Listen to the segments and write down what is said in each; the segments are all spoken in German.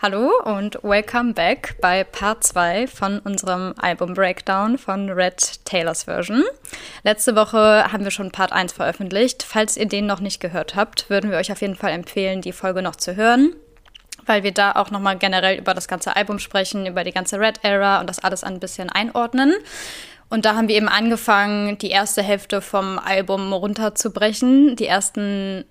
Hallo und welcome back bei Part 2 von unserem Album Breakdown von Red Taylors Version. Letzte Woche haben wir schon Part 1 veröffentlicht. Falls ihr den noch nicht gehört habt, würden wir euch auf jeden Fall empfehlen, die Folge noch zu hören, weil wir da auch nochmal generell über das ganze Album sprechen, über die ganze Red Era und das alles ein bisschen einordnen. Und da haben wir eben angefangen, die erste Hälfte vom Album runterzubrechen. Die ersten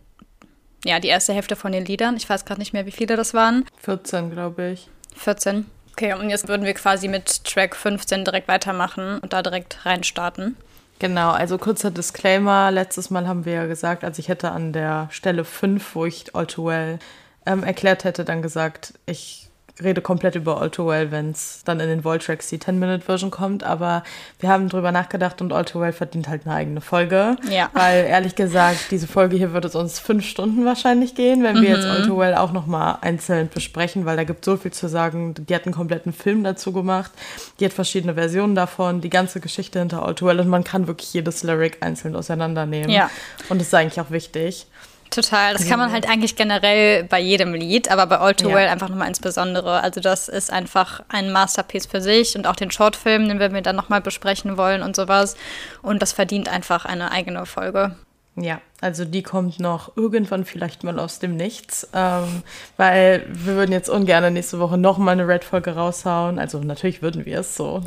ja, die erste Hälfte von den Liedern. Ich weiß gerade nicht mehr, wie viele das waren. 14, glaube ich. 14. Okay, und jetzt würden wir quasi mit Track 15 direkt weitermachen und da direkt reinstarten. Genau, also kurzer Disclaimer. Letztes Mal haben wir ja gesagt, also ich hätte an der Stelle 5, wo ich All Too Well ähm, erklärt hätte, dann gesagt, ich rede komplett über All Too Well, wenn es dann in den Voltracks die 10-Minute-Version kommt. Aber wir haben drüber nachgedacht und All Too Well verdient halt eine eigene Folge. Ja. Weil ehrlich gesagt, diese Folge hier würde es uns fünf Stunden wahrscheinlich gehen, wenn wir jetzt All Too Well auch nochmal einzeln besprechen, weil da gibt so viel zu sagen. Die hat einen kompletten Film dazu gemacht. Die hat verschiedene Versionen davon, die ganze Geschichte hinter All Too Well und man kann wirklich jedes Lyric einzeln auseinandernehmen. Ja. Und das ist eigentlich auch wichtig. Total. Das kann man halt eigentlich generell bei jedem Lied, aber bei All Too Well einfach nochmal insbesondere. Also das ist einfach ein Masterpiece für sich und auch den Shortfilm, den wir dann nochmal besprechen wollen und sowas. Und das verdient einfach eine eigene Folge. Ja, also die kommt noch irgendwann vielleicht mal aus dem Nichts, ähm, weil wir würden jetzt ungern nächste Woche noch mal eine Red-Folge raushauen. Also natürlich würden wir es so,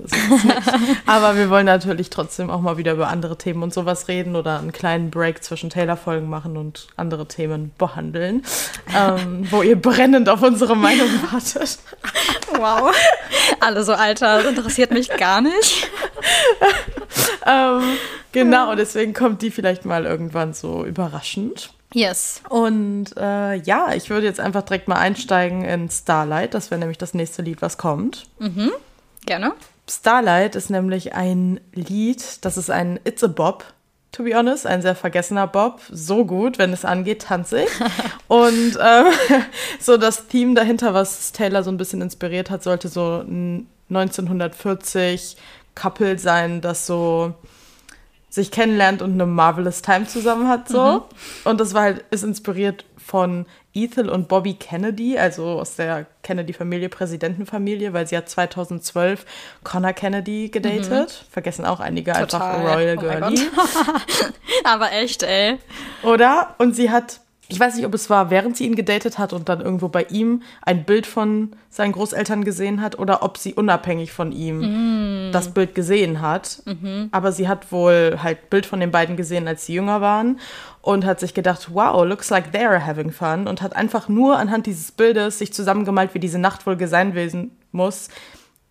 aber wir wollen natürlich trotzdem auch mal wieder über andere Themen und sowas reden oder einen kleinen Break zwischen Taylor-Folgen machen und andere Themen behandeln, ähm, wo ihr brennend auf unsere Meinung wartet. Wow, alle so Alter, das interessiert mich gar nicht. ähm, Genau, deswegen kommt die vielleicht mal irgendwann so überraschend. Yes. Und äh, ja, ich würde jetzt einfach direkt mal einsteigen in Starlight. Das wäre nämlich das nächste Lied, was kommt. Mhm. Gerne. Starlight ist nämlich ein Lied, das ist ein It's a Bob, to be honest, ein sehr vergessener Bob. So gut, wenn es angeht, tanze ich. Und ähm, so das Theme dahinter, was Taylor so ein bisschen inspiriert hat, sollte so 1940 Couple sein, das so sich kennenlernt und eine marvelous Time zusammen hat so. Mhm. Und das war halt ist inspiriert von Ethel und Bobby Kennedy, also aus der Kennedy-Familie, Präsidentenfamilie, weil sie hat 2012 Connor Kennedy gedatet. Mhm. Vergessen auch einige Total. einfach Royal oh Girlie. Aber echt, ey. Oder? Und sie hat ich weiß nicht, ob es war, während sie ihn gedatet hat und dann irgendwo bei ihm ein Bild von seinen Großeltern gesehen hat oder ob sie unabhängig von ihm mm. das Bild gesehen hat. Mhm. Aber sie hat wohl halt Bild von den beiden gesehen, als sie jünger waren und hat sich gedacht, wow, looks like they're having fun und hat einfach nur anhand dieses Bildes sich zusammengemalt, wie diese Nacht wohl sein muss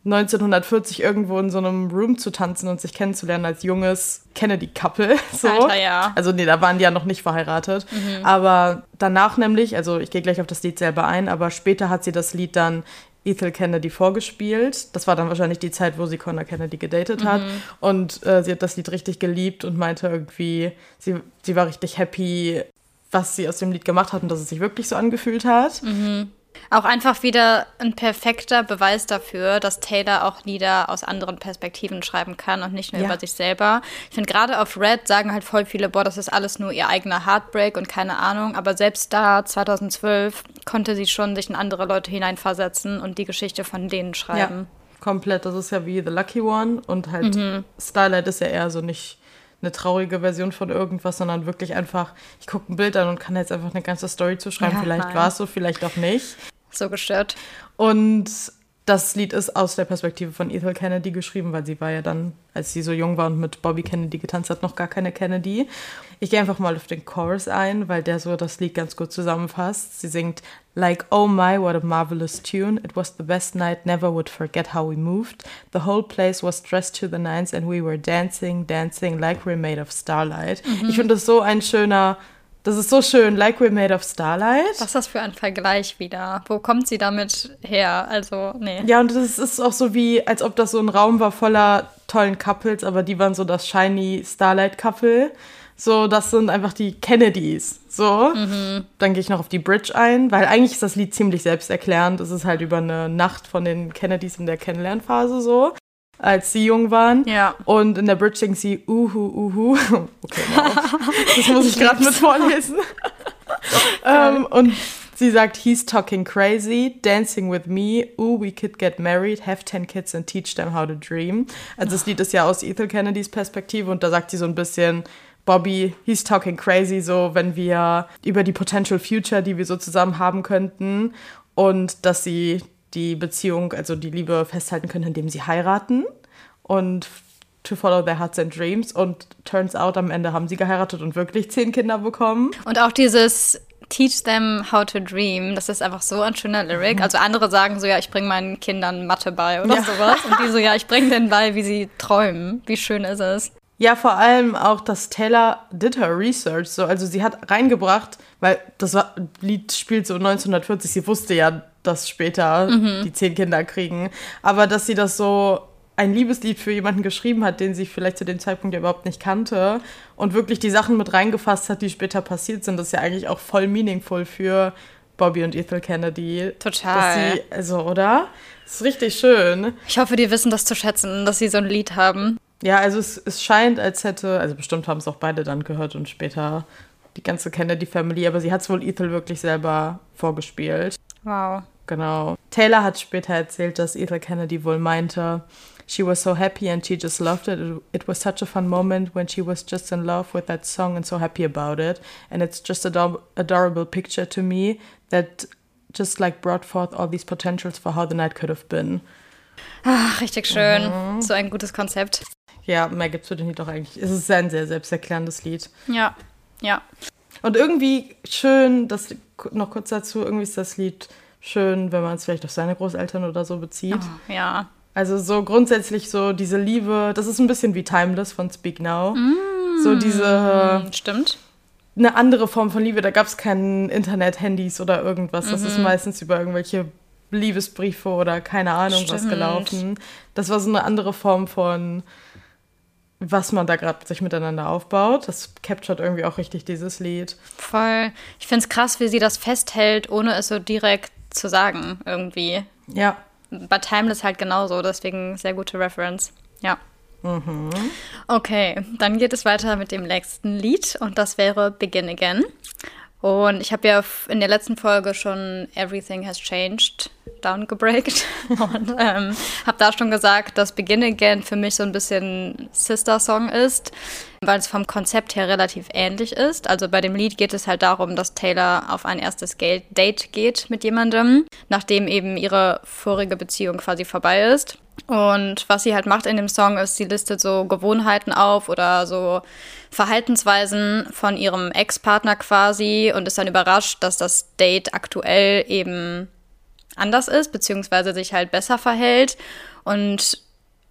1940 irgendwo in so einem Room zu tanzen und sich kennenzulernen als junges Kennedy-Couple. So. Alter, ja. Also nee, da waren die ja noch nicht verheiratet. Mhm. Aber danach nämlich, also ich gehe gleich auf das Lied selber ein, aber später hat sie das Lied dann Ethel Kennedy vorgespielt. Das war dann wahrscheinlich die Zeit, wo sie Connor Kennedy gedatet hat. Mhm. Und äh, sie hat das Lied richtig geliebt und meinte irgendwie, sie, sie war richtig happy, was sie aus dem Lied gemacht hat und dass es sich wirklich so angefühlt hat. Mhm. Auch einfach wieder ein perfekter Beweis dafür, dass Taylor auch Lieder aus anderen Perspektiven schreiben kann und nicht nur ja. über sich selber. Ich finde, gerade auf Red sagen halt voll viele, boah, das ist alles nur ihr eigener Heartbreak und keine Ahnung. Aber selbst da, 2012, konnte sie schon sich in andere Leute hineinversetzen und die Geschichte von denen schreiben. Ja, komplett. Das ist ja wie The Lucky One und halt mhm. Starlight ist ja eher so nicht eine traurige Version von irgendwas, sondern wirklich einfach, ich gucke ein Bild an und kann jetzt einfach eine ganze Story zuschreiben. Ja, vielleicht war es so, vielleicht auch nicht. So gestört. Und das Lied ist aus der Perspektive von Ethel Kennedy geschrieben, weil sie war ja dann, als sie so jung war und mit Bobby Kennedy getanzt hat, noch gar keine Kennedy. Ich gehe einfach mal auf den Chorus ein, weil der so das Lied ganz gut zusammenfasst. Sie singt Like, oh my, what a marvelous tune. It was the best night, never would forget how we moved. The whole place was dressed to the nines and we were dancing, dancing like we're made of starlight. Mhm. Ich finde das so ein schöner das ist so schön, like we're made of starlight. Was ist das für ein Vergleich wieder? Wo kommt sie damit her? Also, nee. Ja, und das ist auch so wie, als ob das so ein Raum war voller tollen Couples, aber die waren so das shiny Starlight-Couple. So, das sind einfach die Kennedys. So, mhm. dann gehe ich noch auf die Bridge ein, weil eigentlich ist das Lied ziemlich selbsterklärend. Es ist halt über eine Nacht von den Kennedys in der Kennenlernphase so als sie jung waren. Ja. Und in der Bridge singt sie Uhu, Uhu. Okay, wow. Das muss ich gerade mit vorlesen. ähm, und Sie sagt, he's talking crazy, dancing with me, ooh, we could get married, have 10 kids and teach them how to dream. Also das Lied ist ja aus Ethel Kennedys Perspektive und da sagt sie so ein bisschen, Bobby, he's talking crazy, so wenn wir über die potential future, die wir so zusammen haben könnten und dass sie die Beziehung, also die Liebe festhalten können, indem sie heiraten und to follow their hearts and dreams und turns out am Ende haben sie geheiratet und wirklich zehn Kinder bekommen. Und auch dieses Teach them how to dream. Das ist einfach so ein schöner Lyric. Mhm. Also andere sagen so, ja, ich bringe meinen Kindern Mathe bei oder ja. sowas. Und die so, ja, ich bringe denen bei, wie sie träumen. Wie schön ist es. Ja, vor allem auch, dass Taylor did her research. So, also sie hat reingebracht, weil das war, Lied spielt so 1940. Sie wusste ja, dass später mhm. die zehn Kinder kriegen. Aber dass sie das so ein Liebeslied für jemanden geschrieben hat, den sie vielleicht zu dem Zeitpunkt ja überhaupt nicht kannte und wirklich die Sachen mit reingefasst hat, die später passiert sind, das ist ja eigentlich auch voll meaningful für Bobby und Ethel Kennedy. Total. Sie, also, oder? Das ist richtig schön. Ich hoffe, die wissen das zu schätzen, dass sie so ein Lied haben. Ja, also es, es scheint, als hätte, also bestimmt haben es auch beide dann gehört und später die ganze Kennedy-Family, aber sie hat es wohl Ethel wirklich selber vorgespielt. Wow. Genau. Taylor hat später erzählt, dass Ethel Kennedy wohl meinte, she was so happy and she just loved it. It was such a fun moment when she was just in love with that song and so happy about it. And it's just a adorable picture to me that just like brought forth all these potentials for how the night could have been. Ach, richtig schön. Mhm. So ein gutes Konzept. Ja, mehr gibt's für den Lied doch eigentlich. Es ist ein sehr selbsterklärendes Lied. Ja, ja. Und irgendwie schön, das noch kurz dazu, irgendwie ist das Lied schön, wenn man es vielleicht auf seine Großeltern oder so bezieht. Oh, ja. Also so grundsätzlich so diese Liebe, das ist ein bisschen wie Timeless von Speak Now. Mm, so diese. Stimmt. Eine andere Form von Liebe. Da gab es kein Internet, Handys oder irgendwas. Das mhm. ist meistens über irgendwelche Liebesbriefe oder keine Ahnung Stimmt. was gelaufen. Das war so eine andere Form von was man da gerade sich miteinander aufbaut. Das captured irgendwie auch richtig dieses Lied. Voll. Ich finde es krass, wie sie das festhält, ohne es so direkt zu sagen, irgendwie. Ja. Bei Timeless halt genauso, deswegen sehr gute Reference. Ja. Mhm. Okay, dann geht es weiter mit dem nächsten Lied und das wäre Begin Again. Und ich habe ja in der letzten Folge schon Everything Has Changed downgebreakt und ähm, habe da schon gesagt, dass Begin Again für mich so ein bisschen Sister-Song ist, weil es vom Konzept her relativ ähnlich ist. Also bei dem Lied geht es halt darum, dass Taylor auf ein erstes Date geht mit jemandem, nachdem eben ihre vorige Beziehung quasi vorbei ist. Und was sie halt macht in dem Song ist, sie listet so Gewohnheiten auf oder so Verhaltensweisen von ihrem Ex-Partner quasi und ist dann überrascht, dass das Date aktuell eben anders ist, beziehungsweise sich halt besser verhält. Und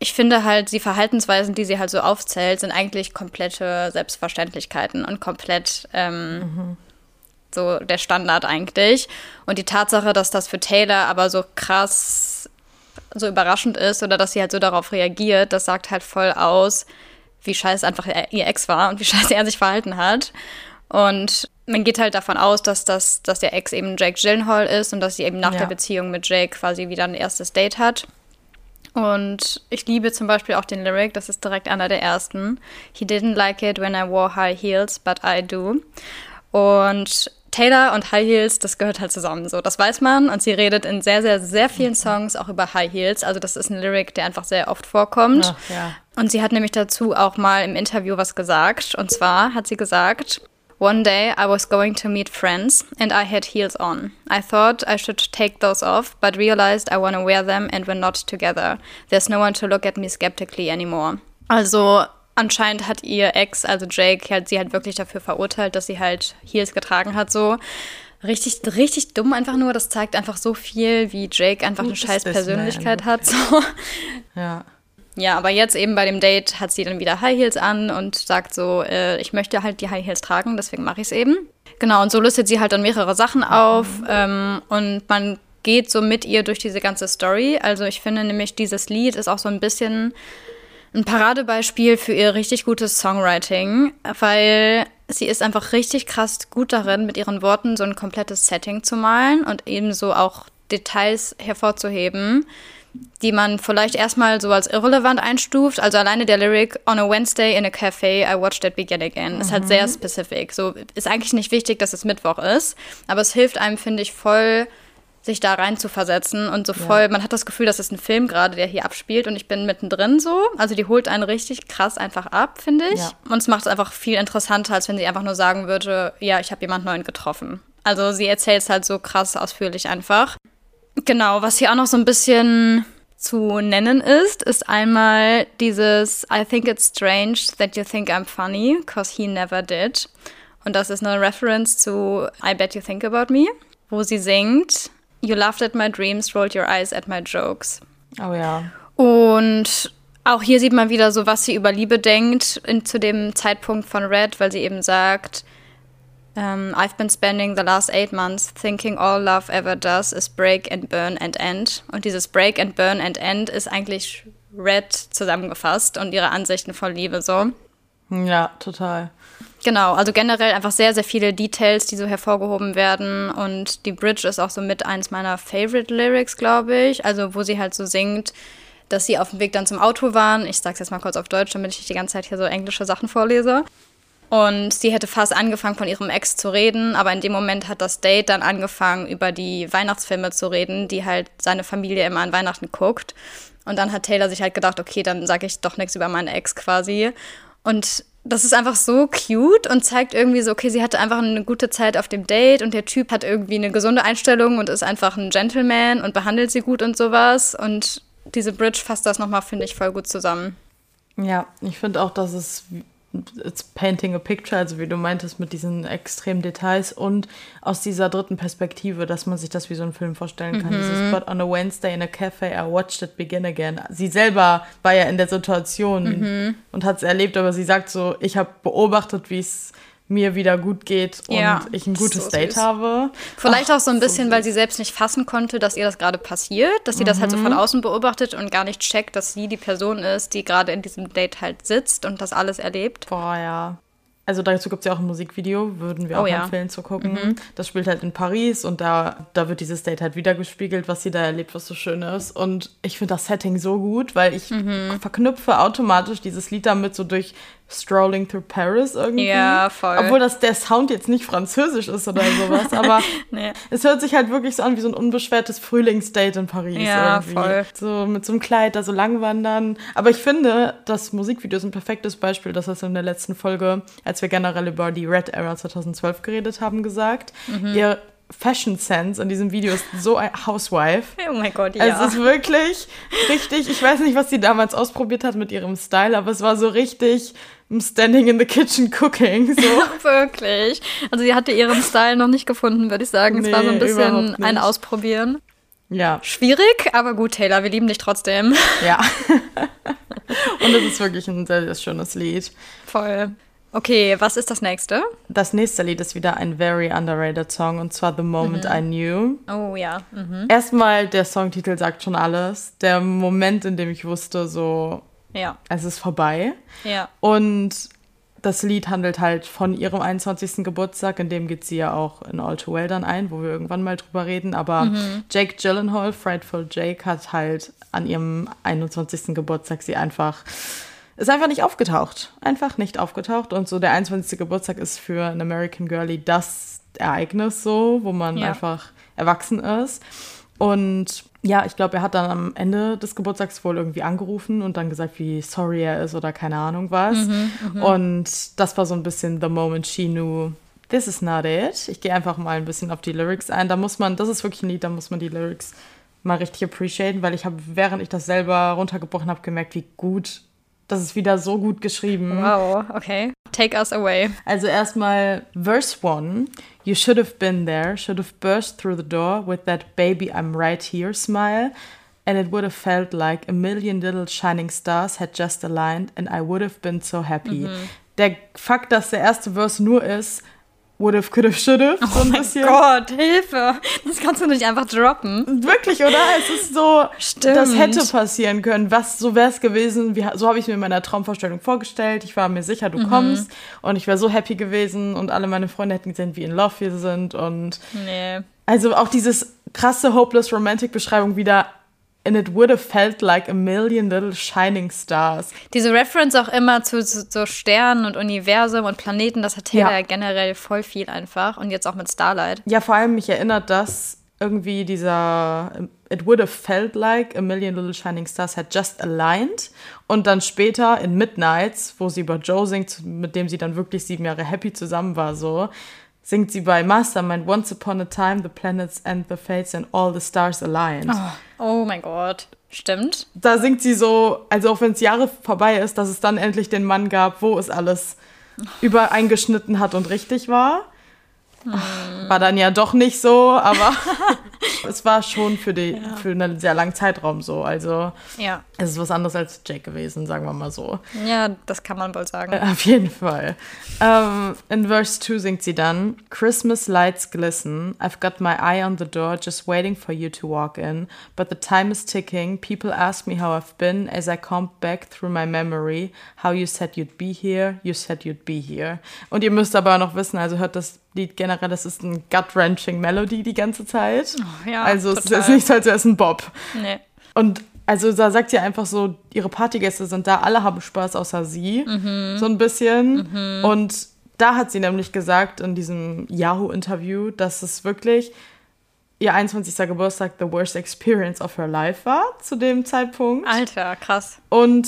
ich finde halt, die Verhaltensweisen, die sie halt so aufzählt, sind eigentlich komplette Selbstverständlichkeiten und komplett ähm, mhm. so der Standard eigentlich. Und die Tatsache, dass das für Taylor aber so krass, so überraschend ist oder dass sie halt so darauf reagiert, das sagt halt voll aus, wie scheiße einfach ihr Ex war und wie scheiße er sich verhalten hat. Und man geht halt davon aus, dass, das, dass der Ex eben Jake Gyllenhaal ist und dass sie eben nach ja. der Beziehung mit Jake quasi wieder ein erstes Date hat. Und ich liebe zum Beispiel auch den Lyric, das ist direkt einer der ersten. He didn't like it when I wore high heels, but I do. Und Taylor und High Heels, das gehört halt zusammen. So, das weiß man. Und sie redet in sehr, sehr, sehr vielen Songs auch über High Heels. Also das ist ein Lyric, der einfach sehr oft vorkommt. Ach, ja. Und sie hat nämlich dazu auch mal im Interview was gesagt. Und zwar hat sie gesagt, One day I was going to meet friends and I had heels on. I thought I should take those off, but realized I want to wear them and we're not together. There's no one to look at me skeptically anymore. Also anscheinend hat ihr Ex, also Jake, halt sie halt wirklich dafür verurteilt, dass sie halt Heels getragen hat, so. Richtig, richtig dumm einfach nur. Das zeigt einfach so viel, wie Jake einfach Gut eine scheiß Persönlichkeit hat. So. Ja. Ja, aber jetzt eben bei dem Date hat sie dann wieder High Heels an und sagt so, äh, ich möchte halt die High Heels tragen, deswegen mache ich es eben. Genau, und so listet sie halt dann mehrere Sachen auf mhm. ähm, und man geht so mit ihr durch diese ganze Story. Also ich finde nämlich, dieses Lied ist auch so ein bisschen ein Paradebeispiel für ihr richtig gutes Songwriting, weil sie ist einfach richtig krass gut darin, mit ihren Worten so ein komplettes Setting zu malen und ebenso auch Details hervorzuheben, die man vielleicht erstmal so als irrelevant einstuft. Also alleine der Lyric On a Wednesday in a Cafe, I watched it begin again. Mhm. Ist halt sehr specific. So ist eigentlich nicht wichtig, dass es Mittwoch ist, aber es hilft einem, finde ich, voll sich da rein zu versetzen und so voll, ja. man hat das Gefühl, das ist ein Film gerade, der hier abspielt und ich bin mittendrin so. Also die holt einen richtig krass einfach ab, finde ich. Ja. Und es macht es einfach viel interessanter, als wenn sie einfach nur sagen würde, ja, ich habe jemand neuen getroffen. Also sie erzählt es halt so krass ausführlich einfach. Genau, was hier auch noch so ein bisschen zu nennen ist, ist einmal dieses I think it's strange that you think I'm funny, cause he never did. Und das ist eine Reference zu I bet you think about me, wo sie singt You laughed at my dreams, rolled your eyes at my jokes. Oh ja. Und auch hier sieht man wieder so, was sie über Liebe denkt in, zu dem Zeitpunkt von Red, weil sie eben sagt, um, I've been spending the last eight months thinking all love ever does is break and burn and end. Und dieses break and burn and end ist eigentlich Red zusammengefasst und ihre Ansichten von Liebe so. Ja, total. Genau, also generell einfach sehr, sehr viele Details, die so hervorgehoben werden. Und die Bridge ist auch so mit eins meiner Favorite Lyrics, glaube ich. Also, wo sie halt so singt, dass sie auf dem Weg dann zum Auto waren. Ich sag's jetzt mal kurz auf Deutsch, damit ich nicht die ganze Zeit hier so englische Sachen vorlese. Und sie hätte fast angefangen, von ihrem Ex zu reden, aber in dem Moment hat das Date dann angefangen, über die Weihnachtsfilme zu reden, die halt seine Familie immer an Weihnachten guckt. Und dann hat Taylor sich halt gedacht, okay, dann sage ich doch nichts über meine Ex quasi. Und das ist einfach so cute und zeigt irgendwie so, okay, sie hatte einfach eine gute Zeit auf dem Date und der Typ hat irgendwie eine gesunde Einstellung und ist einfach ein Gentleman und behandelt sie gut und sowas. Und diese Bridge fasst das nochmal, finde ich, voll gut zusammen. Ja, ich finde auch, dass es it's painting a picture, also wie du meintest, mit diesen extremen Details und aus dieser dritten Perspektive, dass man sich das wie so einen Film vorstellen kann. Mhm. Dieses But on a Wednesday in a cafe, I watched it begin again. Sie selber war ja in der Situation mhm. und hat es erlebt, aber sie sagt so, ich habe beobachtet, wie es mir wieder gut geht und ja, ich ein gutes so Date habe. Vielleicht Ach, auch so ein bisschen, so weil sie selbst nicht fassen konnte, dass ihr das gerade passiert, dass sie mhm. das halt so von mhm. außen beobachtet und gar nicht checkt, dass sie die Person ist, die gerade in diesem Date halt sitzt und das alles erlebt. Boah, ja. Also dazu gibt es ja auch ein Musikvideo, würden wir auch oh, ja. empfehlen zu gucken. Mhm. Das spielt halt in Paris und da, da wird dieses Date halt wiedergespiegelt, was sie da erlebt, was so schön ist. Und ich finde das Setting so gut, weil ich mhm. verknüpfe automatisch dieses Lied damit so durch Strolling Through Paris irgendwie. Ja, voll. Obwohl das der Sound jetzt nicht französisch ist oder sowas, aber nee. es hört sich halt wirklich so an wie so ein unbeschwertes Frühlingsdate in Paris ja, irgendwie. Voll. So mit so einem Kleid da so lang wandern. Aber ich finde, das Musikvideo ist ein perfektes Beispiel, das hast du in der letzten Folge, als wir generell über die Red Era 2012 geredet haben, gesagt. Mhm. Ihr Fashion Sense in diesem Video ist so ein Housewife. Oh mein Gott, ja. Also es ist wirklich richtig, ich weiß nicht, was sie damals ausprobiert hat mit ihrem Style, aber es war so richtig Standing in the Kitchen Cooking. So. wirklich. Also sie hatte ihren Style noch nicht gefunden, würde ich sagen. Nee, es war so ein bisschen ein Ausprobieren. Ja. Schwierig, aber gut, Taylor, wir lieben dich trotzdem. Ja. Und es ist wirklich ein sehr, sehr schönes Lied. Voll. Okay, was ist das nächste? Das nächste Lied ist wieder ein very underrated Song und zwar The Moment mhm. I Knew. Oh ja. Mhm. Erstmal, der Songtitel sagt schon alles. Der Moment, in dem ich wusste, so, ja. es ist vorbei. Ja. Und das Lied handelt halt von ihrem 21. Geburtstag, in dem geht sie ja auch in All Too Well dann ein, wo wir irgendwann mal drüber reden. Aber mhm. Jake Gyllenhaal, Frightful Jake, hat halt an ihrem 21. Geburtstag sie einfach ist einfach nicht aufgetaucht. Einfach nicht aufgetaucht. Und so der 21. Geburtstag ist für ein American Girlie das Ereignis so, wo man ja. einfach erwachsen ist. Und ja, ich glaube, er hat dann am Ende des Geburtstags wohl irgendwie angerufen und dann gesagt, wie sorry er ist oder keine Ahnung was. Mhm, mhm. und das war so ein bisschen the moment she knew, this is not it. Ich gehe einfach mal ein bisschen auf die Lyrics ein. Da muss man, das ist wirklich ein Lied, da muss man die Lyrics mal richtig appreciaten, weil ich habe, während ich das selber runtergebrochen habe, gemerkt, wie gut das ist wieder so gut geschrieben. Wow, okay. Take us away. Also erstmal Verse 1. You should have been there, should have burst through the door with that baby I'm right here smile. And it would have felt like a million little shining stars had just aligned and I would have been so happy. Mhm. Der Fakt, dass der erste Verse nur ist, would have, could have, should have. So ein oh bisschen. Gott, Hilfe. Das kannst du nicht einfach droppen. Wirklich, oder? Es ist so, Stimmt. das hätte passieren können. Was, so wäre es gewesen. Wie, so habe ich mir in meiner Traumvorstellung vorgestellt. Ich war mir sicher, du mhm. kommst. Und ich wäre so happy gewesen. Und alle meine Freunde hätten gesehen, wie in Love wir sind. Und nee. also auch dieses krasse Hopeless Romantic Beschreibung wieder and it would have felt like a million little shining stars. Diese Reference auch immer zu so Sternen und Universum und Planeten, das hat Taylor ja. ja generell voll viel einfach und jetzt auch mit Starlight. Ja, vor allem mich erinnert das irgendwie dieser It would have felt like a million little shining stars had just aligned und dann später in Midnights, wo sie über Joe singt, mit dem sie dann wirklich sieben Jahre happy zusammen war, so singt sie bei Mastermind Once upon a time the planets and the fates and all the stars aligned. Oh, oh mein Gott. Stimmt. Da singt sie so, also auch wenn es Jahre vorbei ist, dass es dann endlich den Mann gab, wo es alles übereingeschnitten hat und richtig war. Hm. War dann ja doch nicht so, aber es war schon für, die, ja. für einen sehr langen Zeitraum so. Also ja. es ist was anderes als Jake gewesen, sagen wir mal so. Ja, das kann man wohl sagen. Äh, auf jeden Fall. Um, ähm, in Verse 2 singt sie dann: Christmas lights glisten. I've got my eye on the door, just waiting for you to walk in. But the time is ticking. People ask me how I've been as I comb back through my memory. How you said you'd be here, you said you'd be here. Und ihr müsst aber noch wissen, also hört das Lied generell, das ist ein gut-wrenching Melody die ganze Zeit. Oh, ja, also total. es ist nicht so, als wäre es ein Bob. Nee. Und also da sagt sie einfach so, ihre Partygäste sind da, alle haben Spaß außer sie. Mhm. So ein bisschen. Mhm. Und da hat sie nämlich gesagt in diesem Yahoo-Interview, dass es wirklich ihr 21. Geburtstag the worst experience of her life war zu dem Zeitpunkt. Alter, krass. Und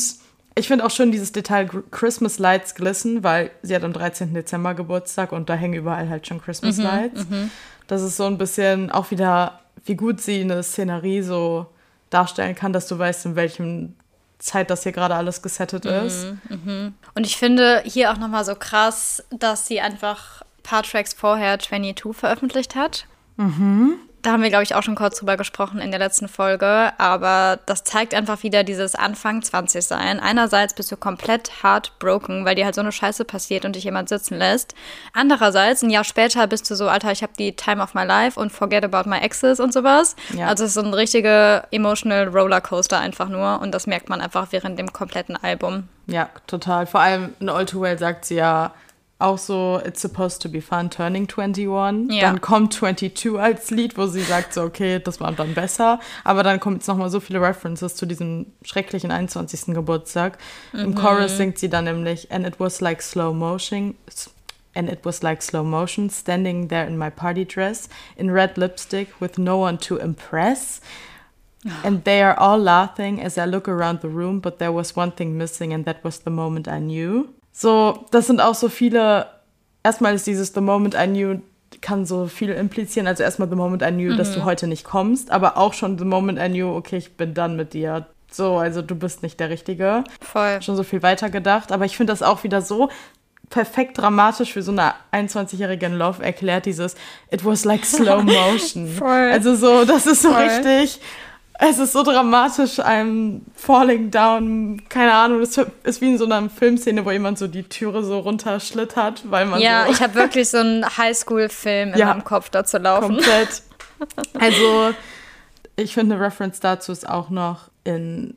ich finde auch schön dieses Detail Christmas Lights glisten, weil sie hat am 13. Dezember Geburtstag und da hängen überall halt schon Christmas mhm, Lights. Mhm. Das ist so ein bisschen auch wieder, wie gut sie eine Szenerie so darstellen kann, dass du weißt, in welchem Zeit das hier gerade alles gesettet mhm, ist. Mhm. Und ich finde hier auch nochmal so krass, dass sie einfach ein paar Tracks vorher 22 veröffentlicht hat. Mhm da haben wir, glaube ich, auch schon kurz drüber gesprochen in der letzten Folge, aber das zeigt einfach wieder dieses Anfang 20 sein. Einerseits bist du komplett heartbroken, weil dir halt so eine Scheiße passiert und dich jemand sitzen lässt. Andererseits, ein Jahr später bist du so, Alter, ich habe die Time of my life und forget about my exes und sowas. Ja. Also es ist so ein richtiger emotional Rollercoaster einfach nur und das merkt man einfach während dem kompletten Album. Ja, total. Vor allem in All Too Well sagt sie ja, auch so It's Supposed to Be Fun Turning 21. Ja. Dann kommt 22 als Lied, wo sie sagt so, okay, das war dann besser. Aber dann kommt jetzt nochmal so viele References zu diesem schrecklichen 21. Geburtstag. Mhm. Im Chorus singt sie dann nämlich And it was like slow motion. And it was like slow motion, standing there in my party dress, in red lipstick, with no one to impress. And they are all laughing as I look around the room, but there was one thing missing, and that was the moment I knew. So, das sind auch so viele. Erstmal ist dieses The Moment I Knew kann so viel implizieren. Also erstmal The Moment I Knew, mhm. dass du mhm. heute nicht kommst, aber auch schon The Moment I Knew, okay, ich bin dann mit dir. So, also du bist nicht der Richtige. Voll. Schon so viel weiter gedacht. Aber ich finde das auch wieder so perfekt dramatisch für so eine 21-jährige Love erklärt, dieses It was like slow motion. Voll. Also so, das ist so Voll. richtig es ist so dramatisch, einem Falling Down, keine Ahnung, es ist wie in so einer Filmszene, wo jemand so die Türe so runterschlittert, weil man Ja, so ich habe wirklich so einen Highschool-Film in ja, meinem Kopf dazu laufen. Komplett. Also, ich finde, eine Reference dazu ist auch noch in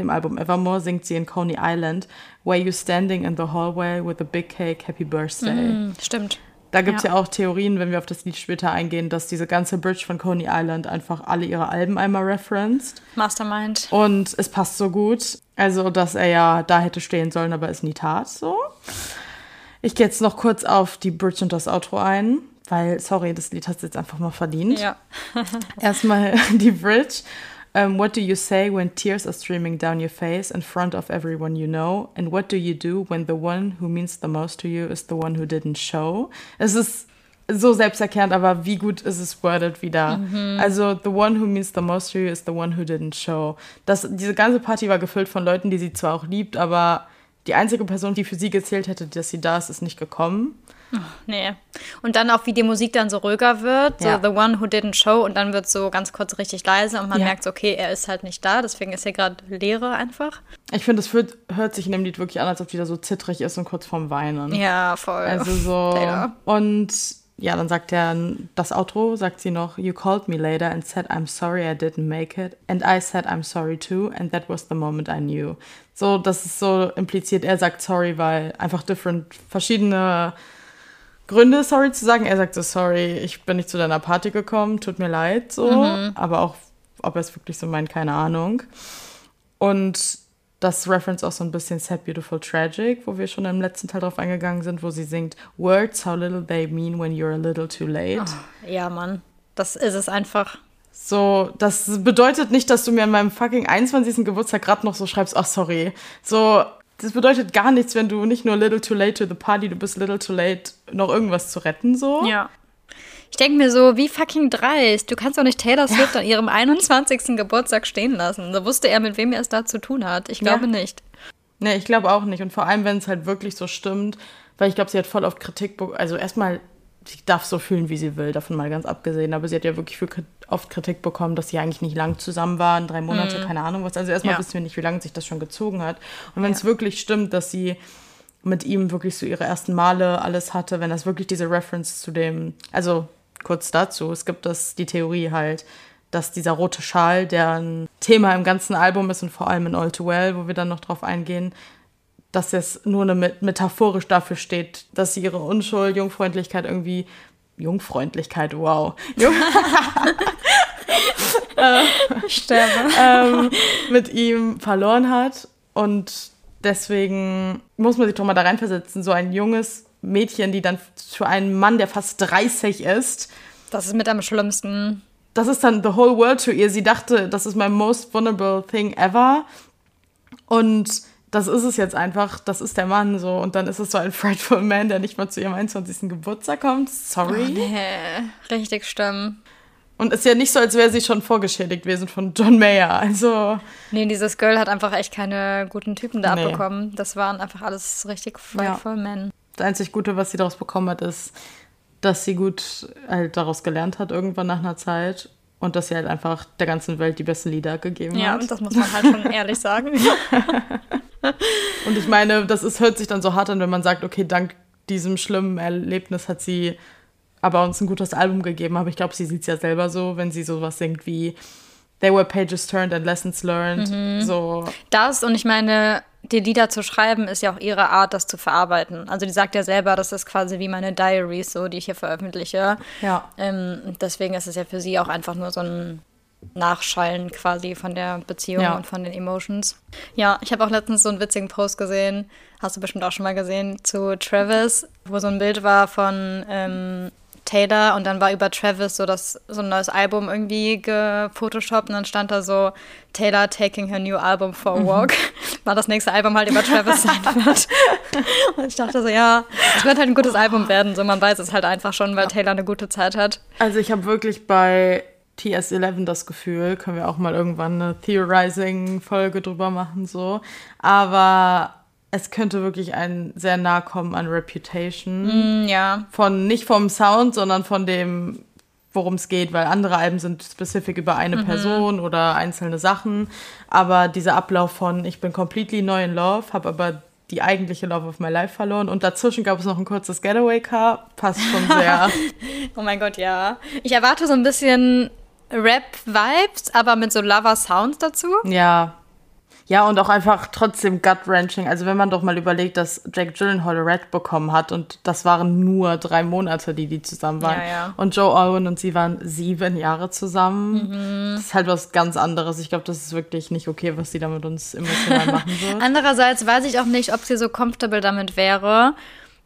dem Album Evermore singt sie in Coney Island, Where You Standing in the Hallway with a Big Cake, Happy Birthday. Mm, stimmt. Da gibt es ja. ja. auch Theorien, wenn wir auf das Lied später eingehen, dass diese ganze Bridge von Coney Island einfach alle ihre Alben einmal referenced. Mastermind. Und es passt so gut. Also, dass er ja da hätte stehen sollen, aber es nie tat so. Ich gehe jetzt noch kurz auf die Bridge und das Outro ein, weil, sorry, das Lied hat es jetzt einfach mal verdient. Ja. Erstmal die Bridge. Um, what do you say when tears are streaming down your face in front of everyone you know? And what do you do when the one who means the most to you is the one who didn't show? Es ist so selbsterklärend, aber wie gut ist es worded wieder? Mhm. Also, the one who means the most to you is the one who didn't show. Das, diese ganze Party war gefüllt von Leuten, die sie zwar auch liebt, aber die einzige Person, die für sie gezählt hätte, dass sie da ist, ist nicht gekommen. Oh, nee. Und dann auch, wie die Musik dann so ruhiger wird, so ja. The One Who Didn't Show und dann wird so ganz kurz richtig leise und man ja. merkt, okay, er ist halt nicht da, deswegen ist hier gerade Leere einfach. Ich finde, es hört sich in dem Lied wirklich an, als ob die da so zittrig ist und kurz vorm Weinen. Ja, voll. Also so. Taylor. Und ja, dann sagt er das Outro, sagt sie noch, You called me later and said I'm sorry I didn't make it. And I said I'm sorry too. And that was the moment I knew. So, das ist so impliziert, er sagt sorry, weil einfach different, verschiedene Gründe, sorry zu sagen. Er sagt so, sorry, ich bin nicht zu deiner Party gekommen, tut mir leid, so. Mhm. Aber auch ob er es wirklich so meint, keine Ahnung. Und das Reference auch so ein bisschen Sad, Beautiful, Tragic, wo wir schon im letzten Teil drauf eingegangen sind, wo sie singt Words, how little they mean when you're a little too late. Oh, ja, Mann. Das ist es einfach. So, das bedeutet nicht, dass du mir an meinem fucking 21. Geburtstag gerade noch so schreibst, ach sorry. So, das bedeutet gar nichts, wenn du nicht nur little too late to the party, du bist little too late, noch irgendwas zu retten, so. Ja. Ich denke mir so, wie fucking dreist. Du kannst doch nicht Taylor Swift ja. an ihrem 21. Geburtstag stehen lassen. Da wusste er, mit wem er es da zu tun hat. Ich glaube ja. nicht. Nee, ich glaube auch nicht. Und vor allem, wenn es halt wirklich so stimmt, weil ich glaube, sie hat voll oft Kritik, also erstmal, sie darf so fühlen, wie sie will, davon mal ganz abgesehen, aber sie hat ja wirklich oft Kritik bekommen, dass sie eigentlich nicht lang zusammen waren, drei Monate, mhm. keine Ahnung was. Also erstmal ja. wissen wir nicht, wie lange sich das schon gezogen hat. Und wenn es wirklich stimmt, dass sie mit ihm wirklich so ihre ersten Male alles hatte, wenn das wirklich diese Reference zu dem, also kurz dazu. Es gibt das, die Theorie halt, dass dieser rote Schal, der ein Thema im ganzen Album ist und vor allem in All Too Well, wo wir dann noch drauf eingehen, dass es nur eine metaphorisch dafür steht, dass sie ihre Unschuld, Jungfreundlichkeit irgendwie Jungfreundlichkeit, wow. Jung ich sterbe. ähm, mit ihm verloren hat. Und deswegen muss man sich doch mal da reinversetzen. So ein junges Mädchen, die dann für einen Mann, der fast 30 ist. Das ist mit am schlimmsten. Das ist dann the whole world to ihr. Sie dachte, das ist my most vulnerable thing ever. Und das ist es jetzt einfach. Das ist der Mann so. Und dann ist es so ein frightful man, der nicht mal zu ihrem 21. Geburtstag kommt. Sorry. Oh, nee. Richtig schlimm. Und ist ja nicht so, als wäre sie schon vorgeschädigt gewesen von John Mayer. Also. Nee, dieses Girl hat einfach echt keine guten Typen da nee. abbekommen. Das waren einfach alles richtig frightful ja. men das einzig Gute, was sie daraus bekommen hat, ist, dass sie gut halt daraus gelernt hat, irgendwann nach einer Zeit. Und dass sie halt einfach der ganzen Welt die besten Lieder gegeben ja, hat. Ja, das muss man halt schon ehrlich sagen. und ich meine, das ist, hört sich dann so hart an, wenn man sagt, okay, dank diesem schlimmen Erlebnis hat sie aber uns ein gutes Album gegeben. Aber ich glaube, sie sieht es ja selber so, wenn sie sowas singt wie They were pages turned and lessons learned. Mhm. So. Das und ich meine, die Lieder zu schreiben, ist ja auch ihre Art, das zu verarbeiten. Also die sagt ja selber, das ist quasi wie meine Diaries, so die ich hier veröffentliche. Ja. Ähm, deswegen ist es ja für sie auch einfach nur so ein Nachschallen quasi von der Beziehung ja. und von den Emotions. Ja, ich habe auch letztens so einen witzigen Post gesehen, hast du bestimmt auch schon mal gesehen, zu Travis, wo so ein Bild war von ähm, Taylor und dann war über Travis so das so ein neues Album irgendwie gefotoshoppt und dann stand da so Taylor taking her new album for a mhm. walk, mhm. weil das nächste Album halt über Travis sein wird. und ich dachte so, ja, es wird halt ein gutes Album werden, so man weiß es halt einfach schon, weil Taylor eine gute Zeit hat. Also ich habe wirklich bei TS11 das Gefühl, können wir auch mal irgendwann eine Theorizing-Folge drüber machen, so. Aber es könnte wirklich ein sehr nah kommen an Reputation. Mm, ja. Von nicht vom Sound, sondern von dem, worum es geht, weil andere Alben sind spezifisch über eine mhm. Person oder einzelne Sachen. Aber dieser Ablauf von ich bin completely neu in Love, habe aber die eigentliche Love of My Life verloren und dazwischen gab es noch ein kurzes Getaway Car, passt schon sehr. oh mein Gott, ja. Ich erwarte so ein bisschen Rap-Vibes, aber mit so Lover-Sounds dazu. Ja, ja, und auch einfach trotzdem gut-wrenching. Also wenn man doch mal überlegt, dass Jack Gyllenhaal Red bekommen hat und das waren nur drei Monate, die die zusammen waren. Ja, ja. Und Joe Owen und sie waren sieben Jahre zusammen. Mhm. Das ist halt was ganz anderes. Ich glaube, das ist wirklich nicht okay, was sie da mit uns emotional machen wird. Andererseits weiß ich auch nicht, ob sie so comfortable damit wäre,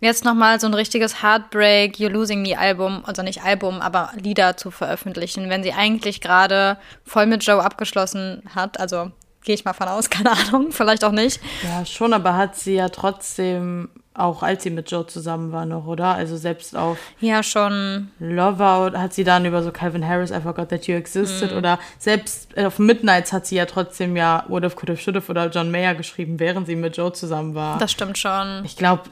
jetzt nochmal so ein richtiges Heartbreak, You're Losing Me Album, also nicht Album, aber Lieder zu veröffentlichen, wenn sie eigentlich gerade voll mit Joe abgeschlossen hat, also Gehe ich mal von aus, keine Ahnung, vielleicht auch nicht. Ja, schon, aber hat sie ja trotzdem, auch als sie mit Joe zusammen war noch, oder? Also selbst auf Ja, schon. Lover hat sie dann über so Calvin Harris, I forgot that you existed. Mm. Oder selbst auf Midnights hat sie ja trotzdem ja Would have, could have, should have oder John Mayer geschrieben, während sie mit Joe zusammen war. Das stimmt schon. Ich glaube,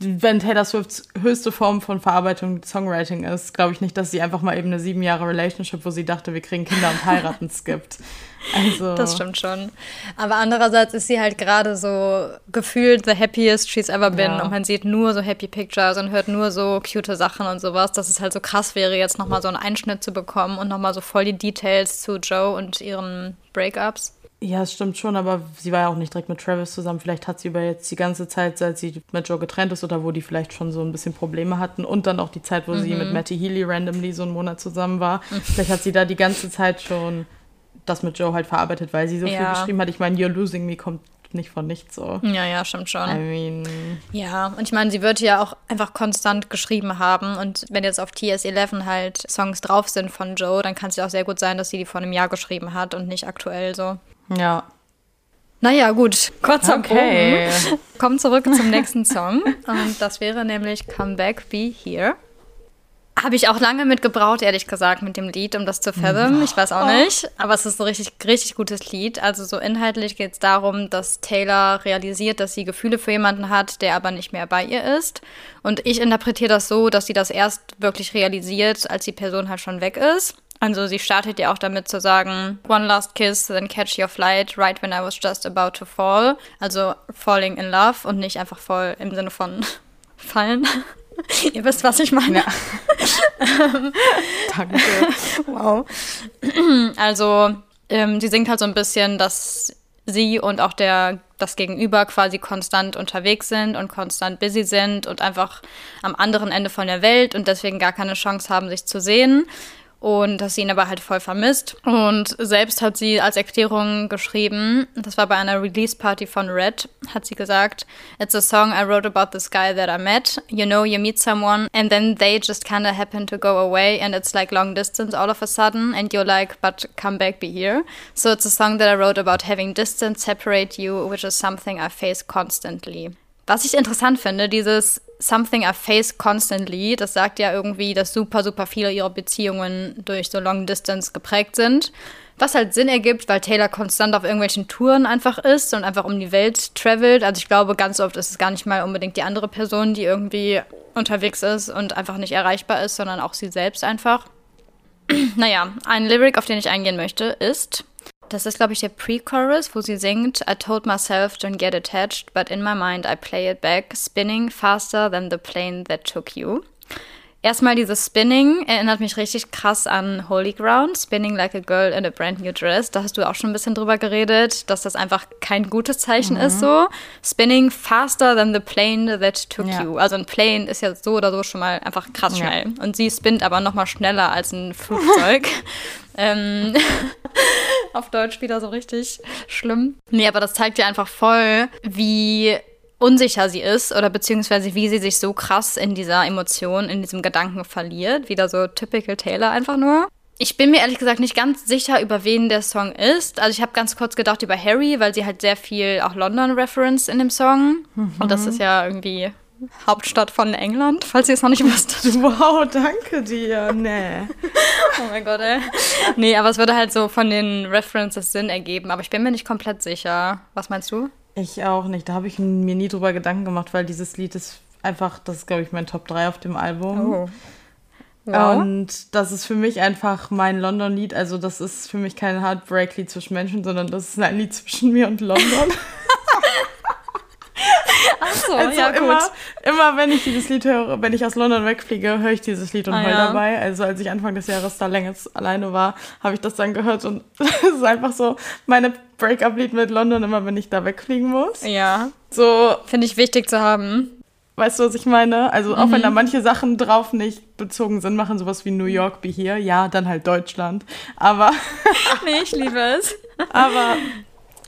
wenn Taylor Swifts höchste Form von Verarbeitung Songwriting ist, glaube ich nicht, dass sie einfach mal eben eine sieben Jahre Relationship, wo sie dachte, wir kriegen Kinder und heiraten, skippt. Also. Das stimmt schon. Aber andererseits ist sie halt gerade so gefühlt the happiest she's ever been. Ja. Und man sieht nur so happy pictures und hört nur so cute Sachen und sowas, dass es halt so krass wäre, jetzt nochmal so einen Einschnitt zu bekommen und nochmal so voll die Details zu Joe und ihren Breakups. Ja, es stimmt schon, aber sie war ja auch nicht direkt mit Travis zusammen. Vielleicht hat sie über jetzt die ganze Zeit, seit sie mit Joe getrennt ist oder wo die vielleicht schon so ein bisschen Probleme hatten und dann auch die Zeit, wo mhm. sie mit Matty Healy randomly so einen Monat zusammen war. Mhm. Vielleicht hat sie da die ganze Zeit schon das mit Joe halt verarbeitet, weil sie so Ja. viel geschrieben hat. Ich meine, You're Losing Me kommt nicht von nichts so. Ja, ja, stimmt schon. I mean, Ja, und ich meine, sie wird ja auch einfach konstant geschrieben haben. Und wenn jetzt auf TS11 halt Songs drauf sind von Joe, dann kann es ja auch sehr gut sein, dass sie die vor einem Jahr geschrieben hat und nicht aktuell so. ja. Naja, gut. Kurzer Okay. Bogen. Kommen zurück zum nächsten Song. Und das wäre nämlich Come Back, Be Here. Habe ich auch lange mit gebraucht, ehrlich gesagt, mit dem Lied, um das zu fathom. Ich weiß auch nicht. Aber es ist ein richtig, richtig gutes Lied. Also so inhaltlich geht es darum, dass Taylor realisiert, dass sie Gefühle für jemanden hat, der aber nicht mehr bei ihr ist. Und ich interpretiere das so, dass sie das erst wirklich realisiert, als die Person halt schon weg ist. Also sie startet ja auch damit zu sagen, one last kiss, then catch your flight, right when I was just about to fall. Also falling in love und nicht einfach voll im Sinne von fallen. Ihr wisst, was ich meine. Ja. Danke. Wow. Also, ähm, sie singt halt so ein bisschen, dass sie und auch der, das Gegenüber quasi konstant unterwegs sind und konstant busy sind und einfach am anderen Ende von der Welt und deswegen gar keine Chance haben, sich zu sehen. Und dass sie ihn aber halt voll vermisst. Und selbst hat sie als Erklärung geschrieben, das war bei einer Release-Party von Red, hat sie gesagt, It's a song I wrote about this guy that I met. You know, you meet someone and then they just kind of happen to go away and it's like long distance all of a sudden and you're like, but come back, be here. So it's a song that I wrote about having distance separate you, which is something I face constantly. Was ich interessant finde, dieses Something I face constantly, das sagt ja irgendwie, dass super, super viele ihrer Beziehungen durch so Long Distance geprägt sind. Was halt Sinn ergibt, weil Taylor konstant auf irgendwelchen Touren einfach ist und einfach um die Welt travelt. Also ich glaube, ganz oft ist es gar nicht mal unbedingt die andere Person, die irgendwie unterwegs ist und einfach nicht erreichbar ist, sondern auch sie selbst einfach. naja, ein Lyric, auf den ich eingehen möchte, ist, das ist, glaube ich, der Pre-Chorus, wo sie singt, I told myself don't get attached, but in my mind I play it back, spinning faster than the plane that took you. Erstmal dieses Spinning erinnert mich richtig krass an Holy Ground, Spinning like a girl in a brand new dress. Da hast du auch schon ein bisschen drüber geredet, dass das einfach kein gutes Zeichen ist so. Spinning faster than the plane that took Ja. you. Also ein Plane ist ja so oder so schon mal einfach krass Ja. schnell. Und sie spinnt aber noch mal schneller als ein Flugzeug. ähm, auf Deutsch wieder so richtig schlimm. Nee, aber das zeigt ja einfach voll, wie unsicher sie ist oder beziehungsweise wie sie sich so krass in dieser Emotion, in diesem Gedanken verliert. Wieder so typical Taylor einfach nur. Ich bin mir ehrlich gesagt nicht ganz sicher, über wen der Song ist. Also ich habe ganz kurz gedacht über Harry, weil sie halt sehr viel auch London-Reference in dem Song. Und das ist ja irgendwie Hauptstadt von England, falls ihr es noch nicht wusstet. Wow, danke dir. Nee. Oh mein Gott, ey. Nee, aber es würde halt so von den References Sinn ergeben. Aber ich bin mir nicht komplett sicher. Was meinst du? Ich auch nicht. Da habe ich mir nie drüber Gedanken gemacht, weil dieses Lied ist einfach, das ist, glaube ich, mein Top 3 auf dem Album. Oh. Wow. Und das ist für mich einfach mein London-Lied. Also, das ist für mich kein Heartbreak-Lied zwischen Menschen, sondern das ist ein Lied zwischen mir und London. Achso, Also ja, gut. immer, immer, wenn ich dieses Lied höre, wenn ich aus London wegfliege, höre ich dieses Lied und Ah, heul ja. dabei. Also als ich Anfang des Jahres da länger alleine war, habe ich das dann gehört und es ist einfach so meine Break-up-Lied mit London, immer wenn ich da wegfliegen muss. Ja, So, finde ich wichtig zu haben. weißt du, was ich meine? Also auch Mhm. wenn da manche Sachen drauf nicht bezogen sind, machen sowas wie New York be here. Ja, dann halt Deutschland. Aber, Nee, ich liebe es. aber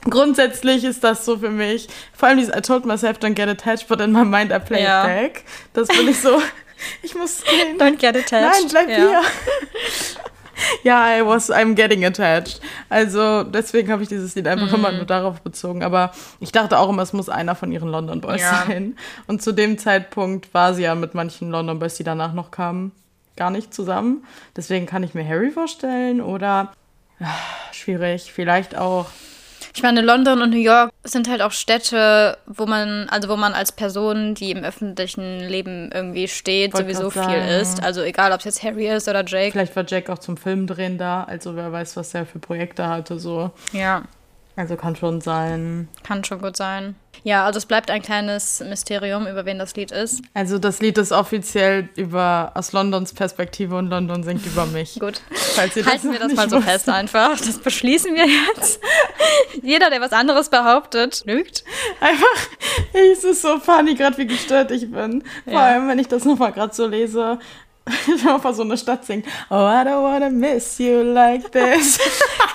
grundsätzlich ist das so für mich. Vor allem dieses I told myself don't get attached, but in my mind I play Ja. it back. Das bin ich so, ich muss gehen. Don't get attached. Nein, bleib ja. hier. Ja, I was, I'm getting attached. Also deswegen habe ich dieses Lied einfach Mhm. immer nur darauf bezogen. Aber ich dachte auch immer, es muss einer von ihren London Boys Ja. sein. Und zu dem Zeitpunkt war sie ja mit manchen London Boys, die danach noch kamen, gar nicht zusammen. Deswegen kann ich mir Harry vorstellen oder ah, schwierig, vielleicht auch. Ich meine, London und New York sind halt auch Städte, wo man, also wo man als Person, die im öffentlichen Leben irgendwie steht, Wollte sowieso viel ist. Also egal, ob es jetzt Harry ist oder Jake. Vielleicht war Jack auch zum Filmdrehen da. Also wer weiß, was er für Projekte hatte. So. Ja, Also kann schon sein. kann schon gut sein. Ja, also es bleibt ein kleines Mysterium, über wen das Lied ist. Also das Lied ist offiziell über aus Londons Perspektive und London singt über mich. Gut. Halten wir das mal so wusstet. fest einfach. Das beschließen wir jetzt. Jeder, der was anderes behauptet, lügt. Einfach, es ist so funny, gerade wie gestört ich bin. Vor Ja. allem, wenn ich das nochmal gerade so lese. einfach so eine Stadt singt. Oh, I don't wanna miss you like this.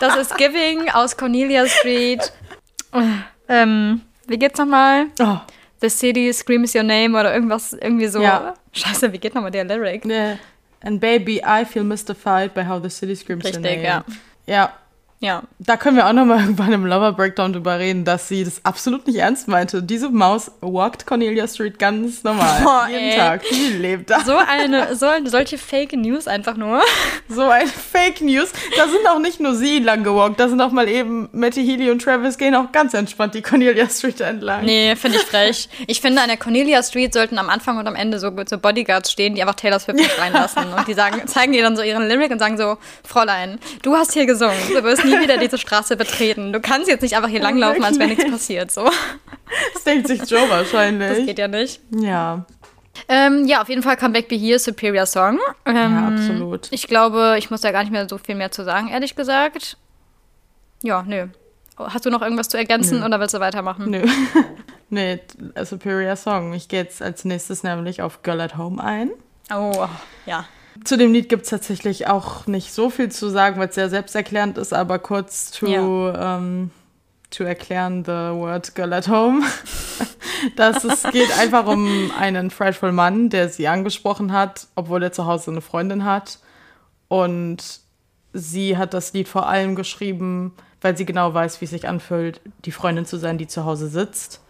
Das ist Giving aus Cornelia Street. Ähm, wie geht's nochmal? Oh, The city screams your name oder irgendwas, irgendwie so. Ja. Scheiße, wie geht nochmal der Lyric? yeah. And baby, I feel mystified by how the city screams your Richtig, name. ja. Ja, Ja. da können wir auch noch mal irgendwann im Lover Breakdown drüber reden, dass sie das absolut nicht ernst meinte. Diese Maus walkt Cornelia Street ganz normal. Oh, jeden ey. Tag. Die lebt da. So eine, so eine, solche Fake News einfach nur. So ein Fake News. Da sind auch nicht nur sie lang gewalkt, da sind auch mal eben Matty Healy und Travis gehen auch ganz entspannt die Cornelia Street entlang. Nee, finde ich frech. Ich finde, an der Cornelia Street sollten am Anfang und am Ende so, so Bodyguards stehen, die einfach Taylor Swift nicht reinlassen. Und die sagen, zeigen ihr dann so ihren Lyric und sagen so, Fräulein, du hast hier gesungen, du wirst nie wieder diese Straße betreten. Du kannst jetzt nicht einfach hier langlaufen, als wäre nichts passiert. So. Das denkt sich Joe Das wahrscheinlich. geht ja nicht. Ja, Ähm, ja, auf jeden Fall Come Back Be Here, Superior Song. Ähm, ja, absolut. Ich glaube, ich muss da gar nicht mehr so viel mehr zu sagen, ehrlich gesagt. Ja, nö. Hast du noch irgendwas zu ergänzen Nö. oder willst du weitermachen? Nö. nee, a Superior Song. Ich gehe jetzt als nächstes nämlich auf Girl at Home ein. Oh, ja. Zu dem Lied gibt es tatsächlich auch nicht so viel zu sagen, weil es sehr selbsterklärend ist, aber kurz zu, ähm, zu erklären, the word girl at home. dass es geht einfach um einen frightful Mann, der sie angesprochen hat, obwohl er zu Hause eine Freundin hat. Und sie hat das Lied vor allem geschrieben, weil sie genau weiß, wie es sich anfühlt, die Freundin zu sein, die zu Hause sitzt.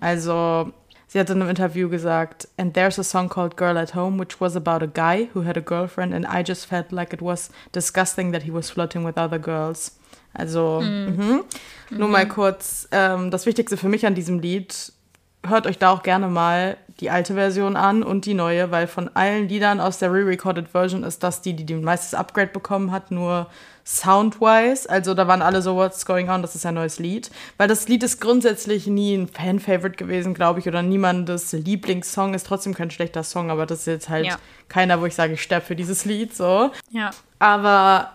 Also, sie hat in einem Interview gesagt, and there's a song called Girl at Home, which was about a guy who had a girlfriend, and I just felt like it was disgusting that he was flirting with other girls. Also, mhm. nur mal kurz, ähm, das Wichtigste für mich an diesem Lied, hört euch da auch gerne mal die alte Version an und die neue, weil von allen Liedern aus der re-recorded Version ist das die, die die meistes Upgrade bekommen hat, nur sound-wise. Also da waren alle so, what's going on, das ist ein neues Lied. Weil das Lied ist grundsätzlich nie ein Fan-Favorite gewesen, glaube ich, oder niemandes Lieblingssong, ist trotzdem kein schlechter Song, aber das ist jetzt halt Ja. keiner, wo ich sage, ich sterbe für dieses Lied, so. Ja. Aber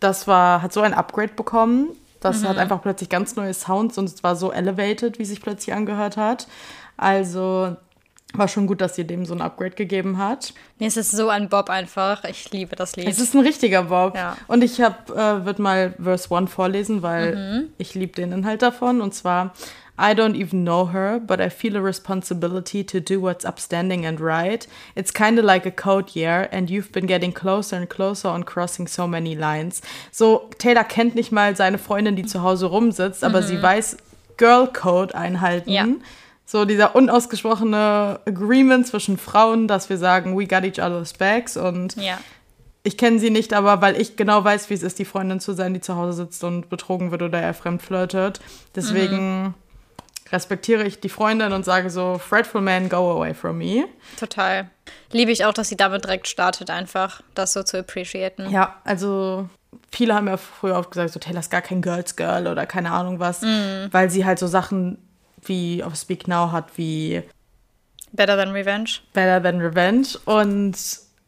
das war, hat so ein Upgrade bekommen. Das hat einfach plötzlich ganz neue Sounds und es war so elevated, wie sich plötzlich angehört hat. Also war schon gut, dass sie dem so ein Upgrade gegeben hat. Nee, es ist so ein Bob einfach. Ich liebe das Lied. Es ist ein richtiger Bob. Ja. Und ich hab, äh, würde mal Verse 1 vorlesen, weil ich liebe den Inhalt davon. Und zwar, I don't even know her, but I feel a responsibility to do what's upstanding and right. It's kind of like a code year, and you've been getting closer and closer on crossing so many lines. So, Taylor kennt nicht mal seine Freundin, die zu Hause rumsitzt, aber sie weiß Girl Code einhalten. Ja. So dieser unausgesprochene Agreement zwischen Frauen, dass wir sagen, we got each other's backs und ja. ich kenne sie nicht, aber weil ich genau weiß, wie es ist, die Freundin zu sein, die zu Hause sitzt und betrogen wird oder er fremd flirtet. Deswegen respektiere ich die Freundin und sage so, Fretful man, go away from me. Total. Liebe ich auch, dass sie damit direkt startet, einfach das so zu appreciaten. Ja, also viele haben ja früher oft gesagt, so Taylor ist gar kein Girls Girl oder keine Ahnung was, weil sie halt so Sachen wie auf Speak Now hat, wie Better than Revenge. Better Than Revenge und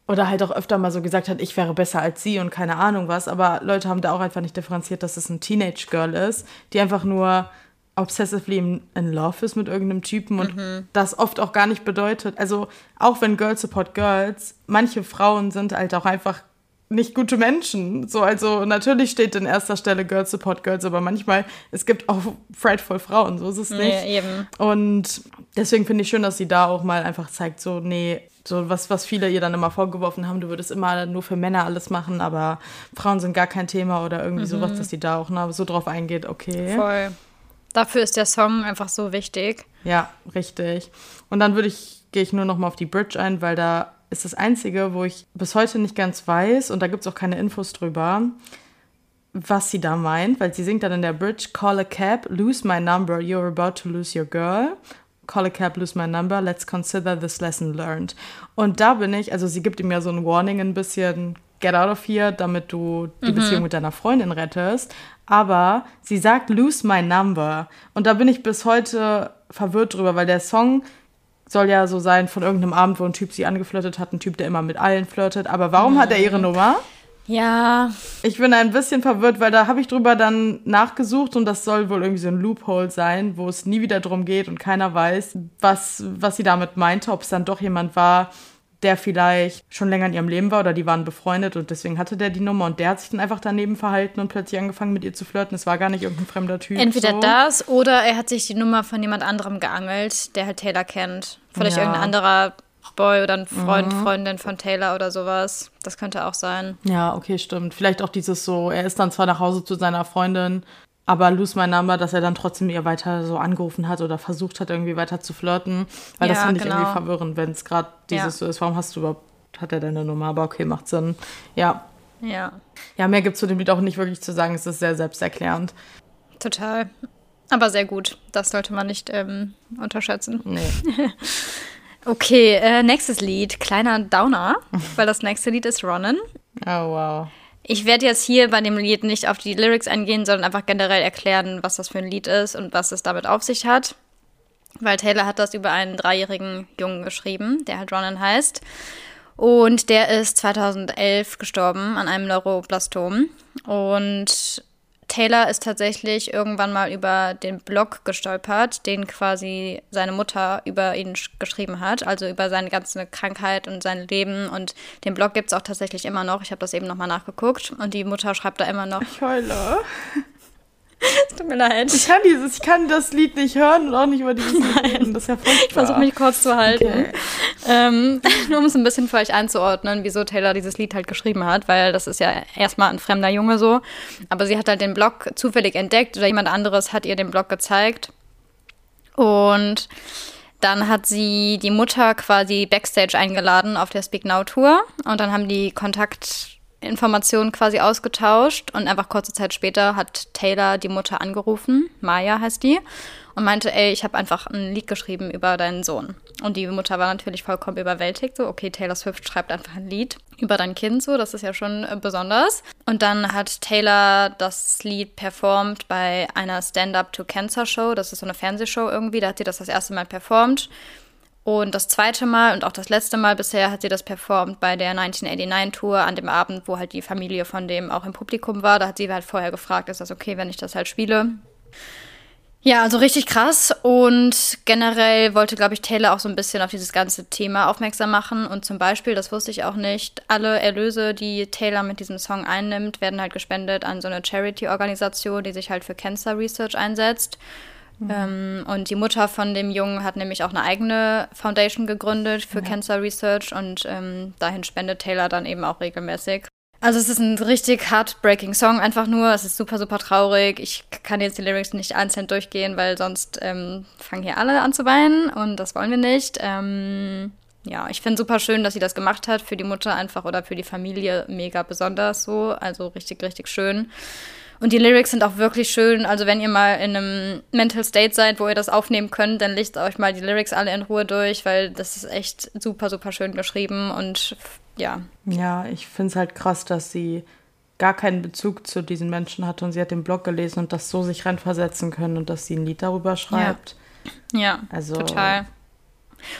oder halt auch öfter mal so gesagt hat, ich wäre besser als sie und keine Ahnung was, aber Leute haben da auch einfach nicht differenziert, dass es ein Teenage Girl ist, die einfach nur obsessively in, in love ist mit irgendeinem Typen und das oft auch gar nicht bedeutet, also auch wenn Girls support Girls, manche Frauen sind halt auch einfach nicht gute Menschen. So, also natürlich steht in erster Stelle Girls support Girls, aber manchmal, es gibt auch frightful Frauen, so ist es nicht. Nee, eben. Und deswegen finde ich schön, dass sie da auch mal einfach zeigt, so, nee, so was, was viele ihr dann immer vorgeworfen haben, du würdest immer nur für Männer alles machen, aber Frauen sind gar kein Thema oder irgendwie sowas, dass sie da auch na, so drauf eingeht, okay. Voll. Dafür ist der Song einfach so wichtig. Ja, richtig. Und dann würde ich, gehe ich nur noch mal auf die Bridge ein, weil da ist das Einzige, wo ich bis heute nicht ganz weiß, und da gibt es auch keine Infos drüber, was sie da meint, weil sie singt dann in der Bridge, Call a cab, lose my number, you're about to lose your girl. Call a cab, lose my number, let's consider this lesson learned. Und da bin ich, also sie gibt ihm ja so ein Warning ein bisschen, get out of here, damit du die Beziehung mit deiner Freundin rettest. Aber sie sagt, lose my number. Und da bin ich bis heute verwirrt drüber, weil der Song soll ja so sein von irgendeinem Abend, wo ein Typ sie angeflirtet hat, ein Typ, der immer mit allen flirtet. Aber warum hat er ihre Nummer? Ja, Ich bin ein bisschen verwirrt, weil da habe ich drüber dann nachgesucht und das soll wohl irgendwie so ein Loophole sein, wo es nie wieder drum geht und keiner weiß, was, was sie damit meinte, ob es dann doch jemand war, der vielleicht schon länger in ihrem Leben war oder die waren befreundet und deswegen hatte der die Nummer und der hat sich dann einfach daneben verhalten und plötzlich angefangen mit ihr zu flirten. Es war gar nicht irgendein fremder Typ. Entweder so. das oder er hat sich die Nummer von jemand anderem geangelt, der halt Taylor kennt. Vielleicht Ja. irgendein anderer Boy oder ein Freund, Freundin von Taylor oder sowas. Das könnte auch sein. Ja, okay, stimmt. Vielleicht auch dieses so, er ist dann zwar nach Hause zu seiner Freundin, aber lose my number, dass er dann trotzdem ihr weiter so angerufen hat oder versucht hat, irgendwie weiter zu flirten. Weil das Ja, finde ich genau. irgendwie verwirrend, wenn es gerade dieses Ja. so ist. Warum hast du überhaupt, hat er deine Nummer? Aber okay, macht Sinn. Ja. Ja, Ja, mehr gibt es zu dem Lied auch nicht wirklich zu sagen. Es ist sehr selbsterklärend. total. Aber sehr gut. Das sollte man nicht ähm, unterschätzen. Nee. Okay, äh, nächstes Lied. Kleiner Downer, weil das nächste Lied ist Ronan. Oh, wow. Ich werde jetzt hier bei dem Lied nicht auf die Lyrics eingehen, sondern einfach generell erklären, was das für ein Lied ist und was es damit auf sich hat. Weil Taylor hat das über einen dreijährigen Jungen geschrieben, der halt Ronan heißt. Und der ist 2011 gestorben an einem Neuroblastom. Und Taylor ist tatsächlich irgendwann mal über den Blog gestolpert, den quasi seine Mutter über ihn sch- geschrieben hat, also über seine ganze Krankheit und sein Leben. Und den Blog gibt es auch tatsächlich immer noch. Ich habe das eben nochmal nachgeguckt. Und die Mutter schreibt da immer noch. Ich heule. Es tut mir leid. Ich kann dieses, ich kann das Lied nicht hören und auch nicht über dieses Lied reden. Das ist ja furchtbar. Ich versuche mich kurz zu halten. Okay. Ähm, nur um es ein bisschen für euch einzuordnen, wieso Taylor dieses Lied halt geschrieben hat, weil das ist ja erstmal ein fremder Junge so. Aber sie hat halt den Blog zufällig entdeckt oder jemand anderes hat ihr den Blog gezeigt. Und dann hat sie die Mutter quasi backstage eingeladen auf der Speak Now Tour. Und dann haben die Kontaktinformationen quasi ausgetauscht. Und einfach kurze Zeit später hat Taylor die Mutter angerufen, Maya heißt die, und meinte, ey, ich habe einfach ein Lied geschrieben über deinen Sohn. Und die Mutter war natürlich vollkommen überwältigt, so, okay, Taylor Swift schreibt einfach ein Lied über dein Kind, so, das ist ja schon äh, besonders. Und dann hat Taylor das Lied performt bei einer Stand-Up to Cancer Show, das ist so eine Fernsehshow irgendwie, da hat sie das das erste Mal performt. Und das zweite Mal und auch das letzte Mal bisher hat sie das performt bei der 1989-Tour an dem Abend, wo halt die Familie von dem auch im Publikum war. Da hat sie halt vorher gefragt, ist das okay, wenn ich das halt spiele? Ja, also richtig krass. Und generell wollte, glaube ich, Taylor auch so ein bisschen auf dieses ganze Thema aufmerksam machen. Und zum Beispiel, das wusste ich auch nicht, alle Erlöse, die Taylor mit diesem Song einnimmt, werden halt gespendet an so eine Charity-Organisation, die sich halt für Cancer Research einsetzt. Ähm, und die Mutter von dem Jungen hat nämlich auch eine eigene Foundation gegründet für Cancer Research und ähm, dahin spendet Taylor dann eben auch regelmäßig. Also es ist ein richtig heartbreaking Song, einfach nur. Es ist super, super traurig. Ich kann jetzt die Lyrics nicht einzeln durchgehen, weil sonst ähm, fangen hier alle an zu weinen und das wollen wir nicht. Ähm, ja, ich finde super schön, dass sie das gemacht hat. Für die Mutter einfach oder für die Familie mega besonders so. Also richtig, richtig schön. Und die Lyrics sind auch wirklich schön. Also wenn ihr mal in einem Mental State seid, wo ihr das aufnehmen könnt, dann lest euch mal die Lyrics alle in Ruhe durch, weil das ist echt super, super schön geschrieben und ja, Ja, ich finde es halt krass, dass sie gar keinen Bezug zu diesen Menschen hatte und sie hat den Blog gelesen und das so sich reinversetzen können und dass sie ein Lied darüber schreibt. Ja, Also- total.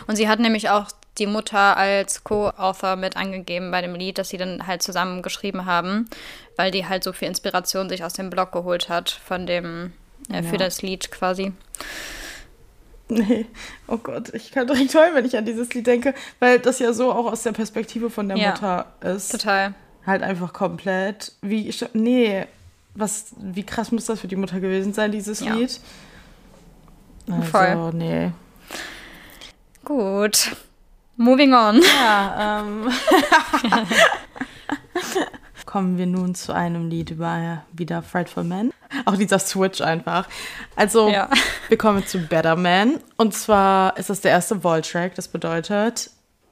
Und sie hat nämlich auch die Mutter als Co-Author mit angegeben bei dem Lied, dass sie dann halt zusammen geschrieben haben, weil die halt so viel Inspiration sich aus dem Blog geholt hat von dem äh, für Ja. das Lied quasi. Nee, oh Gott, ich kann direkt heulen, wenn ich an dieses Lied denke, weil das ja so auch aus der Perspektive von der Ja. Mutter ist. Total. Halt einfach komplett. Wie, nee, was, wie krass muss das für die Mutter gewesen sein, dieses Ja. Lied? Also, Voll. nee. Gut. Moving on. Ja, ähm. Kommen wir nun zu einem Lied über wieder Frightful Man. Auch dieser Switch einfach. Also, Ja. wir kommen zu Better Man. Und zwar ist das der erste Vault-Track. Das bedeutet,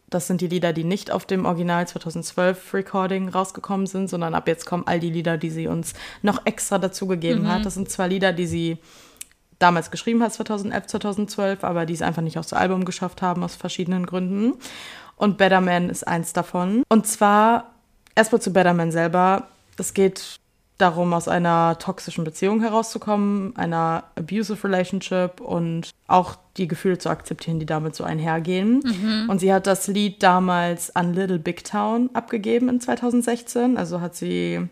das sind die Lieder, die nicht auf dem Original 2012 Recording rausgekommen sind, sondern ab jetzt kommen all die Lieder, die sie uns noch extra dazugegeben hat. Das sind zwar Lieder, die sie damals geschrieben hat, 2011, 2012, aber die es einfach nicht aufs Album geschafft haben, aus verschiedenen Gründen. Und Better Man ist eins davon. Und zwar erstmal zu Better Man selber. Es geht darum, aus einer toxischen Beziehung herauszukommen, einer abusive relationship und auch die Gefühle zu akzeptieren, die damit so einhergehen. Und sie hat das Lied damals an Little Big Town abgegeben in 2016. Also hat sie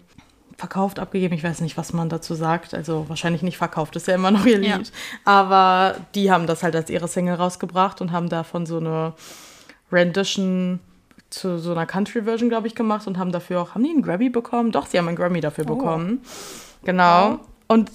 verkauft, abgegeben. Ich weiß nicht, was man dazu sagt. Also wahrscheinlich nicht verkauft, ist ja immer noch ihr Lied. Ja. Aber die haben das halt als ihre Single rausgebracht und haben davon so eine Rendition zu so einer Country-Version, glaube ich, gemacht und haben dafür auch, haben die einen Grammy bekommen? Doch, sie haben einen Grammy dafür Oh. bekommen. Genau. Wow. Und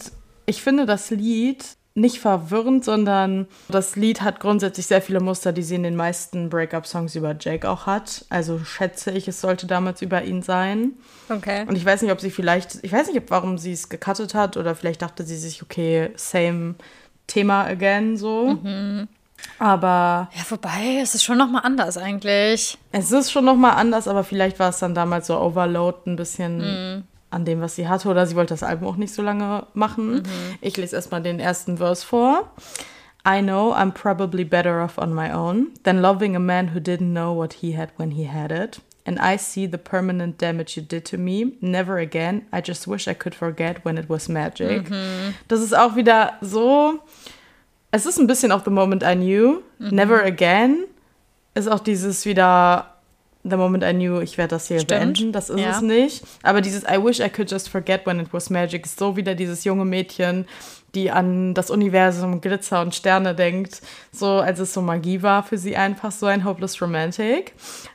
ich finde das Lied nicht verwirrend, sondern das Lied hat grundsätzlich sehr viele Muster, die sie in den meisten Breakup-Songs über Jake auch hat. Also schätze ich, es sollte damals über ihn sein. Okay. Und ich weiß nicht, ob sie vielleicht, ich weiß nicht, ob- warum sie es gecuttet hat oder vielleicht dachte sie sich, okay, same Thema again, so. Aber Ja, wobei, es ist schon nochmal anders eigentlich. es ist schon nochmal anders, aber vielleicht war es dann damals so Overload ein bisschen an dem, was sie hatte. Oder sie wollte das Album auch nicht so lange machen. Ich lese erstmal den ersten Verse vor. I know I'm probably better off on my own than loving a man who didn't know what he had when he had it. And I see the permanent damage you did to me. Never again. I just wish I could forget when it was magic. Das ist auch wieder so. Es ist ein bisschen of the moment I knew. Never again ist auch dieses wieder the moment I knew, ich werde das hier Stimmt. beenden. Das ist Ja. es nicht. Aber dieses I wish I could just forget when it was magic ist so wieder dieses junge Mädchen, die an das Universum, Glitzer und Sterne denkt, so als es so Magie war für sie einfach, so ein hopeless romantic.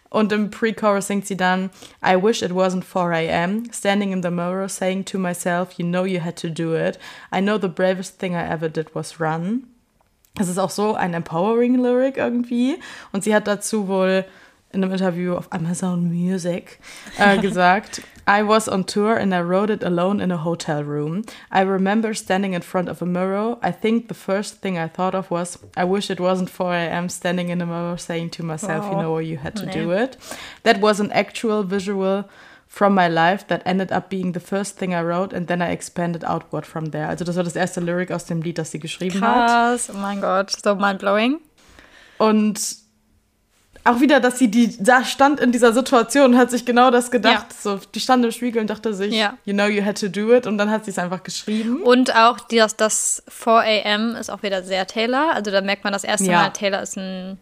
Und im Pre-Chorus singt sie dann I wish it wasn't 4 a.m. Standing in the mirror saying to myself, you know you had to do it. I know the bravest thing I ever did was run. Es ist auch so ein empowering Lyric irgendwie. Und sie hat dazu wohl in einem Interview auf Amazon Music äh, gesagt, I was on tour and I wrote it alone in a hotel room. I remember standing in front of a mirror. I think the first thing I thought of was, I wish it wasn't 4 a.m. standing in a mirror saying to myself, you Wow. know you had to Nee. do it. That was an actual visual from my life that ended up being the first thing I wrote and then I expanded outward from there. Also das war das erste Lyric aus dem Lied, das sie geschrieben hat. Krass, oh mein Gott, so mindblowing. Und auch wieder, dass sie die da stand in dieser Situation und hat sich genau das gedacht. So, die stand im Spiegel und dachte sich, Ja. you know you had to do it. Und dann hat sie es einfach geschrieben. Und auch das, das 4 am ist auch wieder sehr Taylor. Also da merkt man das erste Ja. Mal, Taylor ist ein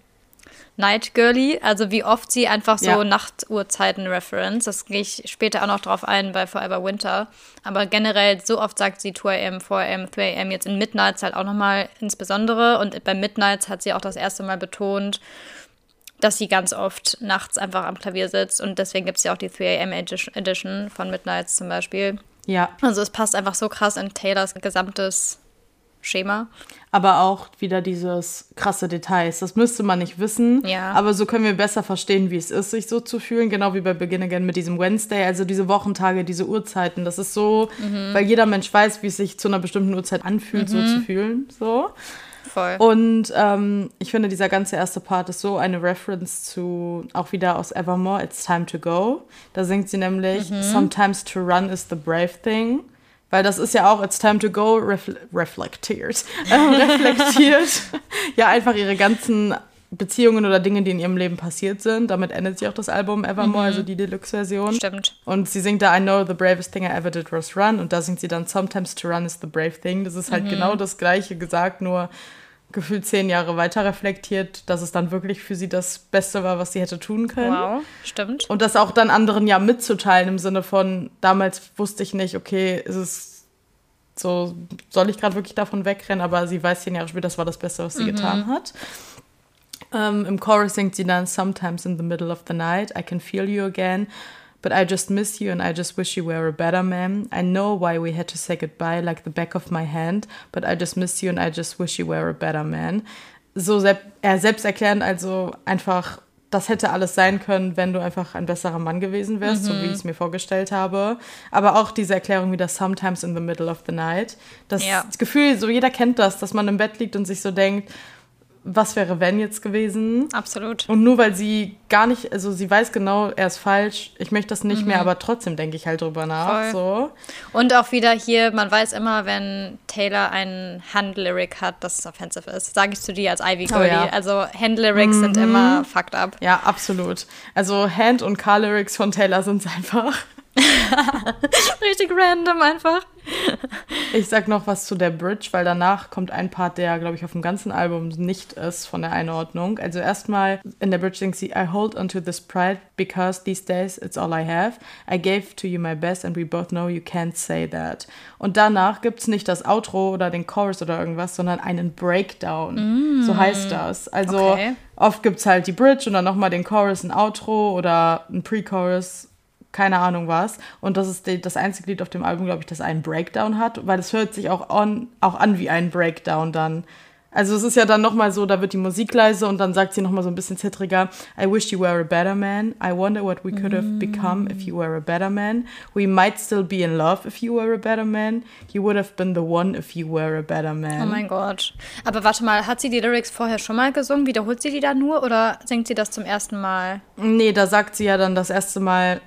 Night Girly. Also wie oft sie einfach so Ja. Nachtuhrzeiten reference. Das gehe ich später auch noch drauf ein bei Forever Winter. Aber generell so oft sagt sie 2 am, 4 am, 3 am. Jetzt in Midnights halt auch nochmal insbesondere. Und bei Midnights hat sie auch das erste Mal betont, dass sie ganz oft nachts einfach am Klavier sitzt. Und deswegen gibt es ja auch die 3 am Edition- Edition von Midnights zum Beispiel. Ja, Also es passt einfach so krass in Taylors gesamtes Schema. aber auch wieder dieses krasse Details. Das müsste man nicht wissen. Ja. Aber so können wir besser verstehen, wie es ist, sich so zu fühlen. Genau wie bei Begin Again mit diesem Wednesday. Also diese Wochentage, diese Uhrzeiten. Das ist so, Mhm. weil jeder Mensch weiß, wie es sich zu einer bestimmten Uhrzeit anfühlt, so zu fühlen. So. Voll. Und ähm, ich finde, dieser ganze erste Part ist so eine Reference zu, auch wieder aus Evermore, It's Time to Go. Da singt sie nämlich, Sometimes to run is the brave thing. Weil das ist ja auch It's Time to Go refl reflektiert. Äh, reflektiert. ja, einfach ihre ganzen Beziehungen oder Dinge, die in ihrem Leben passiert sind. Damit endet sie auch das Album Evermore, also die Deluxe-Version. Stimmt. Und sie singt da I know the bravest thing I ever did was run. Und da singt sie dann Sometimes to run is the brave thing. Das ist halt genau das Gleiche gesagt, nur gefühlt zehn Jahre weiter reflektiert, dass es dann wirklich für sie das Beste war, was sie hätte tun können. Wow, stimmt. Und das auch dann anderen ja mitzuteilen im Sinne von, damals wusste ich nicht, okay, ist es so, soll ich gerade wirklich davon wegrennen, aber sie weiß zehn Jahre später, das war das Beste, was sie getan hat. Ähm, Im Chorus singt sie dann Sometimes in the middle of the night, I can feel you again, but I just miss you and I just wish you were a better man. I know why we had to say goodbye like the back of my hand, but I just miss you and I just wish you were a better man. So sel er selbst erklärend, also einfach, das hätte alles sein können, wenn du einfach ein besserer Mann gewesen wärst, so wie ich es mir vorgestellt habe. Aber auch diese Erklärung wieder sometimes in the middle of the night. Das Ja. Gefühl, so jeder kennt das, dass man im Bett liegt und sich so denkt, was wäre wenn jetzt gewesen? Absolut. Und nur weil sie gar nicht, also sie weiß genau, er ist falsch, ich möchte das nicht mehr, aber trotzdem denke ich halt drüber nach. Voll. So. Und auch wieder hier, man weiß immer, wenn Taylor einen Hand-Lyric hat, dass es offensive ist. Sage ich zu dir als Ivy Girlie. Oh ja. Also Hand-Lyrics sind immer fucked up. Ja, absolut. Also Hand- und Car-Lyrics von Taylor sind einfach. Richtig random einfach. Ich sag noch was zu der Bridge, weil danach kommt ein Part, der, glaube ich, auf dem ganzen Album nicht ist von der Einordnung. Also erstmal in der Bridge singt sie, I hold onto this pride because these days it's all I have. I gave to you my best and we both know you can't say that. Und danach gibt es nicht das Outro oder den Chorus oder irgendwas, sondern einen Breakdown. Mm. So heißt das. Also okay. oft gibt es halt die Bridge und dann nochmal den Chorus, ein Outro oder ein Pre-Chorus keine Ahnung was. Und das ist das einzige Lied auf dem Album, glaube ich, das einen Breakdown hat, weil es hört sich auch, on, auch an wie ein Breakdown dann. Also es ist ja dann nochmal so, da wird die Musik leise und dann sagt sie nochmal so ein bisschen zittriger, I wish you were a better man. I wonder what we could have become if you were a better man. We might still be in love if you were a better man. You would have been the one if you were a better man. Oh mein Gott. Aber warte mal, hat sie die Lyrics vorher schon mal gesungen? Wiederholt sie die da nur oder singt sie das zum ersten Mal? Nee, da sagt sie ja dann das erste Mal,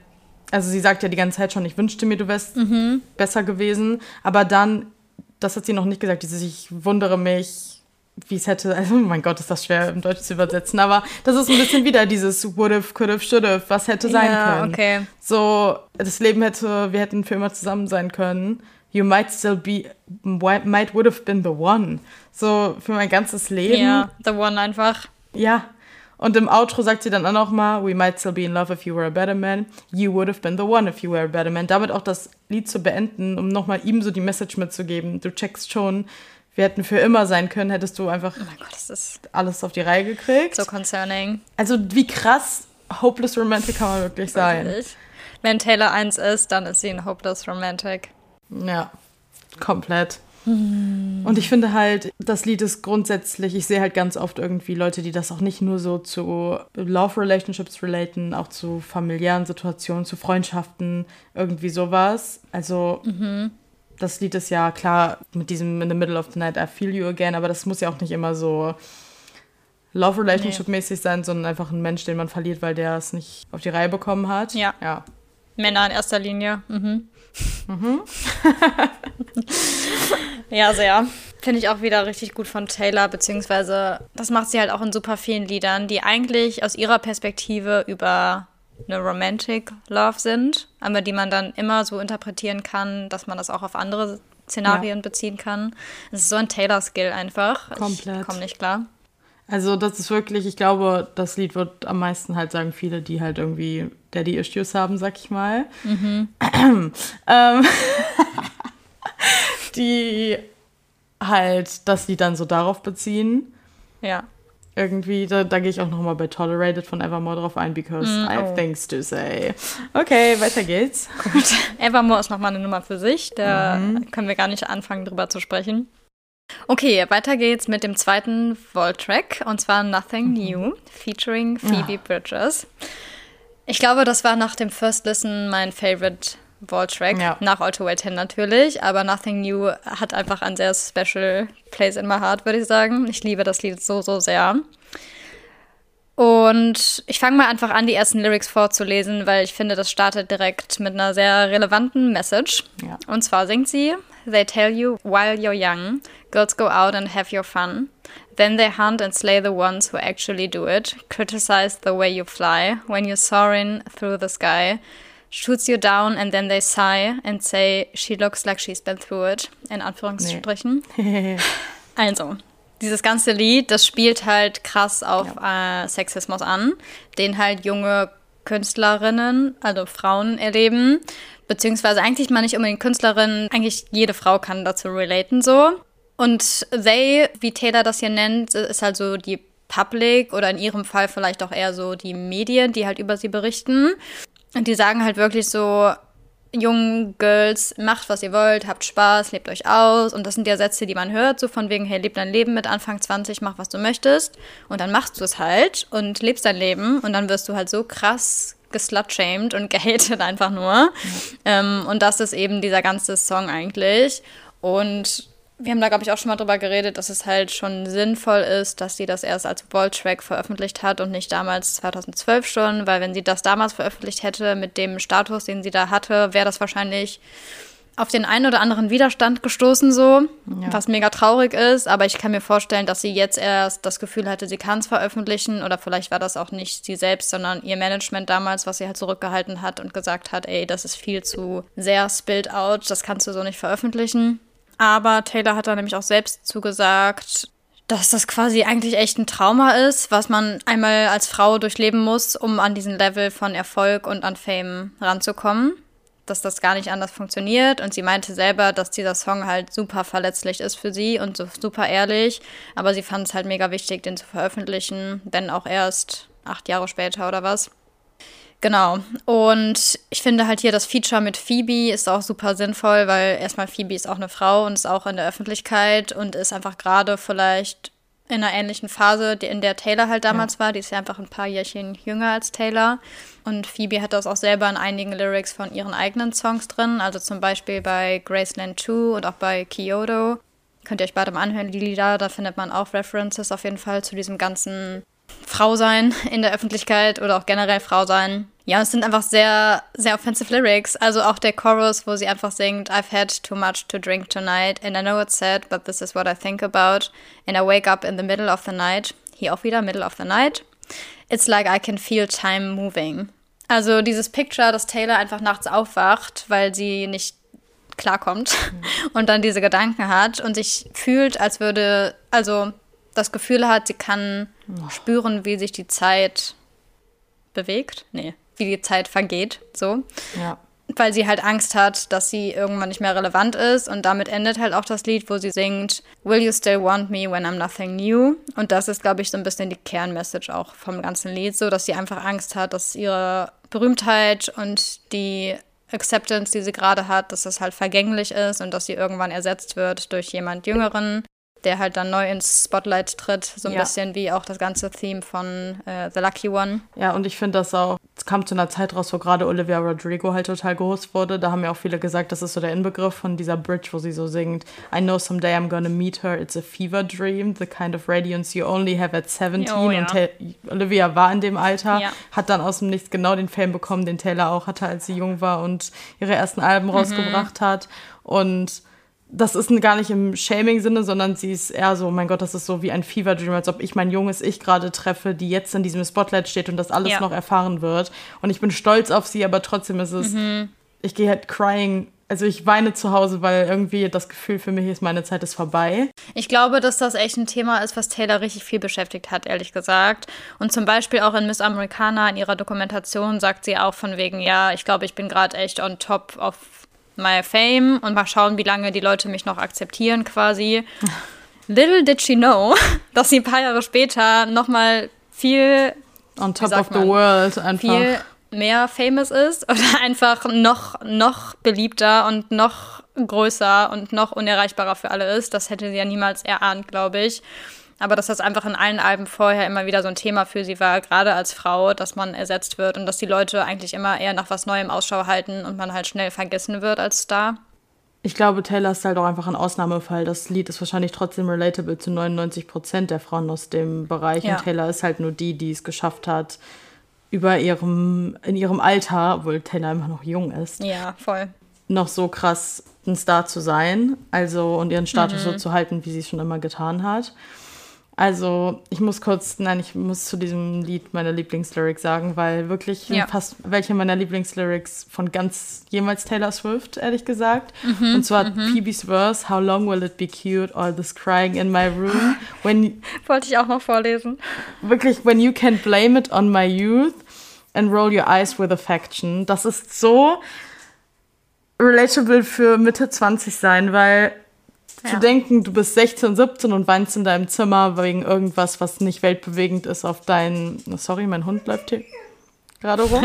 also sie sagt ja die ganze Zeit schon, ich wünschte mir, du wärst mhm. besser gewesen. Aber dann, das hat sie noch nicht gesagt, dieses Ich wundere mich, wie es hätte, also mein Gott, ist das schwer im Deutsch zu übersetzen, aber das ist ein bisschen wieder dieses would have, could have, should have, was hätte sein ja, können. Okay. So, das Leben hätte, wir hätten für immer zusammen sein können. You might still be, might would have been the one. So, für mein ganzes Leben. Ja, the one einfach. Ja, und im Outro sagt sie dann auch nochmal, We might still be in love if you were a better man. You would have been the one if you were a better man. Damit auch das Lied zu beenden, um nochmal ihm so die Message mitzugeben. Du checkst schon, wir hätten für immer sein können, hättest du einfach oh Gott, alles auf die Reihe gekriegt. So concerning. Also wie krass Hopeless Romantic kann man wirklich sein. Wirklich. Wenn Taylor eins ist, dann ist sie ein Hopeless Romantic. Ja, komplett. Und ich finde halt, das Lied ist grundsätzlich, ich sehe halt ganz oft irgendwie Leute, die das auch nicht nur so zu Love Relationships relaten, auch zu familiären Situationen, zu Freundschaften, irgendwie sowas. Also mhm. das Lied ist ja klar mit diesem In the Middle of the Night, I Feel You Again, aber das muss ja auch nicht immer so Love Relationship mäßig nee. sein, sondern einfach ein Mensch, den man verliert, weil der es nicht auf die Reihe bekommen hat. Ja. ja. Männer in erster Linie. Mhm. Mhm. ja, sehr. Finde ich auch wieder richtig gut von Taylor, beziehungsweise das macht sie halt auch in super vielen Liedern, die eigentlich aus ihrer Perspektive über eine Romantic Love sind, aber die man dann immer so interpretieren kann, dass man das auch auf andere Szenarien ja. beziehen kann. Es ist so ein Taylor-Skill einfach. Komplett. Ich komme nicht klar. Also das ist wirklich, ich glaube, das Lied wird am meisten halt sagen viele, die halt irgendwie Daddy-Issues haben, sag ich mal. Mhm. ähm, die halt das Lied dann so darauf beziehen. Ja. Irgendwie, da, da gehe ich auch nochmal bei Tolerated von Evermore drauf ein, because mm, I have oh. things to say. Okay, weiter geht's. Gut. Evermore ist nochmal eine Nummer für sich. Da mhm. können wir gar nicht anfangen, drüber zu sprechen. Okay, weiter geht's mit dem zweiten Vault-Track und zwar Nothing mhm. New, featuring Phoebe ja. Bridges. Ich glaube, das war nach dem First Listen mein Favorite Vault-Track, ja. nach All to Wait 10 natürlich, aber Nothing New hat einfach ein sehr special place in my heart, würde ich sagen. Ich liebe das Lied so, so sehr. Und ich fange mal einfach an, die ersten Lyrics vorzulesen, weil ich finde, das startet direkt mit einer sehr relevanten Message. Ja. Und zwar singt sie, They tell you while you're young, girls go out and have your fun. Then they hunt and slay the ones who actually do it, criticize the way you fly, when you're soaring through the sky, shoots you down and then they sigh and say, she looks like she's been through it, in Anführungsstrichen. Nee. also, dieses ganze Lied, das spielt halt krass auf ja. äh, Sexismus an, den halt junge Künstlerinnen, also Frauen erleben. Beziehungsweise eigentlich mal nicht unbedingt Künstlerinnen, eigentlich jede Frau kann dazu relaten so. Und they, wie Taylor das hier nennt, ist halt so die Public oder in ihrem Fall vielleicht auch eher so die Medien, die halt über sie berichten. Und die sagen halt wirklich so, jungen Girls, macht, was ihr wollt, habt Spaß, lebt euch aus. Und das sind ja Sätze, die man hört, so von wegen, hey, leb dein Leben mit Anfang 20, mach, was du möchtest. Und dann machst du es halt und lebst dein Leben. Und dann wirst du halt so krass geslutshamed und gehatet einfach nur. Mhm. Ähm, und das ist eben dieser ganze Song eigentlich. Und wir haben da, glaube ich, auch schon mal drüber geredet, dass es halt schon sinnvoll ist, dass sie das erst als Vault-Track veröffentlicht hat und nicht damals 2012 schon, weil wenn sie das damals veröffentlicht hätte mit dem Status, den sie da hatte, wäre das wahrscheinlich auf den einen oder anderen Widerstand gestoßen, so, ja. was mega traurig ist. Aber ich kann mir vorstellen, dass sie jetzt erst das Gefühl hatte, sie kann es veröffentlichen. Oder vielleicht war das auch nicht sie selbst, sondern ihr Management damals, was sie halt zurückgehalten hat und gesagt hat, ey, das ist viel zu sehr spilled out, das kannst du so nicht veröffentlichen. Aber Taylor hat da nämlich auch selbst zugesagt, dass das quasi eigentlich echt ein Trauma ist, was man einmal als Frau durchleben muss, um an diesen Level von Erfolg und an Fame ranzukommen dass das gar nicht anders funktioniert. Und sie meinte selber, dass dieser Song halt super verletzlich ist für sie und so super ehrlich. Aber sie fand es halt mega wichtig, den zu veröffentlichen, wenn auch erst acht Jahre später oder was. Genau. Und ich finde halt hier das Feature mit Phoebe ist auch super sinnvoll, weil erstmal Phoebe ist auch eine Frau und ist auch in der Öffentlichkeit und ist einfach gerade vielleicht in einer ähnlichen Phase, in der Taylor halt damals ja. war. Die ist ja einfach ein paar Jährchen jünger als Taylor. Und Phoebe hat das auch selber in einigen Lyrics von ihren eigenen Songs drin. Also zum Beispiel bei Graceland 2 und auch bei Kyoto. Könnt ihr euch beide mal anhören, die Lieder. Da findet man auch References auf jeden Fall zu diesem ganzen Frau sein in der Öffentlichkeit oder auch generell Frau sein. Ja, es sind einfach sehr, sehr offensive Lyrics. Also auch der Chorus, wo sie einfach singt, I've had too much to drink tonight and I know it's sad, but this is what I think about. And I wake up in the middle of the night. Hier auch wieder, middle of the night. It's like I can feel time moving. Also dieses Picture, dass Taylor einfach nachts aufwacht, weil sie nicht klarkommt mhm. und dann diese Gedanken hat und sich fühlt, als würde, also das Gefühl hat, sie kann oh. spüren, wie sich die Zeit bewegt. Nee, wie die Zeit vergeht, so. Ja. Weil sie halt Angst hat, dass sie irgendwann nicht mehr relevant ist. Und damit endet halt auch das Lied, wo sie singt, Will you still want me when I'm nothing new? Und das ist, glaube ich, so ein bisschen die Kernmessage auch vom ganzen Lied, so dass sie einfach Angst hat, dass ihre Berühmtheit und die Acceptance, die sie gerade hat, dass das halt vergänglich ist und dass sie irgendwann ersetzt wird durch jemand Jüngeren der halt dann neu ins Spotlight tritt. So ein ja. bisschen wie auch das ganze Theme von äh, The Lucky One. Ja, und ich finde das auch, es kam zu einer Zeit raus, wo gerade Olivia Rodrigo halt total groß wurde. Da haben ja auch viele gesagt, das ist so der Inbegriff von dieser Bridge, wo sie so singt, I know someday I'm gonna meet her, it's a fever dream, the kind of radiance you only have at 17. Oh, ja. Und Olivia war in dem Alter, ja. hat dann aus dem Nichts genau den Fame bekommen, den Taylor auch hatte, als sie jung war und ihre ersten Alben mhm. rausgebracht hat. Und das ist gar nicht im Shaming-Sinne, sondern sie ist eher so, mein Gott, das ist so wie ein Fever Dream, als ob ich mein junges Ich gerade treffe, die jetzt in diesem Spotlight steht und das alles ja. noch erfahren wird. Und ich bin stolz auf sie, aber trotzdem ist es, mhm. ich gehe halt crying also ich weine zu Hause, weil irgendwie das Gefühl für mich ist, meine Zeit ist vorbei. Ich glaube, dass das echt ein Thema ist, was Taylor richtig viel beschäftigt hat, ehrlich gesagt. Und zum Beispiel auch in Miss Americana in ihrer Dokumentation sagt sie auch von wegen, ja, ich glaube, ich bin gerade echt on top of my fame und mal schauen, wie lange die Leute mich noch akzeptieren quasi. Little did she know, dass sie ein paar Jahre später nochmal viel on top of the world einfach viel mehr famous ist oder einfach noch noch beliebter und noch größer und noch unerreichbarer für alle ist. Das hätte sie ja niemals erahnt, glaube ich aber dass das einfach in allen Alben vorher immer wieder so ein Thema für sie war, gerade als Frau, dass man ersetzt wird und dass die Leute eigentlich immer eher nach was Neuem Ausschau halten und man halt schnell vergessen wird als Star. Ich glaube, Taylor ist halt auch einfach ein Ausnahmefall. Das Lied ist wahrscheinlich trotzdem relatable zu 99 Prozent der Frauen aus dem Bereich. Ja. Und Taylor ist halt nur die, die es geschafft hat, über ihrem, in ihrem Alter, obwohl Taylor immer noch jung ist. Ja, voll. Noch so krass ein Star zu sein. Also, und ihren Status mhm. so zu halten, wie sie es schon immer getan hat. Also, ich muss kurz, nein, ich muss zu diesem Lied meine Lieblingslyrics sagen, weil wirklich ja. fast welche meiner Lieblingslyrics von ganz jemals Taylor Swift, ehrlich gesagt. Mhm, und zwar mhm. Phoebe's Verse, How long will it be cute, all this crying in my room? When, Wollte ich auch noch vorlesen. Wirklich, when you can blame it on my youth and roll your eyes with affection. Das ist so relatable für Mitte 20 sein, weil ja. Zu denken, du bist 16, 17 und weinst in deinem Zimmer wegen irgendwas, was nicht weltbewegend ist auf deinen. Sorry, mein Hund läuft hier gerade rum.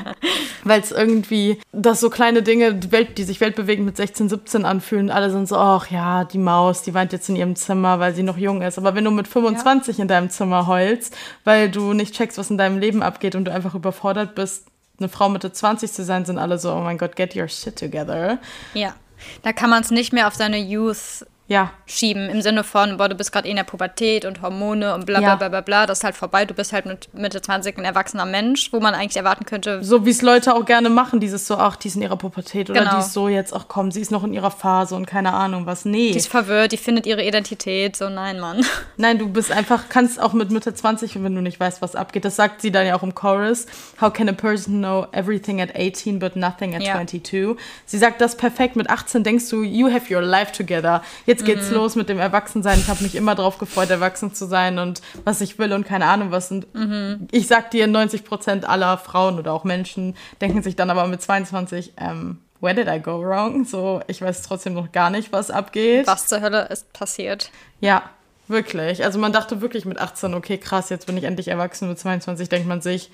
Weil es irgendwie, dass so kleine Dinge, die, Welt, die sich weltbewegend mit 16, 17 anfühlen, alle sind so, ach ja, die Maus, die weint jetzt in ihrem Zimmer, weil sie noch jung ist. Aber wenn du mit 25 ja. in deinem Zimmer heulst, weil du nicht checkst, was in deinem Leben abgeht und du einfach überfordert bist, eine Frau Mitte 20 zu sein, sind alle so, oh mein Gott, get your shit together. Ja. Da kann man es nicht mehr auf seine Youth ja. schieben. Im Sinne von, boah, du bist gerade eh in der Pubertät und Hormone und bla bla Ja. bla bla bla. Das ist halt vorbei. Du bist halt mit Mitte 20 ein erwachsener Mensch, wo man eigentlich erwarten könnte, So wie es Leute auch gerne machen, dieses so, ach, die ist in ihrer Pubertät oder Genau. die ist so jetzt, ach komm, sie ist noch in ihrer Phase und keine Ahnung was. Nee. die ist verwirrt, die findet ihre Identität. So, nein, Mann. Nein, du bist einfach, kannst auch mit Mitte 20, wenn du nicht weißt, was abgeht. Das sagt sie dann ja auch im Chorus. How can a person know everything at 18 but nothing at Ja. 22? Sie sagt das perfekt. Mit 18 denkst du, you have your life together. Jetzt geht's Mhm. los mit dem Erwachsensein. Ich habe mich immer drauf gefreut, erwachsen zu sein und was ich will und keine Ahnung was. Und Mhm. ich sag dir, 90 Prozent aller Frauen oder auch Menschen denken sich dann aber mit 22, ähm, where did I go wrong? So, ich weiß trotzdem noch gar nicht, was abgeht. Was zur Hölle ist passiert? Ja, wirklich. Also man dachte wirklich mit 18, okay, krass, jetzt bin ich endlich erwachsen. Mit 22 denkt man sich,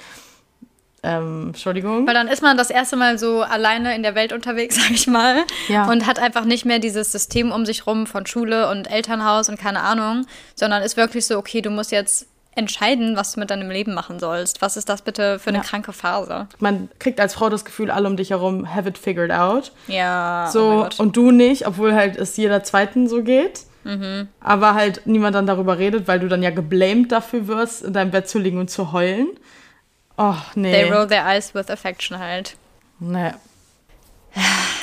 ähm, Entschuldigung. Weil dann ist man das erste Mal so alleine in der Welt unterwegs, sag ich mal. Ja. Und hat einfach nicht mehr dieses System um sich rum von Schule und Elternhaus und keine Ahnung, sondern ist wirklich so, okay, du musst jetzt entscheiden, was du mit deinem Leben machen sollst. Was ist das bitte für eine Ja. kranke Phase? Man kriegt als Frau das Gefühl, alle um dich herum have it figured out. Ja, oh So, Gott. und du nicht, obwohl halt es jeder Zweiten so geht. Mhm. Aber halt niemand dann darüber redet, weil du dann ja geblamed dafür wirst, in deinem Bett zu liegen und zu heulen. Oh, nee. They roll their eyes with affection halt. nee.